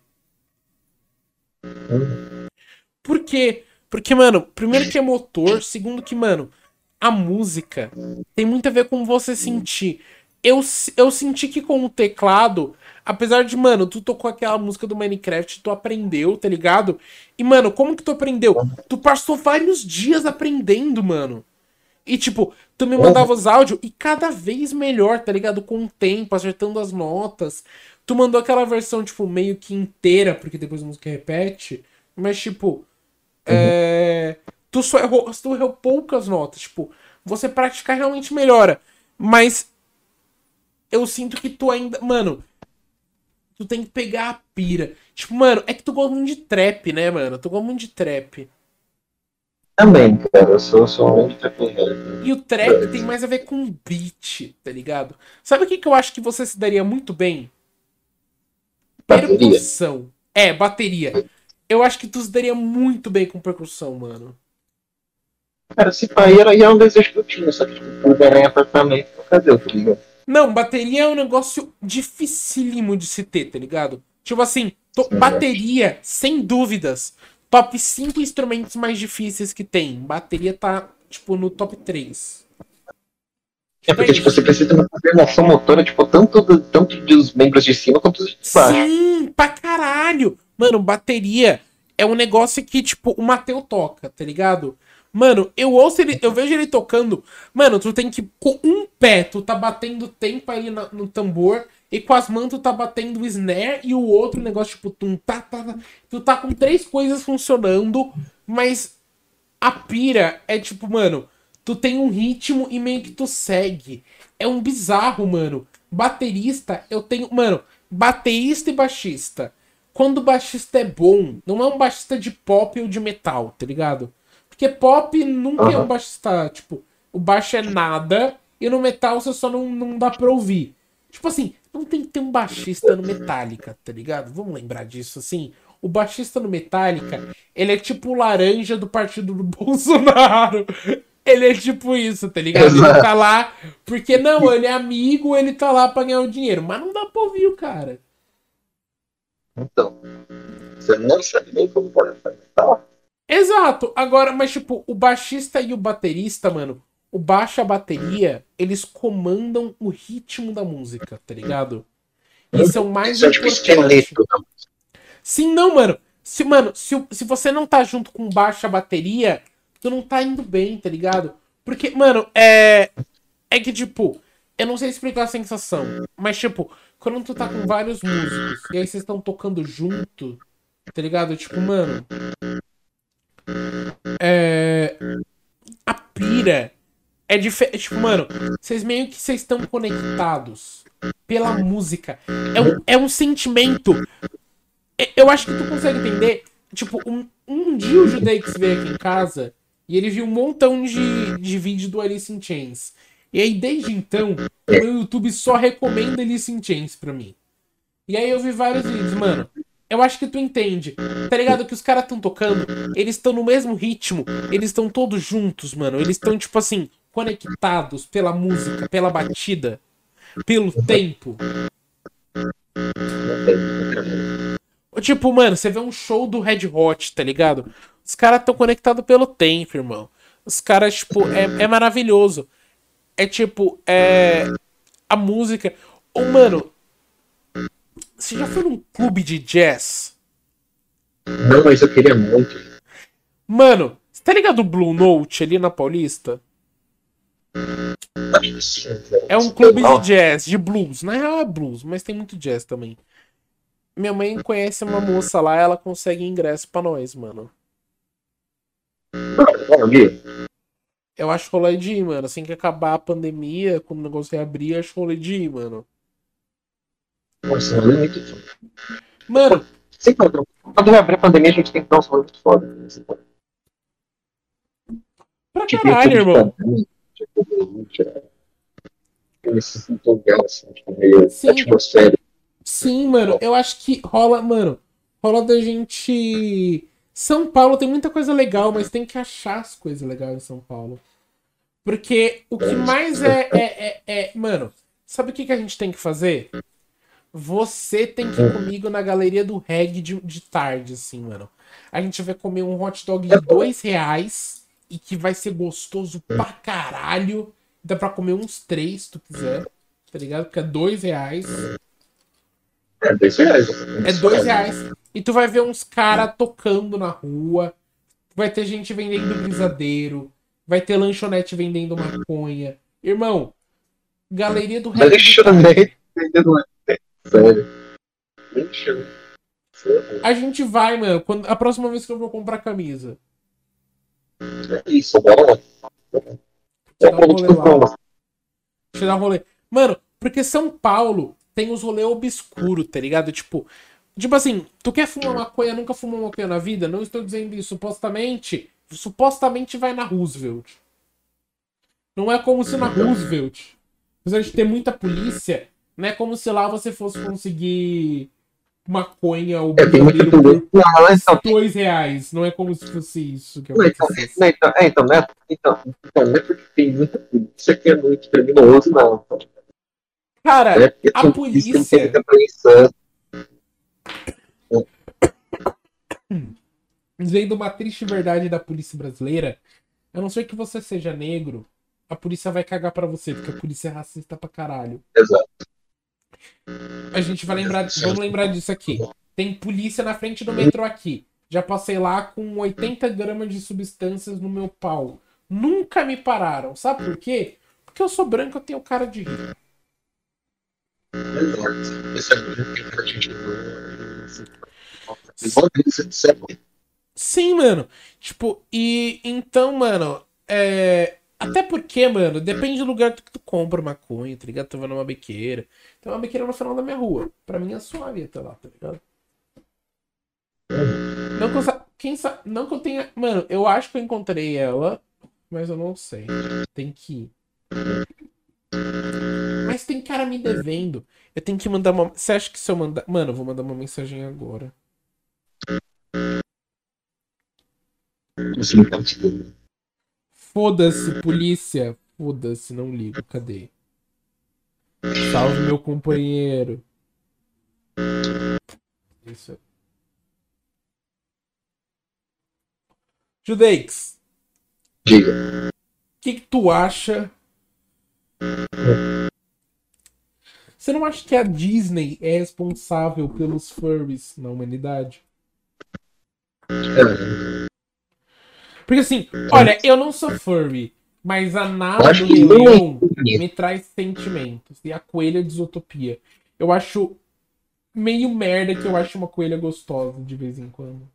Por quê? Porque, mano, primeiro que é motor, segundo que, mano, a música tem muito a ver com você sentir. Eu, eu senti que com o teclado, Apesar de, mano, tu tocou aquela música do Minecraft, tu aprendeu, tá ligado? E, mano, como que tu aprendeu? Tu passou vários dias aprendendo, mano. E, tipo, tu me mandava os áudios e cada vez melhor, tá ligado? Com o tempo, acertando as notas. Tu mandou aquela versão, tipo, meio que inteira, porque depois a música repete. Mas, tipo, é... tu só errou, tu errou poucas notas. Tipo, você praticar realmente melhora. Mas eu sinto que tu ainda. Mano, tu tem que pegar a pira. Tipo, mano, é que tu gosta muito de trap, né, mano? Tu gosta muito de trap. Também, cara, eu sou, sou um trap E o trap tem mais a ver com beat, tá ligado? Sabe o que, que eu acho que você se daria muito bem? Bateria. Percussão. É, bateria. Eu acho que tu se daria muito bem com percussão, mano. Cara, se pai era, era um desejo que eu tinha, só que tipo, o em apartamento, cadê o tá ligado? Não, bateria é um negócio dificílimo de se ter, tá ligado? Tipo assim, to- Sim. bateria, sem dúvidas, top 5 instrumentos mais difíceis que tem. Bateria tá, tipo, no top 3. É porque tipo, você precisa ter uma coordenação motora, tipo, tanto, do, tanto dos membros de cima quanto dos de baixo. Sim, pra caralho. Mano, bateria é um negócio que, tipo, o Mateu toca, tá ligado? Mano, eu ouço ele, eu vejo ele tocando. Mano, tu tem que, com um pé, tu tá batendo tempo aí na- no tambor, e com as mãos tu tá batendo o snare, e o outro negócio, tipo, tum, tá, tá, tá. Tu tá com três coisas funcionando, mas a pira é tipo, mano, tu tem um ritmo e meio que tu segue. É um bizarro, mano. Baterista, eu tenho. Mano, baterista e baixista. Quando o baixista é bom, não é um baixista de pop ou de metal, tá ligado? Porque pop nunca é um baixista. Tipo, o baixo é nada e no metal você só não, não dá pra ouvir. Tipo assim, não tem que ter um baixista no Metallica, tá ligado? Vamos lembrar disso, assim. O baixista no Metallica, ele é tipo o laranja do partido do Bolsonaro. Ele é tipo isso, tá ligado? Ele tá lá porque, não, ele é amigo, ele tá lá pra ganhar o dinheiro. Mas não dá pra ouvir o cara. Então, você não sabe nem como pode fazer. Tá. Exato. Agora, mas tipo, o baixista e o baterista, mano, o baixo e a bateria, eles comandam o ritmo da música, tá ligado? E são mais Isso é tipo esqueleto. Sim, não, mano. Se, mano, se, o- se você não tá junto com baixo a bateria, tu não tá indo bem, tá ligado? Porque, mano, é. É que, tipo, eu não sei explicar a sensação, mas, tipo, quando tu tá com vários músicos e aí vocês estão tocando junto, tá ligado? Tipo, mano. É. A pira é diferente. Tipo, mano, vocês meio que vocês estão conectados pela música. É um, é um sentimento é- Eu acho que tu consegue entender. Tipo, um, um dia o Judeix veio aqui em casa e ele viu um montão de, de vídeo do Alice in Chains. E aí, desde então, o meu YouTube só recomenda Alice in Chains pra mim. E aí eu vi vários vídeos, mano. Eu acho que tu entende. Tá ligado? Que os caras estão tocando, eles estão no mesmo ritmo, eles estão todos juntos, mano. Eles estão, tipo assim, conectados pela música, pela batida, pelo tempo. Tipo, mano, você vê um show do Red Hot, tá ligado? Os caras tão conectados pelo tempo, irmão. Os caras, tipo, é, é maravilhoso. É tipo, é. A música. Ô, mano. Você já foi num clube de jazz? Não, mas eu queria muito. Mano, você tá ligado o Blue Note ali na Paulista? É um clube de jazz, de blues. Na real é blues, mas tem muito jazz também. Minha mãe conhece uma moça lá, ela consegue ingresso pra nós, mano. Eu acho rolê de ir, mano. Assim que acabar a pandemia, quando o negócio reabrir, acho rolê de ir, mano. Nossa, mano, é muito foda. Mano, Sim, quando abrir a pandemia, a gente tem que dar um som muito foda. né? pra Tipo, caralho, irmão. Também, tipo, tirar- Esse lugar, assim, tipo, meio Sim. atmosférico. Sim, mano. Eu acho que rola, mano. Rola da gente. São Paulo tem muita coisa legal, mas tem que achar as coisas legais em São Paulo. Porque o que mais é. é, é, é- mano, sabe o que, que a gente tem que fazer? Você tem que ir comigo na galeria do reggae de, de tarde, assim, mano. A gente vai comer um hot dog de dois reais e que vai ser gostoso pra caralho. Dá pra comer uns três, se tu quiser. Tá ligado? Porque é dois reais. É dois reais. É dois reais. E tu vai ver uns caras tocando na rua. Vai ter gente vendendo brisadeiro. Vai ter lanchonete vendendo maconha. Irmão, galeria do rap. Lanchonete vendendo maconha. Sério. Lanchonete. A gente vai, mano. Quando, a próxima vez que eu vou comprar camisa. É isso, bora lá. Dar um rolê lá. Deixa eu dar um rolê. Mano, porque São Paulo tem os rolês obscuros, tá ligado? Tipo, tipo assim, tu quer fumar maconha, nunca fumou maconha na vida? Não estou dizendo isso. Supostamente, supostamente vai na Roosevelt. Não é como se na Roosevelt, apesar de ter muita polícia, não é como se lá você fosse conseguir maconha ou É, brigadeiro por então, dois reais. Não é como se fosse isso que não, então, não, então, é, então, é, então, então, não é porque tem muita polícia que é muito criminoso, não. Cara, É a polícia-. Vendo uma triste verdade da polícia brasileira, a não ser que você seja negro, a polícia vai cagar pra você, porque a polícia é racista pra caralho. Exato. A gente vai lembrar, vamos lembrar disso aqui. Tem polícia na frente do metrô aqui. Já passei lá com 80 gramas de substâncias no meu pau. Nunca me pararam. Sabe por quê? Porque eu sou branco, eu tenho cara de rico. É é Sim, mano. Tipo, e então, mano, é. Até porque, mano, depende do lugar que tu compra maconha, tá ligado? Tu vai numa bequeira. Tem uma bequeira no final da minha rua. Pra mim é suave até lá, tá ligado? Não que eu, sa- quem sa... não que eu tenha. Mano, eu acho que eu encontrei ela, mas eu não sei. Tem que ir. Mas tem cara me devendo. Eu tenho que mandar uma. Você acha que se eu mandar. Mano, eu vou mandar uma mensagem agora. assim, então, tipo, Foda-se, polícia. Foda-se, não ligo. Cadê? Salve meu companheiro. Isso. Judeix, diga. o que, que tu acha? Você não acha que a Disney é responsável pelos furries na humanidade? É, Porque assim, olha, eu não sou furry, mas a nada do não é Leão isso. me traz sentimentos. E a coelha de Isotopia. Eu acho meio merda que eu acho uma coelha gostosa de vez em quando.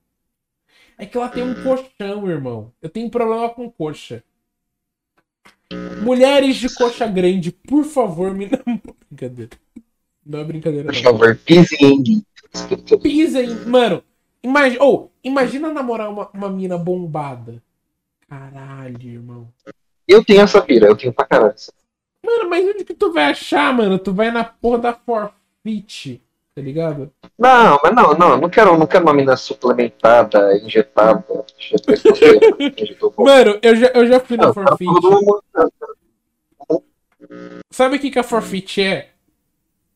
É que ela tem um colchão, irmão. Eu tenho problema com coxa. Mulheres de coxa grande, por favor, me namorem. Brincadeira. Não é brincadeira, por não. favor, pise em mim. Pisem, mano. Imagina, ou, imagina namorar uma, uma mina bombada. Caralho, irmão. Eu tenho essa pira, eu tenho pra caralho. Mano, mas onde que tu vai achar, mano? Tu vai na porra da Forfeit, tá ligado? Não, mas não, não, não quero, não quero uma mina suplementada, injetada. Mano, eu já, eu já fui na tá Forfeit. Sabe o que, que a Forfeit é?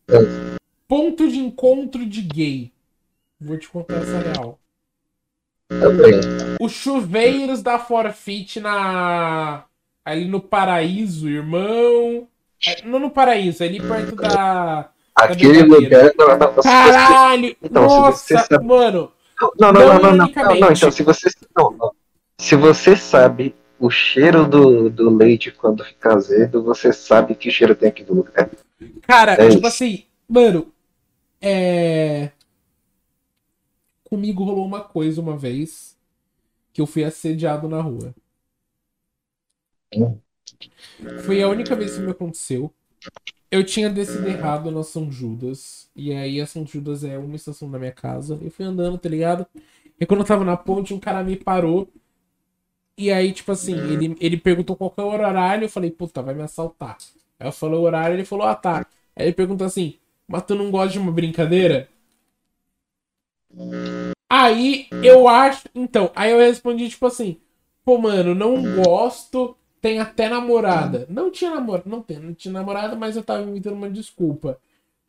É. Ponto de encontro de gay. Vou te contar essa real. Também. Os chuveiros da Forfeit na. Ali no paraíso, irmão. É, Não no paraíso, ali perto da. Aquele brincadeira. lugar. Não, não, Caralho! Então, Nossa, sabe- mano. Não, não, não, Não não, não, não, então se você não, não. Se você sabe o cheiro do, do leite quando fica azedo, você sabe que cheiro tem aqui do lugar. Cara, É tipo isso. assim, mano, é. Comigo rolou uma coisa uma vez que eu fui assediado na rua. Foi a única vez que me aconteceu. Eu tinha descido errado na São Judas. E aí a São Judas é uma estação da minha casa. Eu fui andando, tá ligado? E quando eu tava na ponte, um cara me parou. E aí, tipo assim, ele, ele perguntou qual é o horário. Eu falei, puta, vai me assaltar. Aí eu falei o horário, ele falou, ah tá. Aí ele perguntou assim, mas tu não gosta de uma brincadeira? Aí eu acho. Então, aí eu respondi, tipo assim, pô, mano, não gosto. Tem até namorada. Não tinha namorada, não, tem, não tinha namorada, mas eu tava inventando uma desculpa.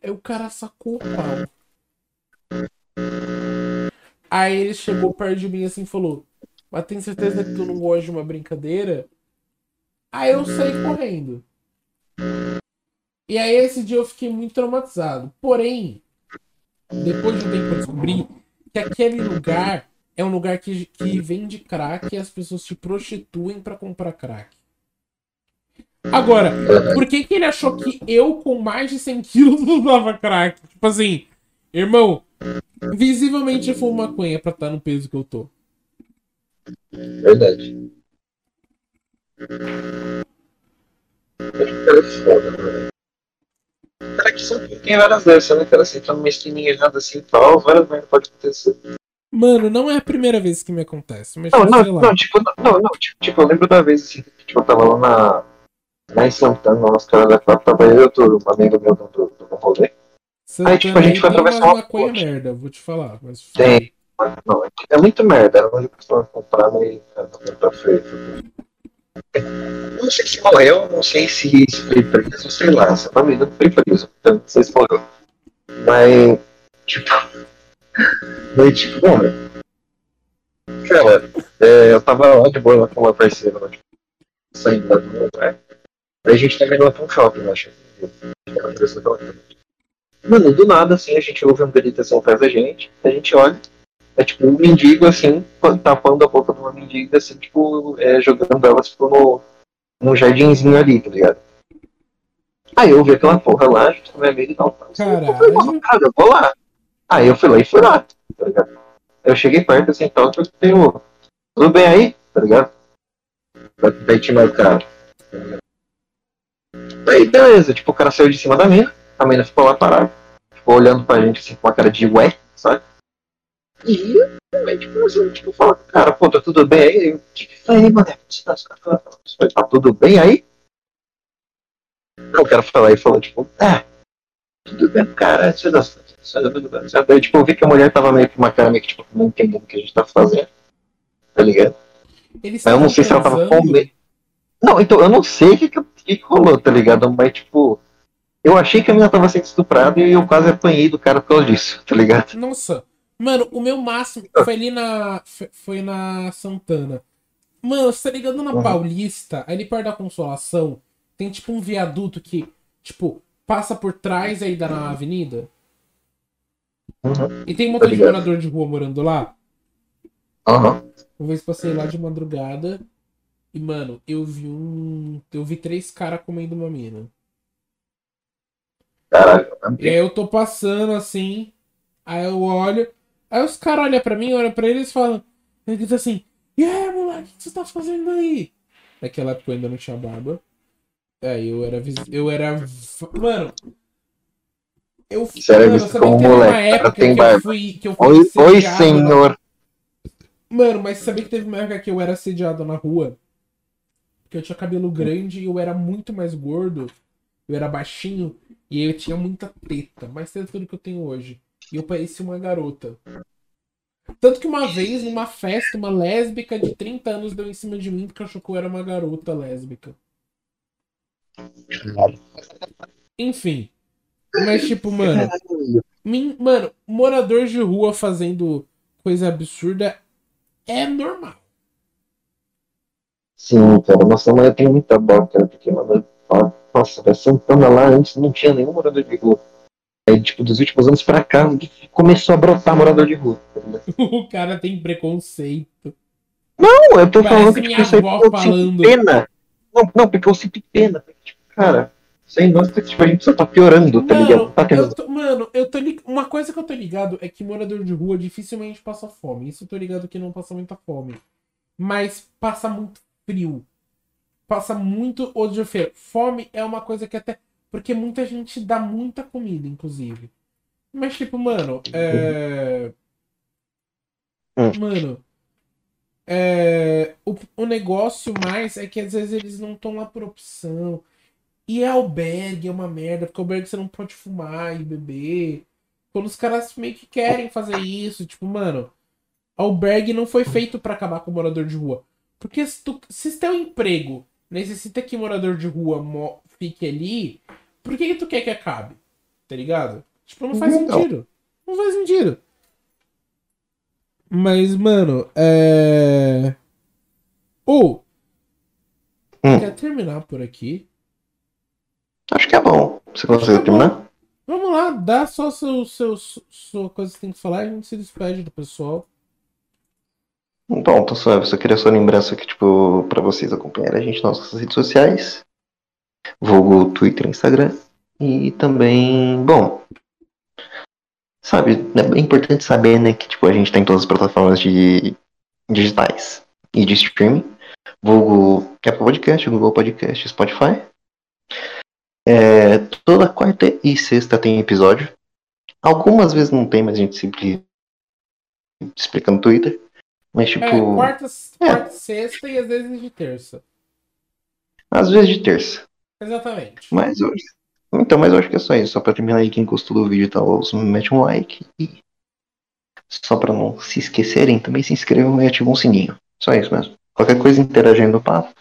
Aí o cara sacou o pau. Aí ele chegou perto de mim assim e falou: Mas tem certeza que tu não gosta de uma brincadeira? Aí eu saí correndo. E aí esse dia eu fiquei muito traumatizado. Porém, depois de um tempo eu descobri que aquele lugar é um lugar que, que vende crack e as pessoas se prostituem pra comprar crack. Agora, por que, que ele achou que eu, com mais de 100 quilos, usava crack? Tipo assim, irmão, visivelmente eu fumo maconha pra estar no peso que eu tô. Verdade. Cara, é foda, mano. Cara, que sempre tem várias dessas, né? Cara, você tá numa esquininha errada assim e tal, várias merdas pode acontecer. Mano, não é a primeira vez que me acontece, mas Não, sei não, não, tipo, não, não, tipo, tipo, eu lembro da vez assim, que tipo, eu tava lá na. Lá em Santana, lá caras da Copa, tava eu e outro amigo meu do, do, do rolê. Santana Aí, tipo, a gente foi atravessar uma ponte. merda, vou te falar. Mas... Tem. Não, é muito merda, era onde eu costumava comprar, mas não tá feito. Não sei se morreu, não sei se, foi preso, sei lá, essa família foi preso, então não sei se. Mas, tipo. Mas, tipo, mano. Cara, é, eu tava lá de boa lá com uma parceira, tipo, saindo lá do meu lugar. Aí a gente tava indo lá pra um shopping, eu acho. Mano, do nada, assim, a gente ouve um grito assim atrás da gente, a gente olha, é tipo um mendigo, assim, tapando a boca de uma mendiga, assim, tipo, é, jogando ela, tipo, no, num jardinzinho ali, tá ligado? Aí eu vi aquela porra lá, a gente também amigo e tal. Eu falei, cara, eu vou lá. Aí eu fui lá e fui lá, tá ligado? Eu cheguei perto, assim, tal, eu tenho, tudo bem aí, tá ligado? Pra cara. tá ligado? Aí, beleza, tipo, o cara saiu de cima da mina, a mina ficou lá parada, ficou olhando pra gente, assim, com uma cara de ué, sabe? E, aí, tipo, assim, tipo, fala, cara, pô, tá tudo bem aí? Eu, que foi aí, mano? Você tá, tá tudo bem aí? Aí O cara foi lá e falou, tipo, ah, tudo bem, cara, você tá tudo bem. Sabe? Aí, tipo, eu vi que a mulher tava meio com uma cara meio que, tipo, não entendendo o que a gente tá fazendo, tá ligado? Eles Mas eu não sei se ela tava com medo. Não, então, eu não sei o que, que, que que rolou, tá ligado? Mas, tipo, eu achei que a menina tava sendo estuprada e eu quase apanhei do cara por causa disso, tá ligado? Nossa, mano, o meu máximo foi ali na. Foi na Santana. Mano, você tá ligado na Uhum. Paulista, ali perto da Consolação, tem tipo um viaduto que, tipo, passa por trás aí da avenida. Uhum. E tem um Tá monte de morador de rua morando lá. Aham. Uma vez passei lá de madrugada e, mano, eu vi um. Eu vi três caras comendo uma mina. Caralho. E aí eu tô passando assim, aí eu olho, aí os caras olham pra mim, olham pra eles e falam, ele diz assim, e aí, moleque, o que você tá fazendo aí? Naquela época eu ainda não tinha barba. Aí eu era eu era mano, eu Você era mano, como que teve uma época que eu barba. fui que eu fui Oi, oi, senhor. Mano, mas sabia que teve uma época que eu era assediado na rua? Porque eu tinha cabelo grande e eu era muito mais gordo. Eu era baixinho e eu tinha muita teta. Mais teta do que eu tenho hoje. E eu parecia uma garota. Tanto que uma vez, numa festa, uma lésbica de 30 anos deu em cima de mim porque achou que eu era uma garota lésbica. Enfim. Mas, tipo, mano. min- Mano, morador de rua fazendo coisa absurda é normal. Sim, cara, nossa, eu tenho muita cara, porque, mano, nossa, vai Santana lá antes não tinha nenhum morador de rua. Aí, tipo, dos últimos anos pra cá, começou a brotar morador de rua. tá? O cara tem preconceito. Não, eu tô Parece falando que, tipo, isso aí avó eu falando. sinto pena. Não, não, porque eu sinto pena. porque, Tipo, cara, isso aí, nossa, tipo, a gente só tá piorando, tá ligado? Mano, Tá tendo... eu tô, mano, eu tô lig... uma coisa que eu tô ligado é que morador de rua dificilmente passa fome. Isso eu tô ligado que não passa muita fome. Mas passa muito frio. Passa muito odiofeiro. Fome é uma coisa que até. Porque muita gente dá muita comida, inclusive. Mas, tipo, mano, é. Hum. Mano. É... O, o negócio mais é que às vezes eles não estão lá por opção. E é albergue, é uma merda, porque albergue você não pode fumar e beber. Quando os caras meio que querem fazer isso, tipo, mano, albergue não foi feito pra acabar com o morador de rua. Porque se, tu, se teu emprego necessita que morador de rua mo- fique ali, por que, que tu quer que acabe? Tá ligado? Tipo, não faz Não. sentido. Não faz sentido. Mas, mano, é. Ou. Hum. Quer terminar por aqui? Acho que é bom. Você conseguiu terminar? Vamos lá, dá só seu, seu, sua coisa que tem que falar e a gente se despede do pessoal. Bom, pessoal, eu só queria só lembrar só que, tipo, pra vocês acompanharem a gente nas nossas redes sociais. Vulgo Twitter Instagram. E também, bom, sabe, é importante saber, né, que tipo, a gente tá em todas as plataformas de digitais e de streaming. Vulgo Apple Podcast, Google Podcast, Spotify. É, toda quarta e sexta tem episódio. Algumas vezes não tem, mas a gente sempre explica no Twitter. Mas tipo. É, quarta, quarta, sexta e às vezes de terça. Às vezes de terça. Exatamente. Mas hoje. Então, mas eu acho que é só isso. Só pra terminar aí, quem gostou do vídeo e tal, mete um like. E só pra não se esquecerem, também se inscrevam e ativam um sininho. Só isso mesmo. Qualquer coisa interagindo no papo.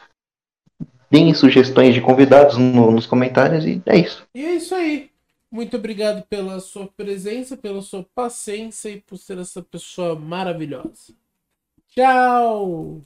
Deem sugestões de convidados no, nos comentários e é isso. E é isso aí. Muito obrigado pela sua presença, pela sua paciência e por ser essa pessoa maravilhosa. Tchau!